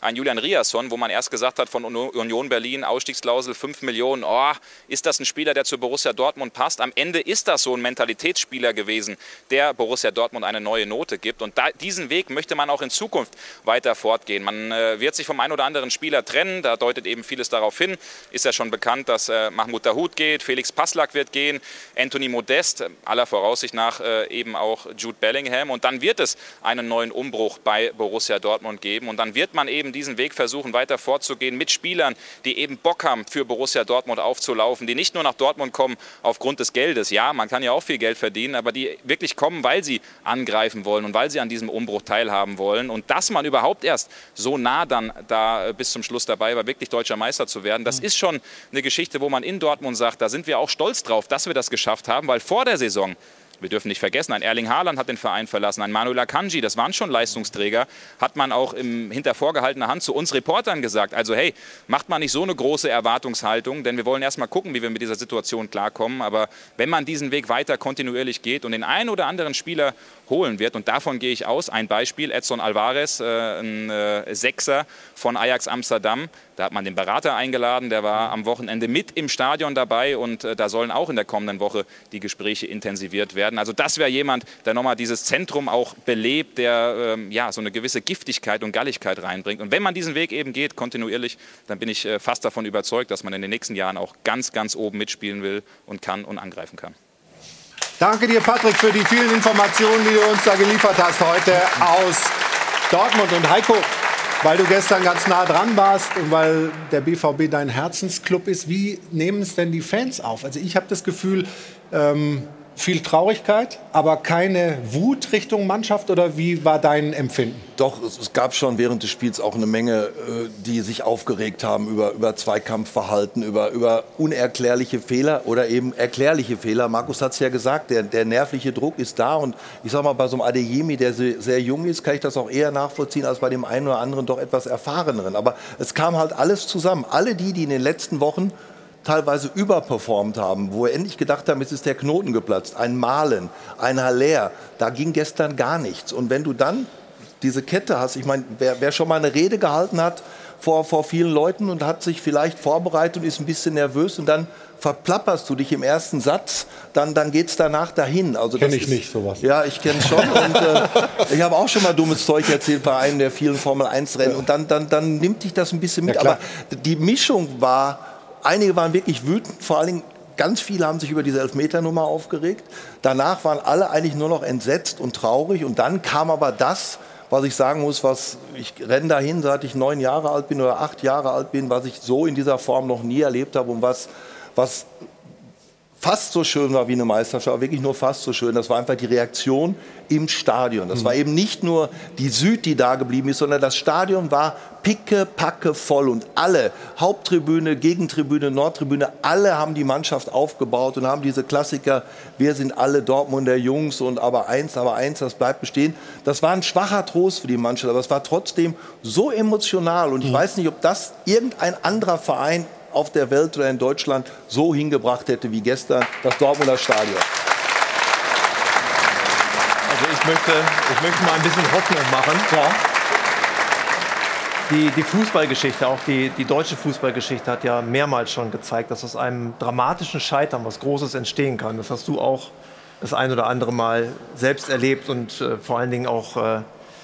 ein Julian Riasson, wo man erst gesagt hat von Union Berlin, Ausstiegsklausel 5 Millionen, oh, ist das ein Spieler, der zu Borussia Dortmund passt? Am Ende ist das so ein Mentalitätsspieler gewesen, der Borussia Dortmund eine neue Note gibt. Und da, diesen Weg möchte man auch in Zukunft weiter fortgehen. Man äh, wird sich vom einen oder anderen Spieler trennen, da deutet eben vieles darauf hin. Ist ja schon bekannt, dass äh, Mahmoud Dahoud geht, Felix Passlack wird gehen, Anthony Modest, aller Voraussicht nach äh, eben auch Jude Bellingham. Und dann wird es einen neuen Umbruch bei Borussia Dortmund geben. Und dann wird man eben diesen Weg versuchen, weiter vorzugehen mit Spielern, die eben Bock haben, für Borussia Dortmund aufzulaufen, die nicht nur nach Dortmund kommen aufgrund des Geldes. Ja, man kann ja auch viel Geld verdienen, aber die wirklich kommen, weil sie angreifen wollen und weil sie an diesem Umbruch teilhaben wollen. Und dass man überhaupt erst so nah dann da bis zum Schluss dabei war, wirklich deutscher Meister zu werden, das ist schon eine Geschichte, wo man in Dortmund sagt, da sind wir auch stolz drauf, dass wir das geschafft haben, weil vor der Saison wir dürfen nicht vergessen, ein Erling Haaland hat den Verein verlassen, ein Manuel Akanji, das waren schon Leistungsträger, hat man auch im, hinter vorgehaltener Hand zu uns Reportern gesagt. Also hey, macht man nicht so eine große Erwartungshaltung, denn wir wollen erst mal gucken, wie wir mit dieser Situation klarkommen. Aber wenn man diesen Weg weiter kontinuierlich geht und den einen oder anderen Spieler holen wird, und davon gehe ich aus, ein Beispiel, Edson Alvarez, äh, ein äh, Sechser von Ajax Amsterdam, da hat man den Berater eingeladen, der war am Wochenende mit im Stadion dabei und äh, da sollen auch in der kommenden Woche die Gespräche intensiviert werden. Also das wäre jemand, der nochmal dieses Zentrum auch belebt, der ähm, ja, so eine gewisse Giftigkeit und Galligkeit reinbringt. Und wenn man diesen Weg eben geht, kontinuierlich, dann bin ich äh, fast davon überzeugt, dass man in den nächsten Jahren auch ganz, ganz oben mitspielen will und kann und angreifen kann. Danke dir, Patrick, für die vielen Informationen, die du uns da geliefert hast heute aus Dortmund. Und Heiko, weil du gestern ganz nah dran warst und weil der BVB dein Herzensclub ist, wie nehmen es denn die Fans auf? Also ich habe das Gefühl, ähm, viel Traurigkeit, aber keine Wut Richtung Mannschaft oder wie war dein Empfinden? Doch, es, gab schon während des Spiels auch eine Menge, äh, die sich aufgeregt haben über, über Zweikampfverhalten, über, über unerklärliche Fehler oder eben erklärliche Fehler. Markus hat es ja gesagt, der, der nervliche Druck ist da und ich sage mal, bei so einem Adeyemi, der sehr, sehr jung ist, kann ich das auch eher nachvollziehen als bei dem einen oder anderen doch etwas erfahreneren. Aber es kam halt alles zusammen. Alle die, die in den letzten Wochen teilweise überperformt haben, wo wir endlich gedacht haben, jetzt ist der Knoten geplatzt. Ein Malen, ein Haller, da ging gestern gar nichts. Und wenn du dann diese Kette hast, ich meine, wer, wer schon mal eine Rede gehalten hat vor, vor vielen Leuten und hat sich vielleicht vorbereitet und ist ein bisschen nervös und dann verplapperst du dich im ersten Satz, dann, dann geht es danach dahin. Also kenne ich ist, nicht sowas. Ja, ich kenne schon. und äh, ich habe auch schon mal dummes Zeug erzählt bei einem der vielen Formel-1-Rennen. Ja. Und dann, dann, dann nimmt dich das ein bisschen mit. Ja, Aber die Mischung war Einige waren wirklich wütend, vor allen Dingen ganz viele haben sich über diese Elfmeternummer aufgeregt. Danach waren alle eigentlich nur noch entsetzt und traurig. Und dann kam aber das, was ich sagen muss, was ich renne dahin, seit ich neun Jahre alt bin oder acht Jahre alt bin, was ich so in dieser Form noch nie erlebt habe und was, was fast so schön war wie eine Meisterschaft, wirklich nur fast so schön. Das war einfach die Reaktion im Stadion. Das war mhm. eben nicht nur die Süd, die da geblieben ist, sondern das Stadion war picke, packe voll und alle, Haupttribüne, Gegentribüne, Nordtribüne, alle haben die Mannschaft aufgebaut und haben diese Klassiker, wir sind alle Dortmunder Jungs und aber eins, aber eins, das bleibt bestehen. Das war ein schwacher Trost für die Mannschaft, aber es war trotzdem so emotional und ich mhm. weiß nicht, ob das irgendein anderer Verein auf der Welt oder in Deutschland so hingebracht hätte wie gestern das Dortmunder Stadion. Also ich möchte, ich möchte mal ein bisschen Hoffnung machen. Ja. Die, die, Fußballgeschichte, auch die, die deutsche Fußballgeschichte hat ja mehrmals schon gezeigt, dass aus einem dramatischen Scheitern was Großes entstehen kann. Das hast du auch das ein oder andere Mal selbst erlebt und äh, vor allen Dingen auch äh,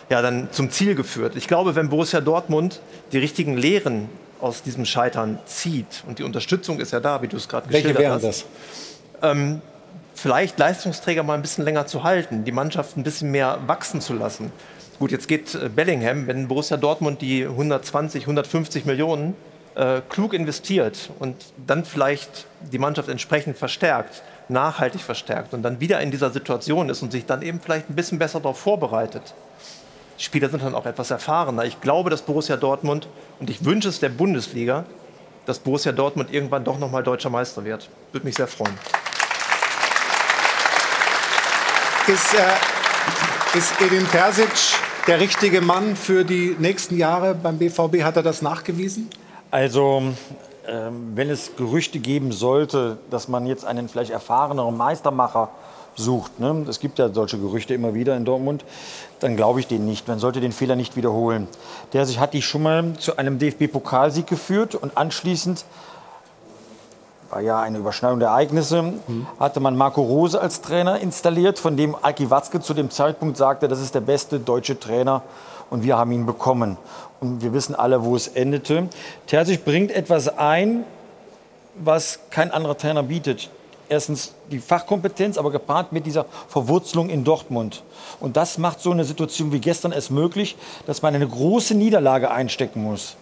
ja, dann zum Ziel geführt. Ich glaube, wenn Borussia Dortmund die richtigen Lehren aus diesem Scheitern zieht. Und die Unterstützung ist ja da, wie du es gerade geschildert Welche wären hast. das? Ähm, vielleicht Leistungsträger mal ein bisschen länger zu halten, die Mannschaft ein bisschen mehr wachsen zu lassen. Gut, jetzt geht äh, Bellingham, wenn Borussia Dortmund die 120, 150 Millionen äh, klug investiert und dann vielleicht die Mannschaft entsprechend verstärkt, nachhaltig verstärkt und dann wieder in dieser Situation ist und sich dann eben vielleicht ein bisschen besser darauf vorbereitet, die Spieler sind dann auch etwas erfahrener. Ich glaube, dass Borussia Dortmund, und ich wünsche es der Bundesliga, dass Borussia Dortmund irgendwann doch noch mal deutscher Meister wird. Würde mich sehr freuen. Ist, äh, ist Edin Terzic der richtige Mann für die nächsten Jahre beim BVB? Hat er das nachgewiesen? Also, ähm, wenn es Gerüchte geben sollte, dass man jetzt einen vielleicht erfahreneren Meistermacher sucht, ne? es gibt ja solche Gerüchte immer wieder in Dortmund, dann glaube ich den nicht. Man sollte den Fehler nicht wiederholen. Der sich hat die schon mal zu einem DFB-Pokalsieg geführt und anschließend war ja eine Überschneidung der Ereignisse, mhm. hatte man Marco Rose als Trainer installiert, von dem Alki Watzke zu dem Zeitpunkt sagte, das ist der beste deutsche Trainer und wir haben ihn bekommen. Und wir wissen alle, wo es endete. Terzic bringt etwas ein, was kein anderer Trainer bietet. Erstens die Fachkompetenz, aber gepaart mit dieser Verwurzelung in Dortmund. Und das macht so eine Situation wie gestern es möglich, dass man eine große Niederlage einstecken muss,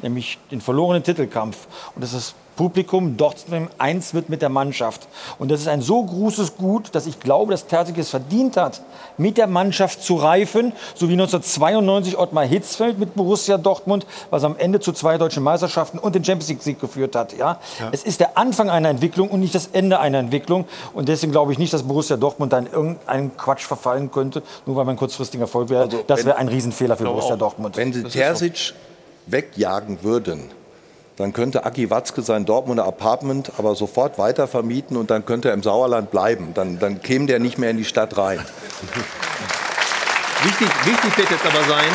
nämlich den verlorenen Titelkampf. Und das ist Publikum dort eins wird mit der Mannschaft. Und das ist ein so großes Gut, dass ich glaube, dass Terzic es verdient hat, mit der Mannschaft zu reifen, so wie 1992 Ottmar Hitzfeld mit Borussia Dortmund, was am Ende zu zwei deutschen Meisterschaften und den Champions League Sieg geführt hat. Ja? ja? Es ist der Anfang einer Entwicklung und nicht das Ende einer Entwicklung. Und deswegen glaube ich nicht, dass Borussia Dortmund da in irgendeinen Quatsch verfallen könnte, nur weil man kurzfristiger Erfolg wäre. Also, das wäre ein Riesenfehler für Borussia auch. Dortmund. Wenn sie Terzic wegjagen würden, dann könnte Aki Watzke sein Dortmunder Apartment aber sofort weiter vermieten und dann könnte er im Sauerland bleiben. Dann, dann käme der nicht mehr in die Stadt rein. wichtig, wichtig wird jetzt aber sein,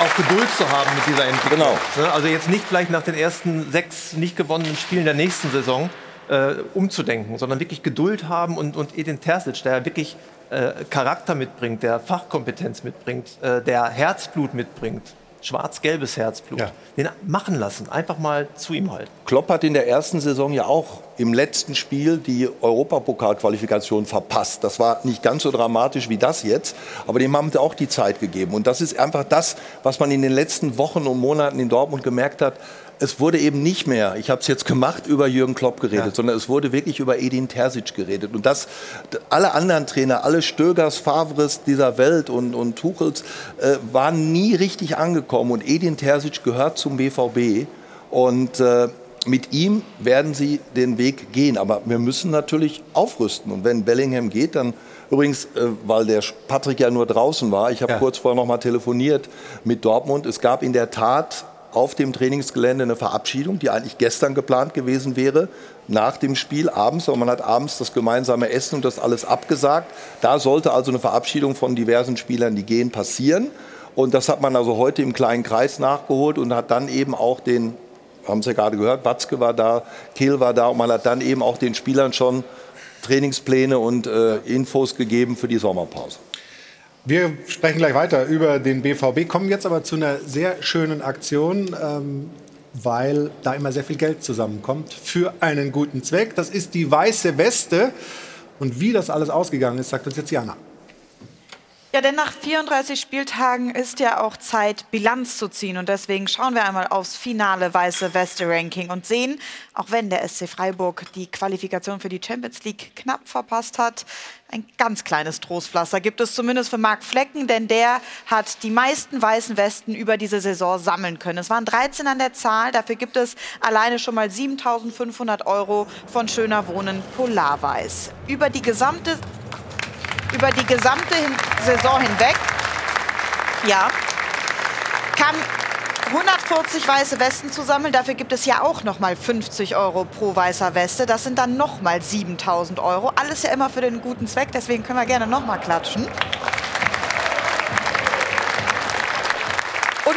auch Geduld zu haben mit dieser Entwicklung. Genau. Ne, also jetzt nicht gleich nach den ersten sechs nicht gewonnenen Spielen der nächsten Saison äh, umzudenken, sondern wirklich Geduld haben und, und Edin Terzic, der wirklich äh, Charakter mitbringt, der Fachkompetenz mitbringt, äh, der Herzblut mitbringt, schwarz-gelbes Herzblut. Ja. Den machen lassen, einfach mal zu ihm halten. Klopp hat in der ersten Saison ja auch im letzten Spiel die Europapokalqualifikation verpasst. Das war nicht ganz so dramatisch wie das jetzt, aber dem haben sie auch die Zeit gegeben. Und das ist einfach das, was man in den letzten Wochen und Monaten in Dortmund gemerkt hat es wurde eben nicht mehr, ich habe es jetzt gemacht, über Jürgen Klopp geredet, ja. sondern es wurde wirklich über Edin Terzic geredet. Und das, alle anderen Trainer, alle Stögers, Favres dieser Welt und, und Tuchels, äh, waren nie richtig angekommen. Und Edin Terzic gehört zum BVB. Und äh, mit ihm werden sie den Weg gehen. Aber wir müssen natürlich aufrüsten. Und wenn Bellingham geht, dann übrigens, äh, weil der Patrick ja nur draußen war, ich habe ja. kurz vorher noch mal telefoniert mit Dortmund. Es gab in der Tat auf dem Trainingsgelände eine Verabschiedung, die eigentlich gestern geplant gewesen wäre, nach dem Spiel abends, aber man hat abends das gemeinsame Essen und das alles abgesagt. Da sollte also eine Verabschiedung von diversen Spielern, die gehen, passieren. Und das hat man also heute im kleinen Kreis nachgeholt und hat dann eben auch den, haben Sie ja gerade gehört, Watzke war da, Kehl war da und man hat dann eben auch den Spielern schon Trainingspläne und äh, Infos gegeben für die Sommerpause. Wir sprechen gleich weiter über den BVB, kommen jetzt aber zu einer sehr schönen Aktion, ähm, weil da immer sehr viel Geld zusammenkommt für einen guten Zweck. Das ist die weiße Weste. Und wie das alles ausgegangen ist, sagt uns jetzt Jana. Ja, denn nach 34 Spieltagen ist ja auch Zeit, Bilanz zu ziehen. Und deswegen schauen wir einmal aufs finale Weiße Weste-Ranking und sehen, auch wenn der SC Freiburg die Qualifikation für die Champions League knapp verpasst hat, ein ganz kleines Trostpflaster gibt es zumindest für Marc Flecken, denn der hat die meisten weißen Westen über diese Saison sammeln können. Es waren 13 an der Zahl, dafür gibt es alleine schon mal 7.500 Euro von Schöner Wohnen Polarweiß. Über die gesamte über die gesamte Saison hinweg. Ja. Kann 140 weiße Westen zu sammeln. Dafür gibt es ja auch noch mal 50 Euro pro weißer Weste. Das sind dann noch mal 7000 Euro. Alles ja immer für den guten Zweck. Deswegen können wir gerne noch mal klatschen.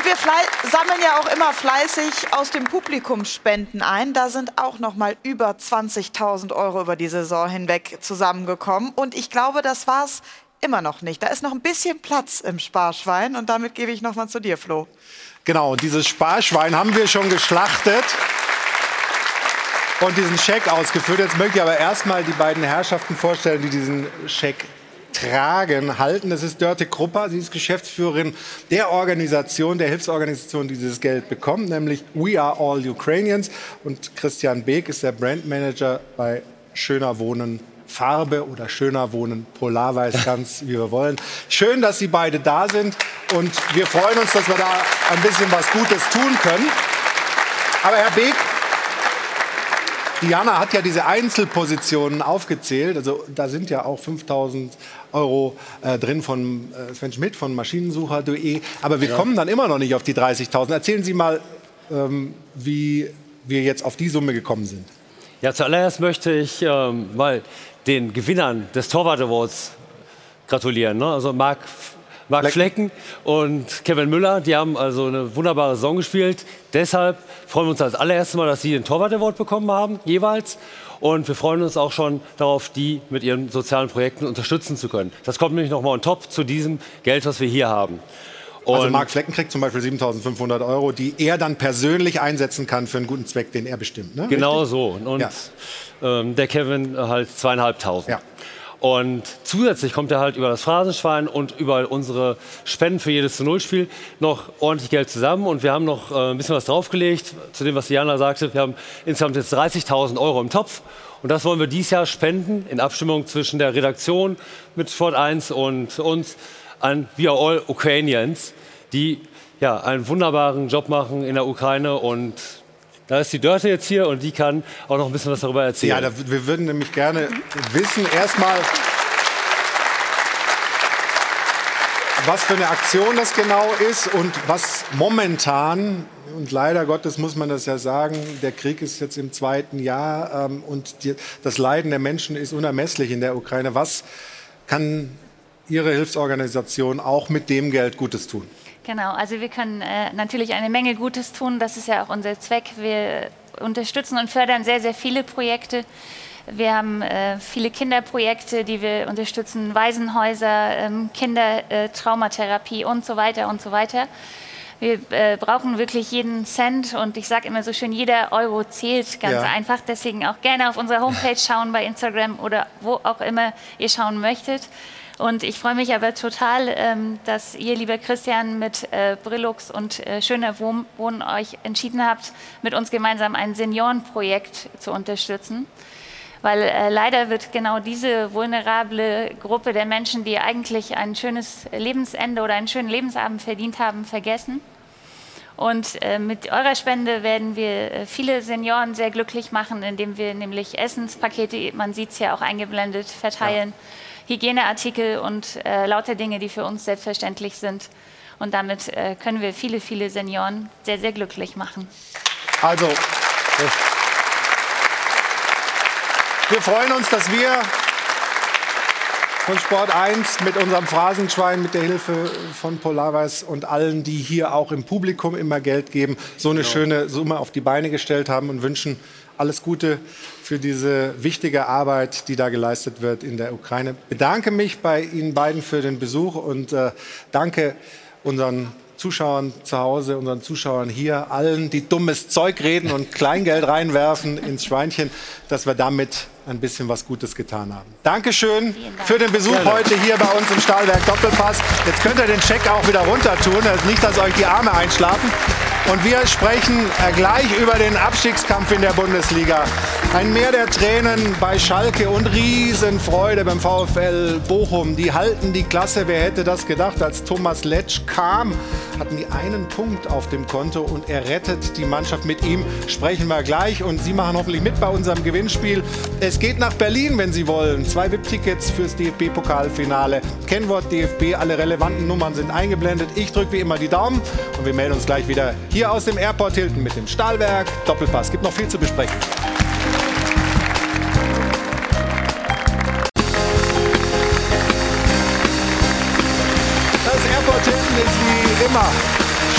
Und wir sammeln ja auch immer fleißig aus dem Publikum Spenden ein. Da sind auch noch mal über 20.000 Euro über die Saison hinweg zusammengekommen. Und ich glaube, das war es immer noch nicht. Da ist noch ein bisschen Platz im Sparschwein. Und damit gebe ich noch mal zu dir, Flo. Genau, dieses Sparschwein haben wir schon geschlachtet und diesen Scheck ausgeführt. Jetzt möchte ich aber erstmal die beiden Herrschaften vorstellen, die diesen Scheck tragen, halten. Das ist Dörte Krupper, sie ist Geschäftsführerin der Organisation, der Hilfsorganisation, die dieses Geld bekommt, nämlich We Are All Ukrainians. Und Christian Beek ist der Brandmanager bei Schöner Wohnen Farbe oder schöner wohnen, Polarweiß, ganz [LAUGHS] wie wir wollen. Schön, dass Sie beide da sind und wir freuen uns, dass wir da ein bisschen was Gutes tun können. Aber Herr Beek, Diana hat ja diese Einzelpositionen aufgezählt. Also da sind ja auch 5000 Euro äh, drin von äh, Sven Schmidt von Maschinensucher.de. Aber wir ja. kommen dann immer noch nicht auf die 30.000. Erzählen Sie mal, ähm, wie wir jetzt auf die Summe gekommen sind. Ja, zuallererst möchte ich ähm, mal den Gewinnern des Torwart Awards gratulieren. Ne? Also Marc Marc Flecken und Kevin Müller, die haben also eine wunderbare Saison gespielt. Deshalb freuen wir uns als allererstes mal, dass sie den Torwart Award bekommen haben, jeweils. Und wir freuen uns auch schon darauf, die mit ihren sozialen Projekten unterstützen zu können. Das kommt nämlich nochmal on top zu diesem Geld, was wir hier haben. Also Und also Marc Flecken kriegt zum Beispiel 7.500 Euro, die er dann persönlich einsetzen kann für einen guten Zweck, den er bestimmt. Ne? Genau Richtig? so. Und ja. ähm, der Kevin halt zweieinhalbtausend. Ja. Und zusätzlich kommt er halt über das Phrasenschwein und über unsere Spenden für jedes zu Null-Spiel noch ordentlich Geld zusammen. Und wir haben noch äh, ein bisschen was draufgelegt, zu dem, was Diana sagte. Wir haben insgesamt jetzt 30.000 Euro im Topf. Und das wollen wir dieses Jahr spenden, in Abstimmung zwischen der Redaktion mit Sport 1 und uns an We Are All Ukrainians, die ja, einen wunderbaren Job machen in der Ukraine und da ist die Dörte jetzt hier und die kann auch noch ein bisschen was darüber erzählen. Ja, da, wir würden nämlich gerne wissen, erstmal, was für eine Aktion das genau ist und was momentan, und leider Gottes muss man das ja sagen, der Krieg ist jetzt im zweiten Jahr ähm, und die, das Leiden der Menschen ist unermesslich in der Ukraine. Was kann Ihre Hilfsorganisation auch mit dem Geld Gutes tun? Genau, also wir können äh, natürlich eine Menge Gutes tun. Das ist ja auch unser Zweck. Wir unterstützen und fördern sehr, sehr viele Projekte. Wir haben äh, viele Kinderprojekte, die wir unterstützen, Waisenhäuser, ähm, Kindertraumatherapie äh, und so weiter und so weiter. Wir äh, brauchen wirklich jeden Cent und ich sage immer so schön, jeder Euro zählt ganz ja. einfach. Deswegen auch gerne auf unserer Homepage schauen, bei Instagram oder wo auch immer ihr schauen möchtet. Und ich freue mich aber total, ähm, dass ihr, lieber Christian, mit äh, Brillux und äh, Schöner Wohnen euch entschieden habt, mit uns gemeinsam ein Seniorenprojekt zu unterstützen. Weil äh, leider wird genau diese vulnerable Gruppe der Menschen, die eigentlich ein schönes Lebensende oder einen schönen Lebensabend verdient haben, vergessen. Und mit eurer Spende werden wir viele Senioren sehr glücklich machen, indem wir nämlich Essenspakete, man sieht es ja auch eingeblendet, verteilen. Ja Hygieneartikel und äh, lauter Dinge, die für uns selbstverständlich sind. Und damit äh, können wir viele, viele Senioren sehr, sehr glücklich machen. Also, wir freuen uns, dass wir von Sport 1 mit unserem Phrasenschwein, mit der Hilfe von Polarweiß und allen, die hier auch im Publikum immer Geld geben, so eine genau. schöne Summe auf die Beine gestellt haben und wünschen alles Gute für diese wichtige Arbeit, die da geleistet wird in der Ukraine. Bedanke mich bei Ihnen beiden für den Besuch und äh, danke unseren Zuschauern zu Hause, unseren Zuschauern hier, allen, die dummes Zeug reden und Kleingeld reinwerfen ins Schweinchen, dass wir damit ein bisschen was Gutes getan haben. Dankeschön Dank. für den Besuch Gerne. heute hier bei uns im Stahlwerk Doppelpass. Jetzt könnt ihr den Scheck auch wieder runter tun, also nicht, dass euch die Arme einschlafen. Und wir sprechen äh, gleich über den Abstiegskampf in der Bundesliga. Ein Meer der Tränen bei Schalke und Riesenfreude beim VfL Bochum. Die halten die Klasse. Wer hätte das gedacht? Als Thomas Letsch kam, hatten die einen Punkt auf dem Konto und er rettet die Mannschaft. Mit ihm sprechen wir gleich und Sie machen hoffentlich mit bei unserem Gewinnspiel. Es geht nach Berlin, wenn Sie wollen. Zwei VIP-Tickets fürs DFB-Pokalfinale. Kennwort DFB, alle relevanten Nummern sind eingeblendet. Ich drücke wie immer die Daumen und wir melden uns gleich wieder hier aus dem Airport Hilton mit dem Stahlwerk Doppelpass. Gibt noch viel zu besprechen. Das Airport Hilton ist wie immer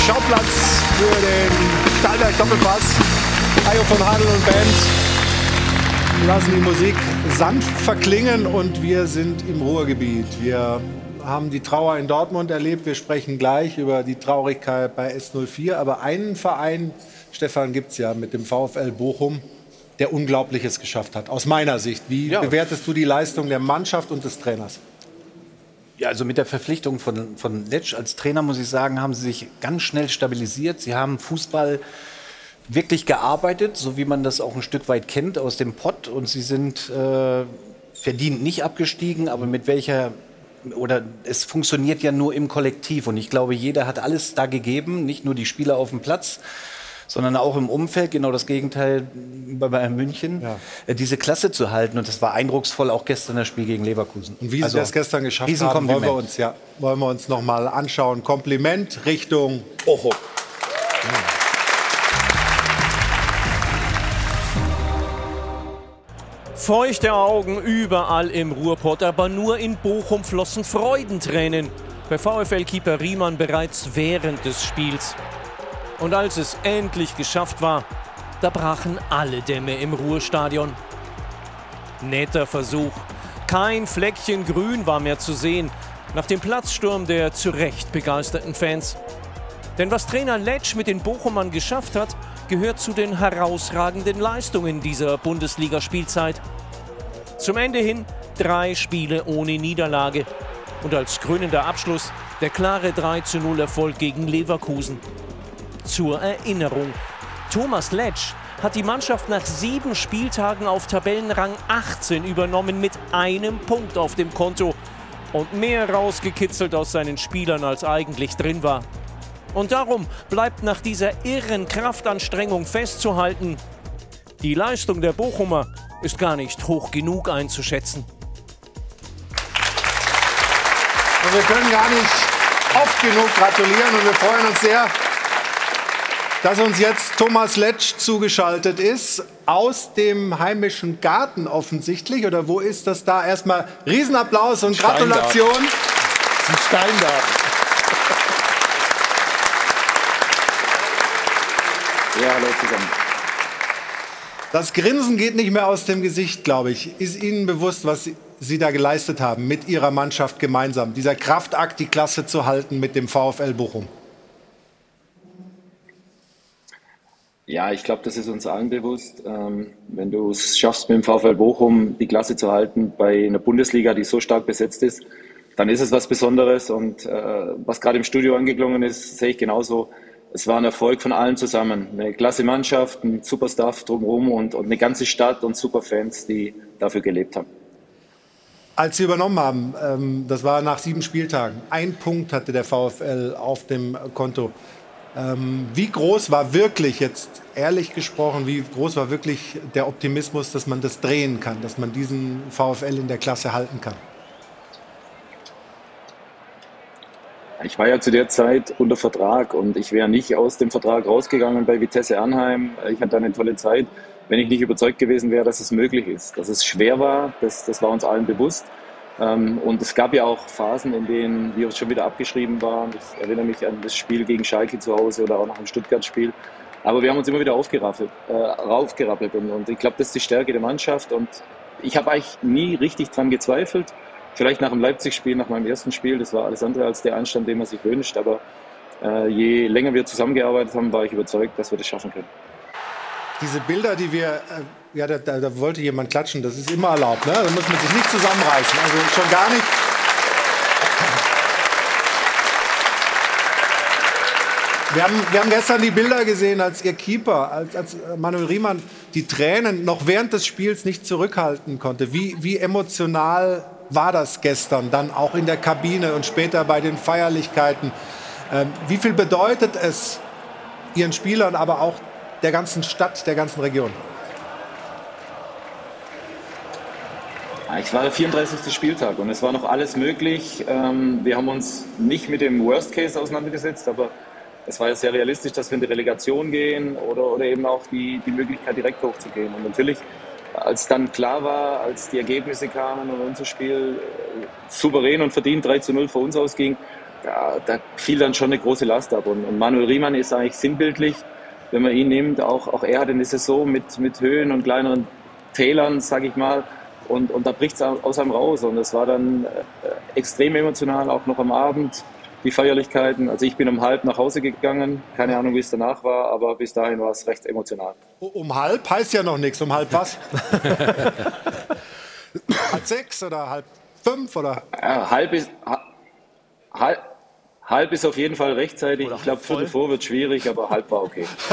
Schauplatz für den Stahlwerk Doppelpass. Ayo von Hadel und Band lassen die Musik sanft verklingen und wir sind im Ruhrgebiet. Wir haben die Trauer in Dortmund erlebt. Wir sprechen gleich über die Traurigkeit bei S04. Aber einen Verein, Stefan, gibt es ja mit dem VfL Bochum, der Unglaubliches geschafft hat, aus meiner Sicht. Wie ja. bewertest du die Leistung der Mannschaft und des Trainers? Ja, also mit der Verpflichtung von, von Letsch als Trainer, muss ich sagen, haben sie sich ganz schnell stabilisiert. Sie haben Fußball wirklich gearbeitet, so wie man das auch ein Stück weit kennt aus dem Pott. Und sie sind äh, verdient nicht abgestiegen, aber mit welcher oder es funktioniert ja nur im Kollektiv und ich glaube, jeder hat alles da gegeben, nicht nur die Spieler auf dem Platz, sondern auch im Umfeld, genau das Gegenteil bei Bayern München, ja. Äh, diese Klasse zu halten. Und das war eindrucksvoll, auch gestern das Spiel gegen Leverkusen. Und wie sie also, das gestern geschafft haben, wollen wir uns, ja, wollen wir uns noch mal anschauen. Kompliment Richtung Ocho. Feuchte Augen überall im Ruhrpott, aber nur in Bochum flossen Freudentränen. Bei VfL-Keeper Riemann bereits während des Spiels. Und als es endlich geschafft war, da brachen alle Dämme im Ruhrstadion. Netter Versuch. Kein Fleckchen Grün war mehr zu sehen nach dem Platzsturm der zu Recht begeisterten Fans. Denn was Trainer Letsch mit den Bochumern geschafft hat, gehört zu den herausragenden Leistungen dieser Bundesligaspielzeit. Zum Ende hin drei Spiele ohne Niederlage und als krönender Abschluss der klare 3 zu 0 Erfolg gegen Leverkusen. Zur Erinnerung, Thomas Letsch hat die Mannschaft nach sieben Spieltagen auf Tabellenrang 18 übernommen mit einem Punkt auf dem Konto und mehr rausgekitzelt aus seinen Spielern als eigentlich drin war. Und darum bleibt nach dieser irren Kraftanstrengung festzuhalten, die Leistung der Bochumer ist gar nicht hoch genug einzuschätzen. Und wir können gar nicht oft genug gratulieren und wir freuen uns sehr, dass uns jetzt Thomas Letsch zugeschaltet ist, aus dem heimischen Garten offensichtlich. Oder wo ist das da? Erstmal Riesenapplaus und Gratulation. Das Das Grinsen geht nicht mehr aus dem Gesicht, glaube ich. Ist Ihnen bewusst, was Sie da geleistet haben mit Ihrer Mannschaft gemeinsam? Dieser Kraftakt, die Klasse zu halten mit dem VfL Bochum? Ja, ich glaube, das ist uns allen bewusst. Ähm, wenn du es schaffst, mit dem VfL Bochum die Klasse zu halten bei einer Bundesliga, die so stark besetzt ist, dann ist es was Besonderes. Und äh, was gerade im Studio angeklungen ist, sehe ich genauso es war ein Erfolg von allen zusammen. Eine klasse Mannschaft, ein super Staff drumherum und, und eine ganze Stadt und super Fans, die dafür gelebt haben. Als Sie übernommen haben, ähm, das war nach sieben Spieltagen, ein Punkt hatte der VfL auf dem Konto. Ähm, wie groß war wirklich, jetzt ehrlich gesprochen, wie groß war wirklich der Optimismus, dass man das drehen kann, dass man diesen VfL in der Klasse halten kann? Ich war ja zu der Zeit unter Vertrag und ich wäre nicht aus dem Vertrag rausgegangen bei Vitesse Arnheim. Ich hatte eine tolle Zeit, wenn ich nicht überzeugt gewesen wäre, dass es möglich ist. Dass es schwer war, das, das war uns allen bewusst. Ähm, und es gab ja auch Phasen, in denen wir schon wieder abgeschrieben waren. Ich erinnere mich an das Spiel gegen Schalke zu Hause oder auch noch ein Stuttgart-Spiel. Aber wir haben uns immer wieder aufgerappelt. Äh, raufgerappelt. Und, und ich glaube, das ist die Stärke der Mannschaft. Und ich habe eigentlich nie richtig dran gezweifelt. Vielleicht nach dem Leipzig-Spiel, nach meinem ersten Spiel, das war alles andere als der Anstand, den man sich wünscht. Aber äh, je länger wir zusammengearbeitet haben, war ich überzeugt, dass wir das schaffen können. Diese Bilder, die wir, äh, ja, da, da, da, wollte jemand klatschen, das ist immer erlaubt, ne? Da muss man sich nicht zusammenreißen, also schon gar nicht. Wir haben, wir haben gestern die Bilder gesehen, als Ihr Keeper, als, als Manuel Riemann die Tränen noch während des Spiels nicht zurückhalten konnte. Wie, wie emotional war das gestern, dann auch in der Kabine und später bei den Feierlichkeiten. Ähm, wie viel bedeutet es Ihren Spielern, aber auch der ganzen Stadt, der ganzen Region? Ich war der 34. Spieltag und es war noch alles möglich. Ähm, wir haben uns nicht mit dem Worst Case auseinandergesetzt, aber es war ja sehr realistisch, dass wir in die Relegation gehen oder, oder eben auch die, die Möglichkeit, direkt hochzugehen. Und natürlich als dann klar war, als die Ergebnisse kamen und unser Spiel äh, souverän und verdient 3 zu 0 für uns ausging, da, da fiel dann schon eine große Last ab. Und, und, Manuel Riemann ist eigentlich sinnbildlich, wenn man ihn nimmt, auch, auch er hat eine Saison mit, mit Höhen und kleineren Tälern, sage ich mal. Und, und da bricht es aus einem raus. Und es war dann äh, extrem emotional, auch noch am Abend die Feierlichkeiten. Also ich bin um halb nach Hause gegangen. Keine Ahnung, wie es danach war, aber bis dahin war es recht emotional. Um halb heißt ja noch nichts. Um halb was? [LAUGHS] halb sechs oder halb fünf oder? Ja, halb ist halb, halb ist auf jeden Fall rechtzeitig. Oder ich glaube, Viertel vor wird schwierig, aber halb war okay. [LAUGHS]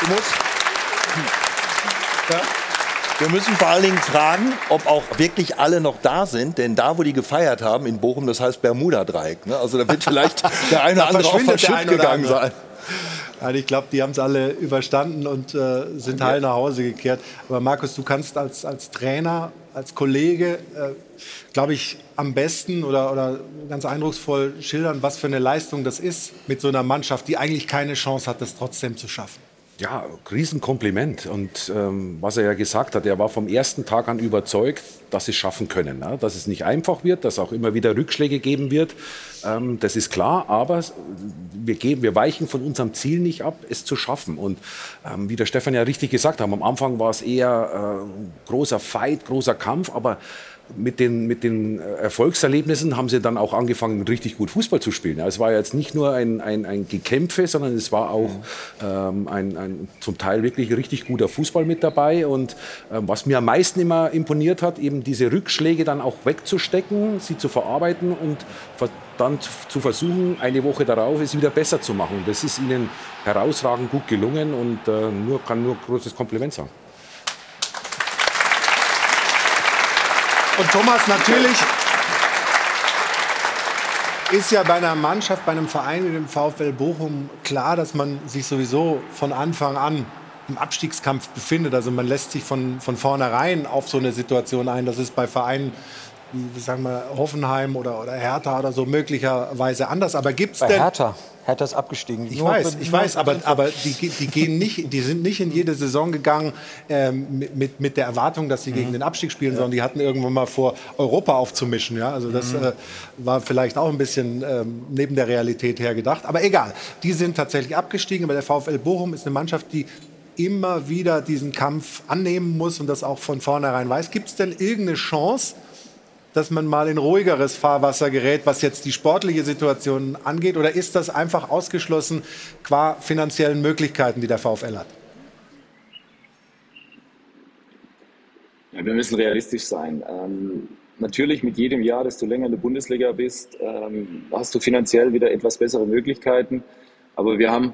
du musst [LAUGHS] Ja. Wir müssen vor allen Dingen fragen, ob auch wirklich alle noch da sind, denn da, wo die gefeiert haben in Bochum, das heißt Bermuda-Dreieck. Ne? Also da wird vielleicht [LAUGHS] der eine oder andere auch verschütt gegangen sein. Also ich glaube, die haben es alle überstanden und äh, sind heil nach Hause gekehrt. Aber Markus, du kannst als, als Trainer, als Kollege, äh, glaube ich, am besten oder, oder ganz eindrucksvoll schildern, was für eine Leistung das ist mit so einer Mannschaft, die eigentlich keine Chance hat, das trotzdem zu schaffen. Ja, Riesenkompliment. Und ähm, was er ja gesagt hat, er war vom ersten Tag an überzeugt, dass sie es schaffen können. Ne? Dass es nicht einfach wird, dass auch immer wieder Rückschläge geben wird. Ähm, das ist klar, aber wir, geben, wir weichen von unserem Ziel nicht ab, es zu schaffen. Und ähm, wie der Stefan ja richtig gesagt hat, am Anfang war es eher äh, großer Fight, großer Kampf, aber mit den, mit den Erfolgserlebnissen haben sie dann auch angefangen, richtig gut Fußball zu spielen. Es war jetzt nicht nur ein, ein, ein Gekämpfe, sondern es war auch ähm, ein, ein zum Teil wirklich richtig guter Fußball mit dabei. Und ähm, was mir am meisten immer imponiert hat, eben diese Rückschläge dann auch wegzustecken, sie zu verarbeiten und dann zu versuchen, eine Woche darauf es wieder besser zu machen. Das ist ihnen herausragend gut gelungen und äh, nur, kann nur großes Kompliment sagen. Und Thomas, natürlich ist ja bei einer Mannschaft, bei einem Verein wie dem VfL Bochum klar, dass man sich sowieso von Anfang an im Abstiegskampf befindet. Also man lässt sich von, von vornherein auf so eine Situation ein. Das ist bei Vereinen sagen wir, Hoffenheim oder, oder Hertha oder so möglicherweise anders. Aber gibt es denn... Hertha. Hertha ist abgestiegen. Ich Nur weiß, ich weiß, aber, aber die, die, gehen nicht, die sind nicht in jede Saison gegangen ähm, mit, mit der Erwartung, dass sie mhm. gegen den Abstieg spielen, ja. sondern die hatten irgendwann mal vor, Europa aufzumischen. Ja? Also das mhm. äh, war vielleicht auch ein bisschen ähm, neben der Realität her gedacht. Aber egal, die sind tatsächlich abgestiegen. Aber der VfL Bochum ist eine Mannschaft, die immer wieder diesen Kampf annehmen muss und das auch von vornherein weiß. Gibt es denn irgendeine Chance, dass man mal in ruhigeres Fahrwasser gerät, was jetzt die sportliche Situation angeht? Oder ist das einfach ausgeschlossen qua finanziellen Möglichkeiten, die der VfL hat? Ja, wir müssen realistisch sein. Ähm, natürlich mit jedem Jahr, desto länger in der Bundesliga bist, ähm, hast du finanziell wieder etwas bessere Möglichkeiten. Aber wir haben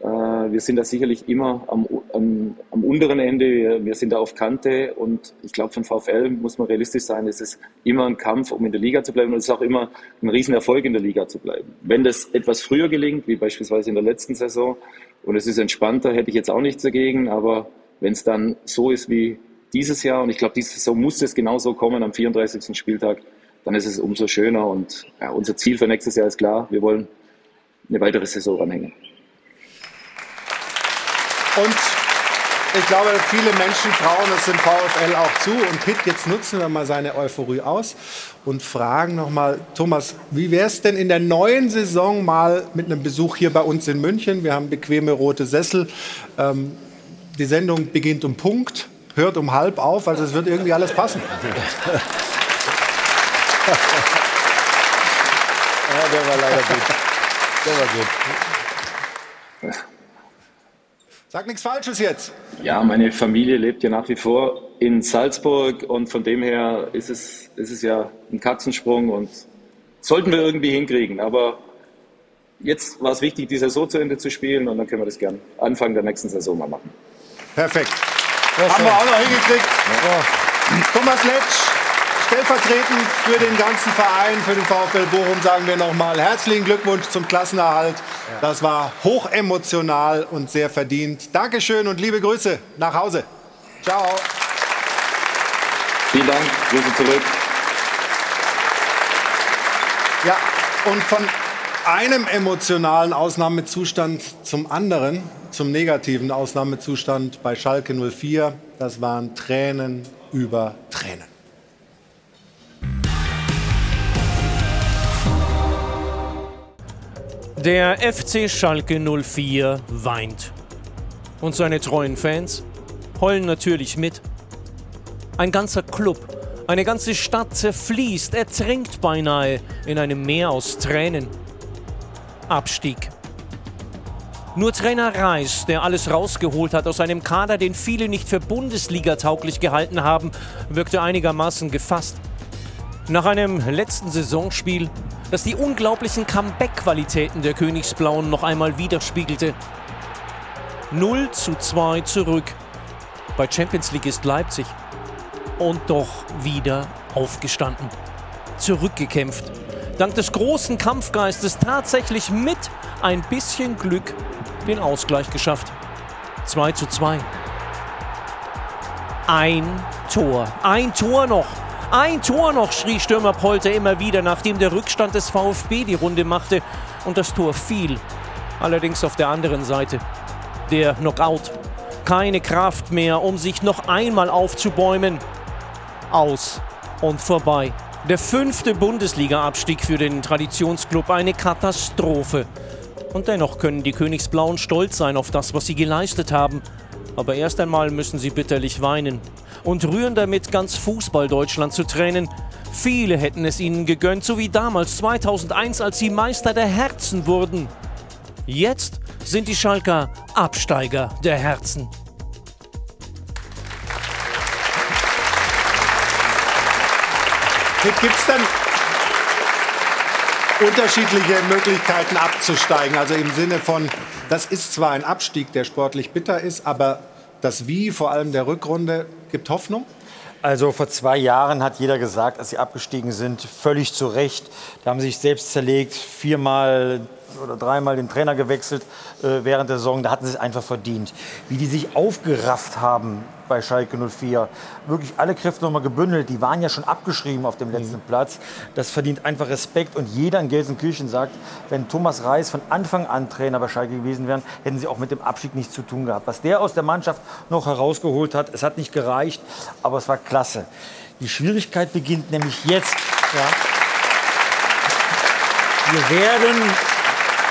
wir sind da sicherlich immer am, am, am unteren Ende, wir, wir, sind da auf Kante und ich glaube, von VfL muss man realistisch sein, es ist immer ein Kampf, um in der Liga zu bleiben und es ist auch immer ein Riesenerfolg, in der Liga zu bleiben. Wenn das etwas früher gelingt, wie beispielsweise in der letzten Saison, und es ist entspannter, hätte ich jetzt auch nichts dagegen, aber wenn es dann so ist wie dieses Jahr, und ich glaube, diese Saison muss es genauso kommen am 34. Spieltag, dann ist es umso schöner und ja, unser Ziel für nächstes Jahr ist klar, wir wollen eine weitere Saison ranhängen. Und ich glaube, viele Menschen trauen es dem VfL auch zu. Und Pitt, jetzt nutzen wir mal seine Euphorie aus und fragen nochmal, Thomas, wie wäre es denn in der neuen Saison mal mit einem Besuch hier bei uns in München? Wir haben bequeme rote Sessel. Ähm, die Sendung beginnt um Punkt, hört um halb auf, also es wird irgendwie alles passen. [LAUGHS] Ja, der war leider gut. Der war gut. Sag nichts Falsches jetzt. Ja, meine Familie lebt ja nach wie vor in Salzburg und von dem her ist es, ist es ja ein Katzensprung und sollten wir irgendwie hinkriegen. Aber jetzt war es wichtig, die Saison zu Ende zu spielen und dann können wir das gern Anfang der nächsten Saison mal machen. Perfekt. Haben wir auch noch hingekriegt. Ja. Thomas Letsch, stellvertretend für den ganzen Verein, für den VfL Bochum sagen wir nochmal herzlichen Glückwunsch zum Klassenerhalt. Das war hochemotional und sehr verdient. Dankeschön und liebe Grüße nach Hause. Ciao. Vielen Dank. Grüße zurück. Ja, und von einem emotionalen Ausnahmezustand zum anderen, zum negativen Ausnahmezustand bei Schalke 04. Das waren Tränen über Tränen. Der FC Schalke 04 weint. Und seine treuen Fans heulen natürlich mit. Ein ganzer Club, eine ganze Stadt zerfließt, ertrinkt beinahe in einem Meer aus Tränen. Abstieg. Nur Trainer Reis, der alles rausgeholt hat aus einem Kader, den viele nicht für Bundesliga tauglich gehalten haben, wirkte einigermaßen gefasst. Nach einem letzten Saisonspiel das die unglaublichen Comeback-Qualitäten der Königsblauen noch einmal widerspiegelte. 0 zu 2 zurück. bei Champions League ist Leipzig. Und doch wieder aufgestanden. Zurückgekämpft. Dank des großen Kampfgeistes tatsächlich mit ein bisschen Glück den Ausgleich geschafft. 2 zu 2. Ein Tor. Ein Tor noch. Ein Tor noch, schrie Stürmer Polter immer wieder, nachdem der Rückstand des VfB die Runde machte und das Tor fiel. Allerdings auf der anderen Seite. Der Knockout. Keine Kraft mehr, um sich noch einmal aufzubäumen. Aus und vorbei. Der fünfte Bundesliga-Abstieg für den Traditionsclub eine Katastrophe. Und dennoch können die Königsblauen stolz sein auf das, was sie geleistet haben. Aber erst einmal müssen sie bitterlich weinen und rühren damit ganz Fußball-Deutschland zu Tränen. Viele hätten es ihnen gegönnt, so wie damals 2001, als sie Meister der Herzen wurden. Jetzt sind die Schalker Absteiger der Herzen. Gibt es unterschiedliche Möglichkeiten abzusteigen? Also im Sinne von, das ist zwar ein Abstieg, der sportlich bitter ist, aber das Wie, vor allem der Rückrunde, gibt Hoffnung? Also vor zwei Jahren hat jeder gesagt, als sie abgestiegen sind, völlig zu Recht. Da haben sie sich selbst zerlegt, viermal oder dreimal den Trainer gewechselt äh, während der Saison. Da hatten sie es einfach verdient. Wie die sich aufgerafft haben bei Schalke 04, wirklich alle Kräfte nochmal gebündelt. Die waren ja schon abgeschrieben auf dem letzten mhm. Platz. Das verdient einfach Respekt. Und jeder in Gelsenkirchen sagt, wenn Thomas Reis von Anfang an Trainer bei Schalke gewesen wäre, hätten sie auch mit dem Abstieg nichts zu tun gehabt. Was der aus der Mannschaft noch herausgeholt hat, es hat nicht gereicht, aber es war klasse. Die Schwierigkeit beginnt nämlich jetzt. Ja. Wir werden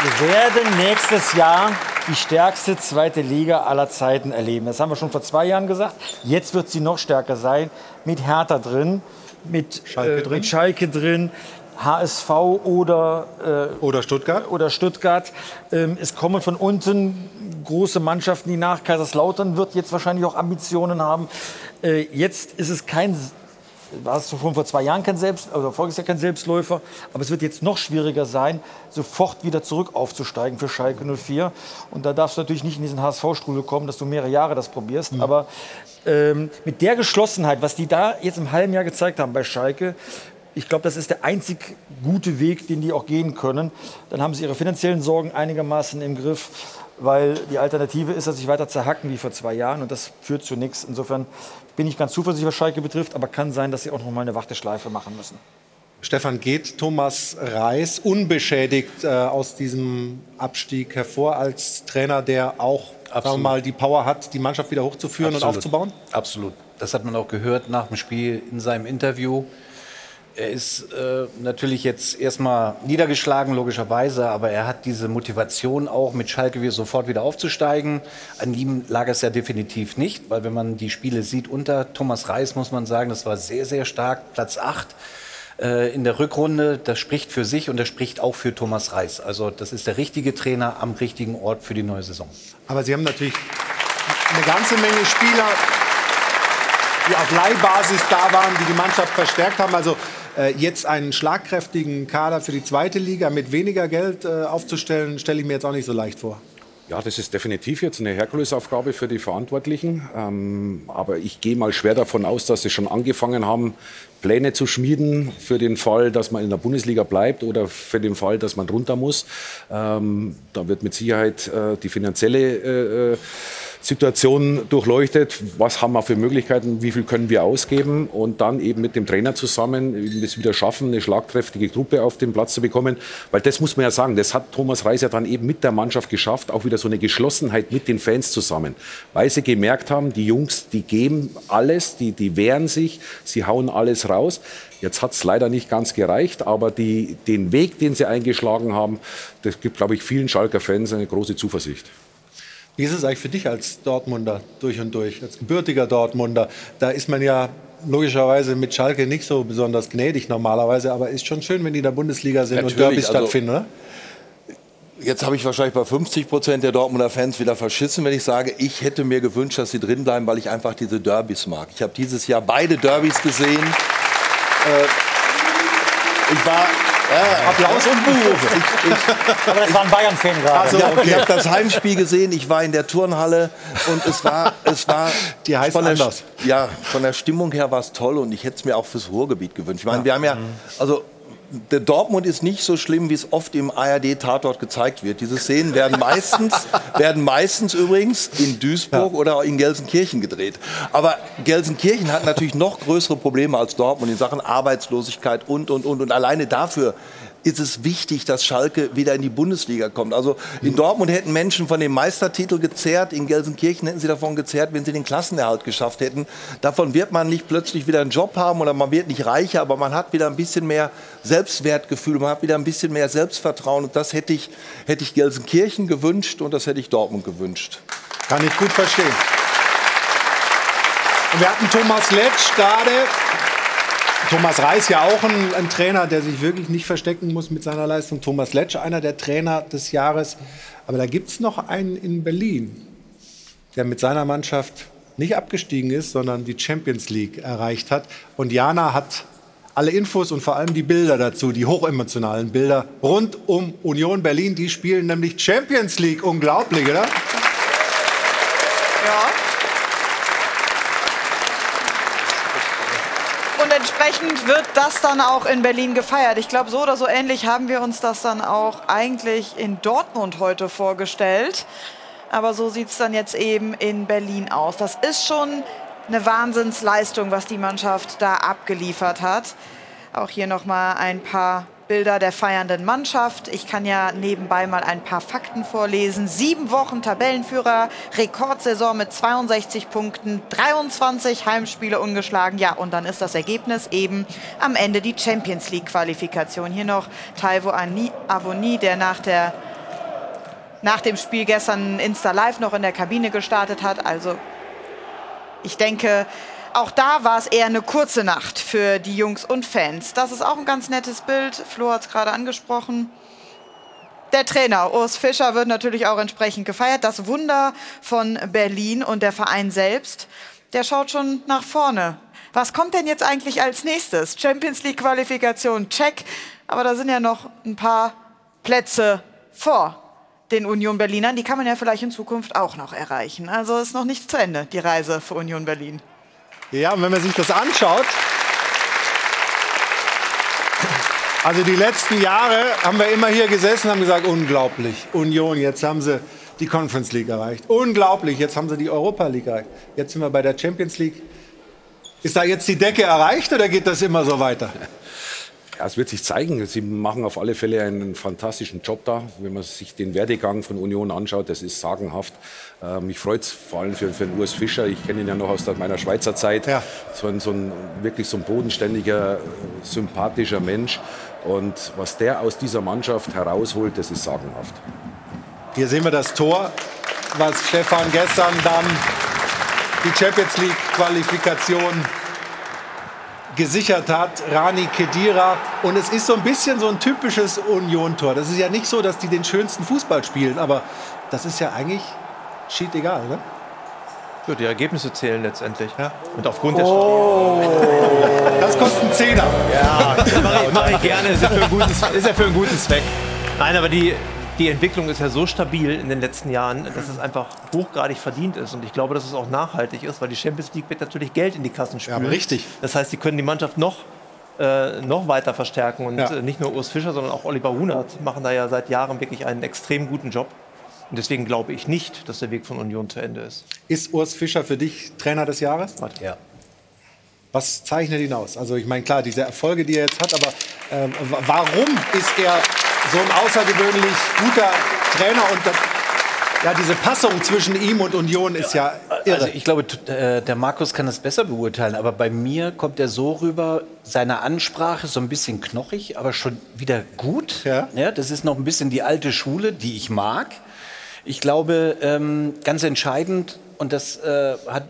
wir werden nächstes Jahr die stärkste zweite Liga aller Zeiten erleben. Das haben wir schon vor zwei Jahren gesagt. Jetzt wird sie noch stärker sein. Mit Hertha drin, mit Schalke, äh, drin. Mit Schalke drin. HSV oder, äh, oder Stuttgart. Oder Stuttgart. Ähm, es kommen von unten große Mannschaften, die nach Kaiserslautern wird jetzt wahrscheinlich auch Ambitionen haben. Äh, jetzt ist es kein war es schon vor zwei Jahren kein Selbst, oder voriges Jahr kein Selbstläufer, aber es wird jetzt noch schwieriger sein, sofort wieder zurück aufzusteigen für Schalke 04. Und da darfst du natürlich nicht in diesen HSV-Strudel kommen, dass du mehrere Jahre das probierst. Mhm. Aber ähm, mit der Geschlossenheit, was die da jetzt im halben Jahr gezeigt haben bei Schalke, ich glaube, das ist der einzig gute Weg, den die auch gehen können. Dann haben sie ihre finanziellen Sorgen einigermaßen im Griff weil die Alternative ist, dass sich weiter zerhacken wie vor zwei Jahren und das führt zu nichts. Insofern bin ich ganz zuversichtlich, was Schalke betrifft, aber kann sein, dass sie auch noch mal eine Warteschleife machen müssen. Stefan, geht Thomas Reis unbeschädigt äh, aus diesem Abstieg hervor als Trainer, der auch sagen wir mal, die Power hat, die Mannschaft wieder hochzuführen Absolut. und aufzubauen? Absolut. Das hat man auch gehört nach dem Spiel in seinem Interview. Er ist äh, natürlich jetzt erstmal niedergeschlagen, logischerweise, aber er hat diese Motivation auch mit Schalke wieder sofort wieder aufzusteigen. An ihm lag es ja definitiv nicht, weil wenn man die Spiele sieht unter Thomas Reis, muss man sagen, das war sehr, sehr stark, Platz 8 äh, in der Rückrunde. Das spricht für sich und das spricht auch für Thomas Reis. Also das ist der richtige Trainer am richtigen Ort für die neue Saison. Aber Sie haben natürlich eine ganze Menge Spieler, die auf Leihbasis da waren, die die Mannschaft verstärkt haben. Also jetzt einen schlagkräftigen Kader für die zweite Liga mit weniger Geld äh, aufzustellen, stelle ich mir jetzt auch nicht so leicht vor. Ja, das ist definitiv jetzt eine Herkulesaufgabe für die Verantwortlichen. Ähm, aber ich gehe mal schwer davon aus, dass sie schon angefangen haben, Pläne zu schmieden für den Fall, dass man in der Bundesliga bleibt oder für den Fall, dass man runter muss. Ähm, da wird mit Sicherheit äh, die finanzielle äh, äh Situation durchleuchtet, was haben wir für Möglichkeiten, wie viel können wir ausgeben und dann eben mit dem Trainer zusammen es wieder schaffen, eine schlagkräftige Truppe auf den Platz zu bekommen. Weil das muss man ja sagen, das hat Thomas Reis ja dann eben mit der Mannschaft geschafft, auch wieder so eine Geschlossenheit mit den Fans zusammen. Weil sie gemerkt haben, die Jungs, die geben alles, die, die wehren sich, sie hauen alles raus. Jetzt hat es leider nicht ganz gereicht, aber die, den Weg, den sie eingeschlagen haben, das gibt, glaube ich, vielen Schalker Fans eine große Zuversicht. Wie ist es eigentlich für dich als Dortmunder durch und durch, als gebürtiger Dortmunder? Da ist man ja logischerweise mit Schalke nicht so besonders gnädig normalerweise, aber ist schon schön, wenn die in der Bundesliga sind Natürlich, und Derbys also stattfinden, oder? Jetzt habe ich wahrscheinlich bei 50 Prozent der Dortmunder Fans wieder verschissen, wenn ich sage, ich hätte mir gewünscht, dass sie drin bleiben, weil ich einfach diese Derbys mag. Ich habe dieses Jahr beide Derbys gesehen. Äh, ich war Applaus und Buh. Aber das war ein Bayern-Fan gerade. Also, Ich habe das Heimspiel gesehen, ich war in der Turnhalle und es war, es war Die heißt von der, anders. Ja, von der Stimmung her war es toll und ich hätte es mir auch fürs Ruhrgebiet gewünscht. Ich meine, wir haben ja, also der Dortmund ist nicht so schlimm, wie es oft im ARD-Tatort gezeigt wird. Diese Szenen werden meistens, [LAUGHS] werden meistens übrigens in Duisburg oder in Gelsenkirchen gedreht. Aber Gelsenkirchen hat natürlich noch größere Probleme als Dortmund in Sachen Arbeitslosigkeit und, und, und. Und alleine dafür ist es wichtig, dass Schalke wieder in die Bundesliga kommt. Also in Dortmund hätten Menschen von dem Meistertitel gezerrt, in Gelsenkirchen hätten sie davon gezerrt, wenn sie den Klassenerhalt geschafft hätten. Davon wird man nicht plötzlich wieder einen Job haben oder man wird nicht reicher, aber man hat wieder ein bisschen mehr Selbstwertgefühl, man hat wieder ein bisschen mehr Selbstvertrauen. Und das hätte ich, hätte ich Gelsenkirchen gewünscht und das hätte ich Dortmund gewünscht. Kann ich gut verstehen. Und wir hatten Thomas Letsch gerade. Thomas Reis ja auch ein, ein, Trainer, der sich wirklich nicht verstecken muss mit seiner Leistung. Thomas Letsch, einer der Trainer des Jahres. Aber da gibt es noch einen in Berlin, der mit seiner Mannschaft nicht abgestiegen ist, sondern die Champions League erreicht hat. Und Jana hat alle Infos und vor allem die Bilder dazu, die hochemotionalen Bilder rund um Union Berlin. Die spielen nämlich Champions League. Unglaublich, oder? Ja. Und entsprechend wird das dann auch in Berlin gefeiert. Ich glaube, so oder so ähnlich haben wir uns das dann auch eigentlich in Dortmund heute vorgestellt. Aber so sieht es dann jetzt eben in Berlin aus. Das ist schon eine Wahnsinnsleistung, was die Mannschaft da abgeliefert hat. Auch hier noch mal ein paar Bilder der feiernden Mannschaft. Ich kann ja nebenbei mal ein paar Fakten vorlesen. Sieben Wochen Tabellenführer, Rekordsaison mit 62 Punkten, 23 Heimspiele ungeschlagen. Ja, und dann ist das Ergebnis eben am Ende die Champions League-Qualifikation. Hier noch Taiwo Avoni, der nach, der, nach dem Spiel gestern Insta Live noch in der Kabine gestartet hat. Also ich denke, auch da war es eher eine kurze Nacht für die Jungs und Fans. Das ist auch ein ganz nettes Bild. Flo hat es gerade angesprochen. Der Trainer Urs Fischer wird natürlich auch entsprechend gefeiert. Das Wunder von Berlin und der Verein selbst, der schaut schon nach vorne. Was kommt denn jetzt eigentlich als nächstes? Champions League Qualifikation, check. Aber da sind ja noch ein paar Plätze vor den Union Berlinern. Die kann man ja vielleicht in Zukunft auch noch erreichen. Also ist noch nicht zu Ende, die Reise für Union Berlin. Ja, und wenn man sich das anschaut, also die letzten Jahre haben wir immer hier gesessen und haben gesagt, unglaublich, Union, jetzt haben sie die Conference League erreicht. Unglaublich, jetzt haben sie die Europa League erreicht. Jetzt sind wir bei der Champions League. Ist da jetzt die Decke erreicht oder geht das immer so weiter? Ja, es wird sich zeigen. Sie machen auf alle Fälle einen fantastischen Job da. Wenn man sich den Werdegang von Union anschaut, das ist sagenhaft. Äh, mich freut es vor allem für, für den Urs Fischer. Ich kenne ihn ja noch aus meiner Schweizer Zeit. Ja. So, ein, so ein wirklich so ein bodenständiger, sympathischer Mensch. Und was der aus dieser Mannschaft herausholt, das ist sagenhaft. Hier sehen wir das Tor, was Stefan gestern dann die Champions League Qualifikation gesichert hat, Rani Kedira. Und es ist so ein bisschen so ein typisches Union-Tor. Das ist ja nicht so, dass die den schönsten Fußball spielen, aber das ist ja eigentlich schied egal, ne? Ja, die Ergebnisse zählen letztendlich. Ja. Und aufgrund der oh. Das kostet einen Zehner. Ja, das mache ich, mach ich gerne. Ist ja, für einen guten, ist ja für einen guten Zweck. Nein, aber die, die Entwicklung ist ja so stabil in den letzten Jahren, dass es einfach hochgradig verdient ist. Und ich glaube, dass es auch nachhaltig ist, weil die Champions League wird natürlich Geld in die Kassen spülen. Ja, richtig. Das heißt, sie können die Mannschaft noch, äh, noch weiter verstärken. Und Ja. äh, nicht nur Urs Fischer, sondern auch Oliver Hunert machen da ja seit Jahren wirklich einen extrem guten Job. Und deswegen glaube ich nicht, dass der Weg von Union zu Ende ist. Ist Urs Fischer für dich Trainer des Jahres? Ja. Was zeichnet ihn aus? Also ich meine, klar, diese Erfolge, die er jetzt hat, aber wa- warum ist er so ein außergewöhnlich guter Trainer? Und das, ja, diese Passung zwischen ihm und Union ist ja irre. Also ich glaube, äh, der Markus kann das besser beurteilen, aber bei mir kommt er so rüber, seine Ansprache ist so ein bisschen knochig, aber schon wieder gut. Ja. das ist noch ein bisschen die alte Schule, die ich mag. Ich glaube, ähm, ganz entscheidend, und das äh, hat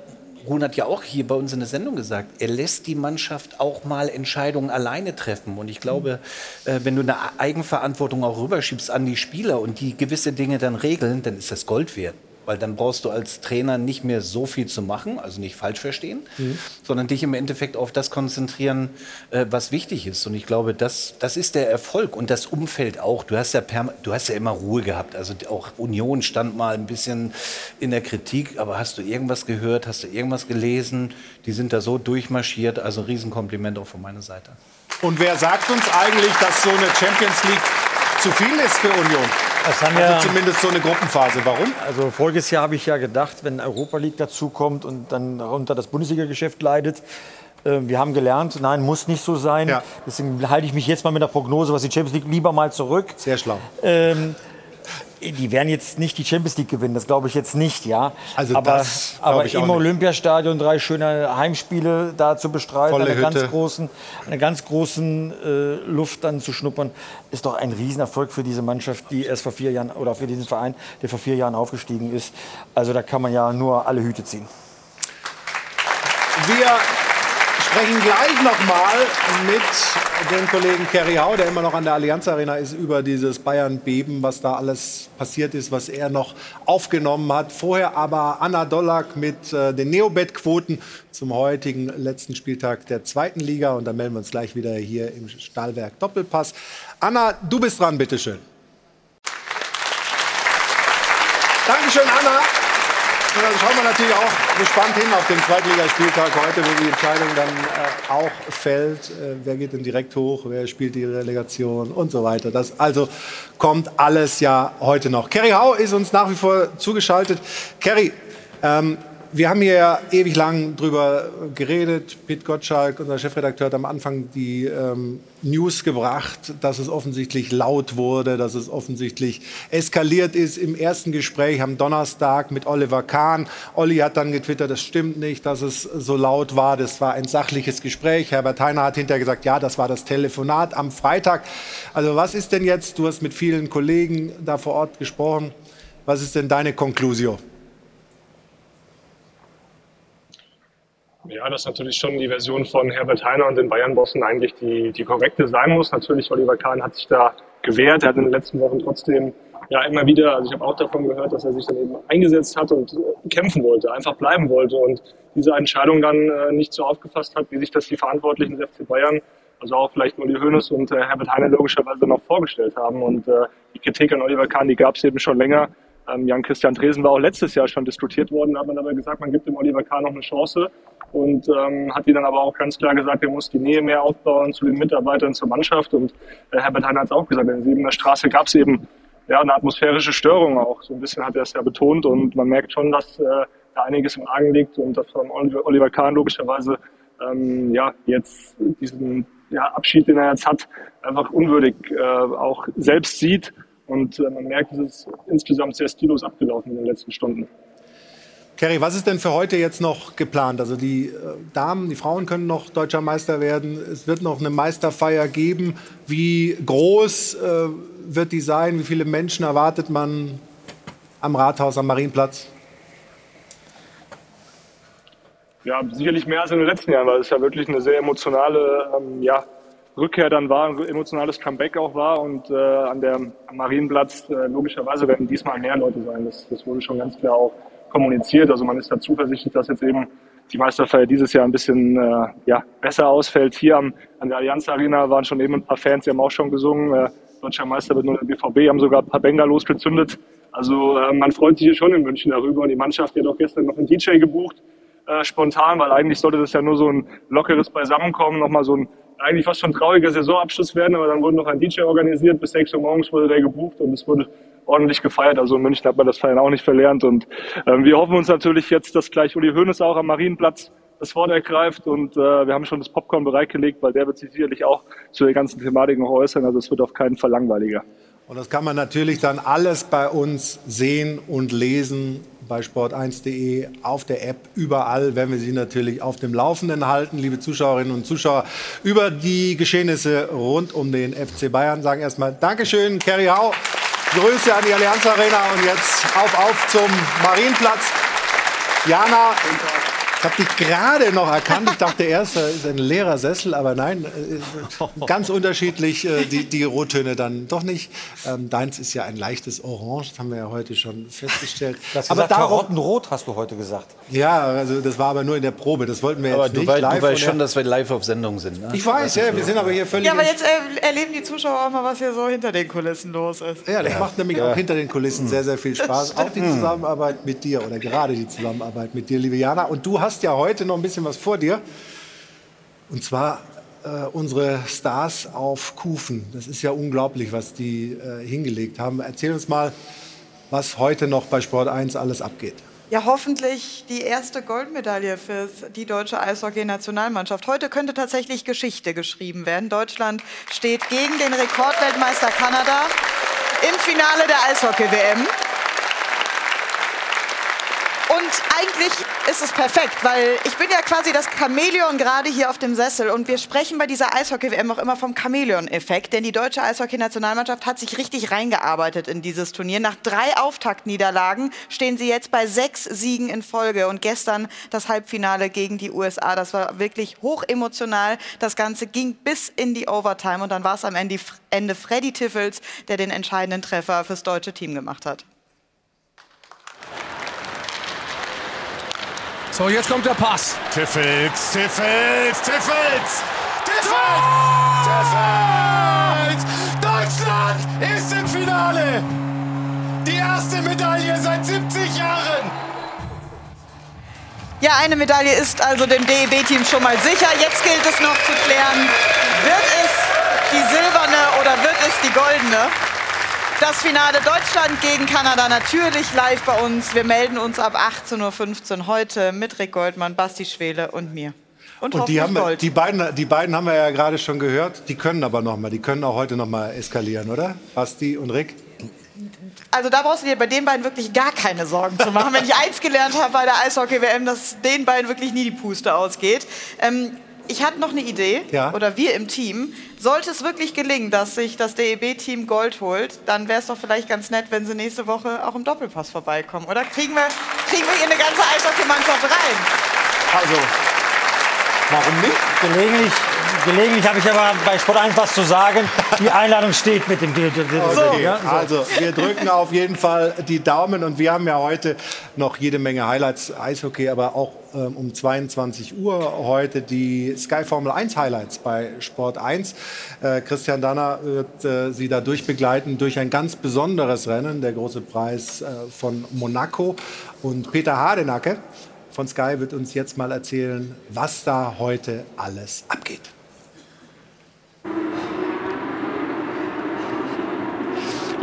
Runert ja auch hier bei uns in der Sendung gesagt, er lässt die Mannschaft auch mal Entscheidungen alleine treffen. Und ich glaube, äh, wenn du eine Eigenverantwortung auch rüberschiebst an die Spieler und die gewisse Dinge dann regeln, dann ist das Gold wert. Weil dann brauchst du als Trainer nicht mehr so viel zu machen, also nicht falsch verstehen, mhm. sondern dich im Endeffekt auf das konzentrieren, äh, was wichtig ist. Und ich glaube, das, das ist der Erfolg und das Umfeld auch. Du hast, ja du hast ja immer Ruhe gehabt. Also auch Union stand mal ein bisschen in der Kritik, aber hast du irgendwas gehört, hast du irgendwas gelesen? Die sind da so durchmarschiert. Also ein Riesenkompliment auch von meiner Seite. Und wer sagt uns eigentlich, dass so eine Champions League zu viel ist für Union? Also ja, zumindest so eine Gruppenphase. Warum? Also voriges Jahr habe ich ja gedacht, wenn Europa League dazukommt und dann unter das Bundesliga-Geschäft leidet, äh, wir haben gelernt, nein, muss nicht so sein. Ja. Deswegen halte ich mich jetzt mal mit der Prognose, was die Champions League lieber mal zurück. Sehr schlau. Ähm, die werden jetzt nicht die Champions League gewinnen, das glaube ich jetzt nicht, ja. Also aber, das aber im Olympiastadion drei schöne Heimspiele da zu bestreiten, Volle eine Hütte. ganz großen, eine ganz großen äh, Luft dann zu schnuppern, ist doch ein Riesenerfolg für diese Mannschaft, die erst vor vier Jahren oder für diesen Verein, der vor vier Jahren aufgestiegen ist. Also da kann man ja nur alle Hüte ziehen. Wir sprechen gleich noch mal mit dem Kollegen Kerry Hau, der immer noch an der Allianz Arena ist, über dieses Bayern-Beben, was da alles passiert ist, was er noch aufgenommen hat. Vorher aber Anna Dollack mit äh, den Neobet-Quoten zum heutigen letzten Spieltag der zweiten Liga. Und dann melden wir uns gleich wieder hier im Stahlwerk Doppelpass. Anna, du bist dran, bitteschön. Dankeschön, Anna. Und dann schauen wir natürlich auch gespannt hin auf den Zweitligaspieltag heute, wo die Entscheidung dann äh, auch fällt. Äh, wer geht denn direkt hoch, wer spielt die Relegation und so weiter. Das also kommt alles ja heute noch. Kerry Hau ist uns nach wie vor zugeschaltet. Kerry, ähm, wir haben hier ja ewig lang drüber geredet. Pete Gottschalk, unser Chefredakteur, hat am Anfang die ähm, News gebracht, dass es offensichtlich laut wurde, dass es offensichtlich eskaliert ist im ersten Gespräch am Donnerstag mit Oliver Kahn. Olli hat dann getwittert, das stimmt nicht, dass es so laut war. Das war ein sachliches Gespräch. Herbert Heiner hat hinterher gesagt, ja, das war das Telefonat am Freitag. Also was ist denn jetzt, du hast mit vielen Kollegen da vor Ort gesprochen, was ist denn deine Konklusion? Ja, dass natürlich schon die Version von Herbert Heiner und den Bayern-Bossen eigentlich die, die korrekte sein muss. Natürlich, Oliver Kahn hat sich da gewehrt. Er hat in den letzten Wochen trotzdem ja immer wieder, also ich habe auch davon gehört, dass er sich dann eben eingesetzt hat und äh, kämpfen wollte, einfach bleiben wollte und diese Entscheidung dann äh, nicht so aufgefasst hat, wie sich das die Verantwortlichen des FC Bayern, also auch vielleicht Uli Hoeneß und äh, Herbert Heiner logischerweise noch vorgestellt haben. Und äh, die Kritik an Oliver Kahn, die gab es eben schon länger. Ähm, Jan-Christian Dresen war auch letztes Jahr schon diskutiert worden, hat man aber gesagt, man gibt dem Oliver Kahn noch eine Chance und ähm, hat die dann aber auch ganz klar gesagt, er muss die Nähe mehr aufbauen zu den Mitarbeitern, zur Mannschaft. Und äh, Herbert Heiner hat es auch gesagt, in Siebener Straße gab es eben ja, eine atmosphärische Störung auch. So ein bisschen hat er es ja betont und man merkt schon, dass äh, da einiges im Argen liegt und dass von Oliver Kahn logischerweise ähm, ja, jetzt diesen ja, Abschied, den er jetzt hat, einfach unwürdig äh, auch selbst sieht. Und äh, man merkt, es ist insgesamt sehr stillos abgelaufen in den letzten Stunden. Kerry, was ist denn für heute jetzt noch geplant? Also die äh, Damen, die Frauen können noch deutscher Meister werden. Es wird noch eine Meisterfeier geben. Wie groß äh, wird die sein? Wie viele Menschen erwartet man am Rathaus, am Marienplatz? Ja, sicherlich mehr als in den letzten Jahren, weil es ja wirklich eine sehr emotionale ähm, ja, Rückkehr dann war, ein emotionales Comeback auch war. Und äh, an der, am Marienplatz äh, logischerweise werden diesmal mehr Leute sein. Das, das wurde schon ganz klar auch kommuniziert. Also man ist da zuversichtlich, dass jetzt eben die Meisterfeier dieses Jahr ein bisschen äh, ja, besser ausfällt. Hier am, an der Allianz Arena waren schon eben ein paar Fans, die haben auch schon gesungen. Äh, Deutscher Meister wird nur der BVB, haben sogar ein paar Bengalos gezündet. Also äh, man freut sich hier schon in München darüber. Und die Mannschaft hat auch gestern noch einen DJ gebucht, äh, spontan, weil eigentlich sollte das ja nur so ein lockeres Beisammenkommen, nochmal so ein eigentlich fast schon trauriger Saisonabschluss werden, aber dann wurde noch ein DJ organisiert. Bis 6 Uhr morgens wurde der gebucht und es wurde ordentlich gefeiert. Also in München hat man das Feiern auch nicht verlernt. Und ähm, wir hoffen uns natürlich jetzt, dass gleich Uli Hoeneß auch am Marienplatz das Wort ergreift. Und äh, wir haben schon das Popcorn bereitgelegt, weil der wird sich sicherlich auch zu der ganzen Thematik noch äußern. Also es wird auf keinen Fall langweiliger. Und das kann man natürlich dann alles bei uns sehen und lesen bei sport1.de, auf der App, überall werden wir Sie natürlich auf dem Laufenden halten, liebe Zuschauerinnen und Zuschauer, über die Geschehnisse rund um den FC Bayern. Sagen erstmal Dankeschön, Kerry Hau. Grüße an die Allianz Arena und jetzt auf, auf zum Marienplatz. Jana, Ich habe dich gerade noch erkannt. Ich dachte erst, da ist ein leerer Sessel, aber nein, äh, ganz unterschiedlich äh, die, die Rottöne dann doch nicht. Ähm, deins ist ja ein leichtes Orange, das haben wir ja heute schon festgestellt. Das aber Karottenrot hast du heute gesagt. Ja, also das war aber nur in der Probe. Das wollten wir aber jetzt du nicht weißt, live. Du weißt schon, dass wir live auf Sendung sind. Ne? Ich weiß, ja, wir sind aber hier völlig. Ja, aber jetzt äh, erleben die Zuschauer auch mal, was hier so hinter den Kulissen los ist. Ja, das ja. macht nämlich ja. auch hinter den Kulissen sehr, sehr viel Spaß. [LAUGHS] Auch die Zusammenarbeit mit dir oder gerade die Zusammenarbeit mit dir, liebe Jana. Und du hast ja heute noch ein bisschen was vor dir. Und zwar äh, unsere Stars auf Kufen. Das ist ja unglaublich, was die äh, hingelegt haben. Erzähl uns mal, was heute noch bei Sport 1 alles abgeht. Ja, hoffentlich die erste Goldmedaille für die deutsche Eishockey-Nationalmannschaft. Heute könnte tatsächlich Geschichte geschrieben werden. Deutschland steht gegen den Rekordweltmeister Kanada im Finale der Eishockey-WM. Und eigentlich ist es perfekt, weil ich bin ja quasi das Chamäleon gerade hier auf dem Sessel und wir sprechen bei dieser Eishockey-WM auch immer vom Chamäleon-Effekt, denn die deutsche Eishockey-Nationalmannschaft hat sich richtig reingearbeitet in dieses Turnier. Nach drei Auftaktniederlagen stehen sie jetzt bei sechs Siegen in Folge und gestern das Halbfinale gegen die USA. Das war wirklich hochemotional. Das Ganze ging bis in die Overtime und dann war es am Ende Freddy Tiffels, der den entscheidenden Treffer fürs deutsche Team gemacht hat. So, jetzt kommt der Pass. Tiffels, Tiffels, Tiffels! Tiffels! Tiffels! Deutschland ist im Finale! Die erste Medaille seit 70 Jahren! Ja, eine Medaille ist also dem DEB-Team schon mal sicher. Jetzt gilt es noch zu klären, wird es die silberne oder wird es die goldene? Das Finale Deutschland gegen Kanada natürlich live bei uns. Wir melden uns ab 18.15 Uhr heute mit Rick Goldmann, Basti Schwele und mir. Und, und die, haben, die, beiden, die beiden haben wir ja gerade schon gehört. Die können aber noch mal. Die können auch heute noch mal eskalieren, oder? Basti und Rick? Also da brauchst du dir bei den beiden wirklich gar keine Sorgen zu machen. Wenn ich eins gelernt habe bei der Eishockey-WM, dass den beiden wirklich nie die Puste ausgeht. Ähm, ich hatte noch eine Idee, ja. oder wir im Team. Sollte es wirklich gelingen, dass sich das DEB-Team Gold holt, dann wäre es doch vielleicht ganz nett, wenn sie nächste Woche auch im Doppelpass vorbeikommen, oder? Kriegen wir, kriegen wir hier eine ganze Eishockeymannschaft rein? Also, warum nicht? Gelegentlich, gelegentlich habe ich aber bei Sport 1 was zu sagen. Die Einladung steht mit dem. Okay. Also, wir drücken auf jeden Fall die Daumen und wir haben ja heute noch jede Menge Highlights, Eishockey, aber auch ähm, um 22 Uhr heute die Sky Formel 1 Highlights bei Sport 1. Äh, Christian Danner wird äh, Sie da durchbegleiten durch ein ganz besonderes Rennen, der große Preis äh, von Monaco. Und Peter Hardenacke von Sky wird uns jetzt mal erzählen, was da heute alles abgeht.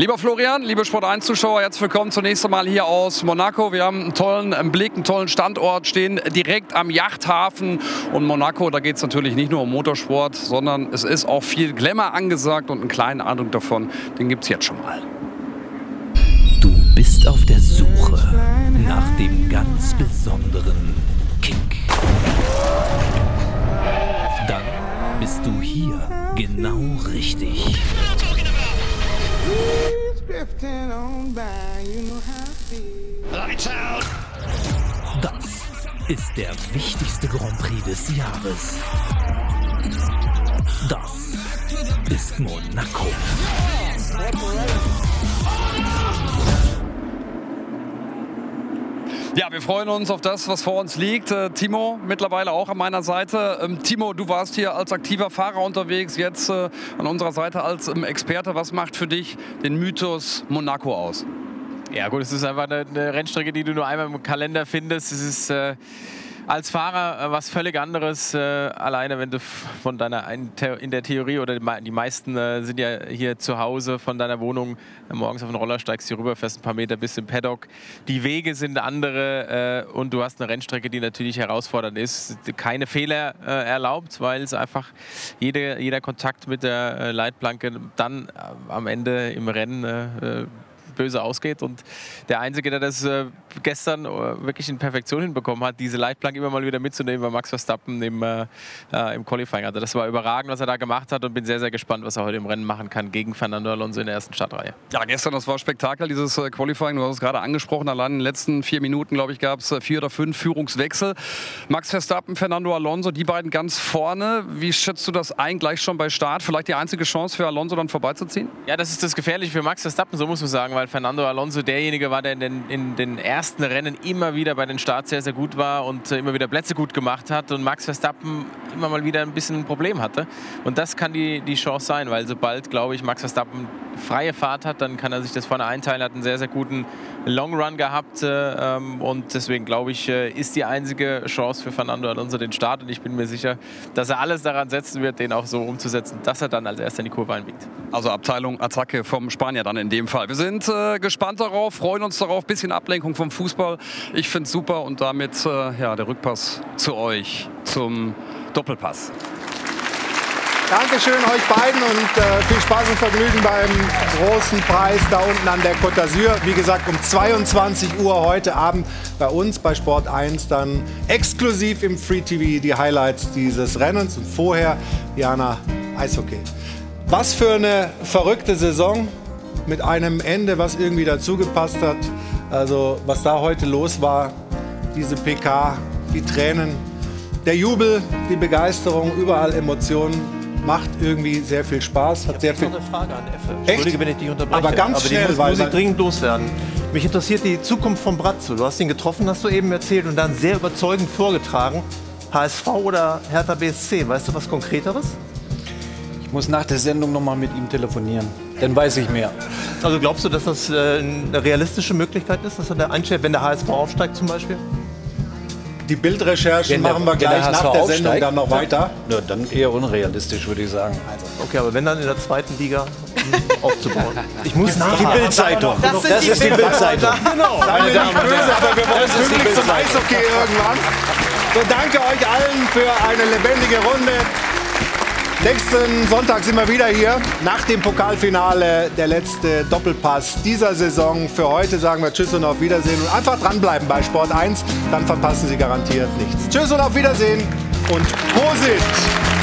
Lieber Florian, liebe Sport 1 Zuschauer, herzlich willkommen zunächst einmal hier aus Monaco. Wir haben einen tollen Blick, einen tollen Standort, stehen direkt am Yachthafen. Und Monaco, da geht es natürlich nicht nur um Motorsport, sondern es ist auch viel Glamour angesagt und einen kleinen Eindruck davon, den gibt es jetzt schon mal. Du bist auf der Suche nach dem ganz besonderen Kick. Dann bist du hier genau richtig. Das ist der wichtigste Grand Prix des Jahres. Das ist Monaco. Ja, wir freuen uns auf das, was vor uns liegt. Äh, Timo mittlerweile auch an meiner Seite. Ähm, Timo, du warst hier als aktiver Fahrer unterwegs, jetzt äh, an unserer Seite als ähm, Experte. Was macht für dich den Mythos Monaco aus? Ja gut, es ist einfach eine, Rennstrecke, die du nur einmal im Kalender findest. Es ist äh, als Fahrer äh, was völlig anderes. Äh, alleine, wenn du von deiner in der Theorie oder die meisten äh, sind ja hier zu Hause von deiner Wohnung äh, morgens auf den Roller steigst, hier rüber, fährst ein paar Meter bis im Paddock. Die Wege sind andere äh, und du hast eine Rennstrecke, die natürlich herausfordernd ist. Keine Fehler äh, erlaubt, weil es einfach jede, jeder Kontakt mit der Leitplanke dann am Ende im Rennen böse ausgeht. Und der Einzige, der das äh, gestern äh, wirklich in Perfektion hinbekommen hat, diese Leitplank immer mal wieder mitzunehmen, war Max Verstappen im, äh, äh, im Qualifying. Also das war überragend, was er da gemacht hat und bin sehr, sehr gespannt, was er heute im Rennen machen kann gegen Fernando Alonso in der ersten Startreihe. Ja, gestern, das war Spektakel, dieses äh, Qualifying. Du hast es gerade angesprochen. Allein in den letzten vier Minuten, glaube ich, gab es vier oder fünf Führungswechsel. Max Verstappen, Fernando Alonso, die beiden ganz vorne. Wie schätzt du das ein, gleich schon bei Start? Vielleicht die einzige Chance für Alonso dann vorbeizuziehen? Ja, das ist das Gefährliche für Max Verstappen, so muss man sagen, weil Fernando Alonso derjenige war, der in den, in den ersten Rennen immer wieder bei den Starts sehr, sehr gut war und äh, immer wieder Plätze gut gemacht hat und Max Verstappen immer mal wieder ein bisschen ein Problem hatte. Und das kann die, die Chance sein, weil sobald, glaube ich, Max Verstappen freie Fahrt hat, dann kann er sich das vorne einteilen, hat einen sehr, sehr guten Long Run gehabt äh, ähm, und deswegen glaube ich, äh, ist die einzige Chance für Fernando Alonso den Start und ich bin mir sicher, dass er alles daran setzen wird, den auch so umzusetzen, dass er dann als erster in die Kurve einbiegt. Also Abteilung Attacke vom Spanier dann in dem Fall. Wir sind äh, gespannt darauf, freuen uns darauf, bisschen Ablenkung vom Fußball. Ich finde es super und damit äh, ja, der Rückpass zu euch zum Doppelpass. Dankeschön euch beiden und äh, viel Spaß und Vergnügen beim großen Preis da unten an der Côte d'Azur. Wie gesagt, um 22 Uhr heute Abend bei uns bei Sport 1 dann exklusiv im Free TV die Highlights dieses Rennens und vorher Jana Eishockey. Was für eine verrückte Saison mit einem Ende, was irgendwie dazugepasst hat. Also was da heute los war, diese PK, die Tränen, der Jubel, die Begeisterung, überall Emotionen macht irgendwie sehr viel Spaß, hat sehr viel. Ich habe eine Frage an Effe. Echt? Entschuldige, wenn ich dich unterbreche. Aber ganz aber schnell, muss, weil- muss ich dringend loswerden. Mich interessiert die Zukunft von Bratzo. Du hast ihn getroffen, hast du eben erzählt und dann sehr überzeugend vorgetragen. HSV oder Hertha BSC, weißt du was Konkreteres? Ich muss nach der Sendung noch mal mit ihm telefonieren. Dann weiß ich mehr. Also glaubst du, dass das äh, eine realistische Möglichkeit ist, dass er der einstellt, wenn der HSV aufsteigt zum Beispiel? Die Bildrecherchen machen wir gleich nach der Sendung dann noch weiter. Ja, dann eher unrealistisch, würde ich sagen. Okay, aber wenn dann in der zweiten Liga mh, [LAUGHS] aufzubauen. Ich muss Die nachfragen. Bildzeitung. Das Das, die ist die Bildzeitung. Bildzeitung. Genau. Seien wir nicht böse, aber wir wollen Das ist die pünktlich zum Bildzeitung. Eishockey irgendwann. So, danke euch allen für eine lebendige Runde. Nächsten Sonntag sind wir wieder hier. Nach dem Pokalfinale der letzte Doppelpass dieser Saison. Für heute sagen wir Tschüss und auf Wiedersehen. Und einfach dranbleiben bei Sport 1, dann verpassen Sie garantiert nichts. Tschüss und auf Wiedersehen und Prosit!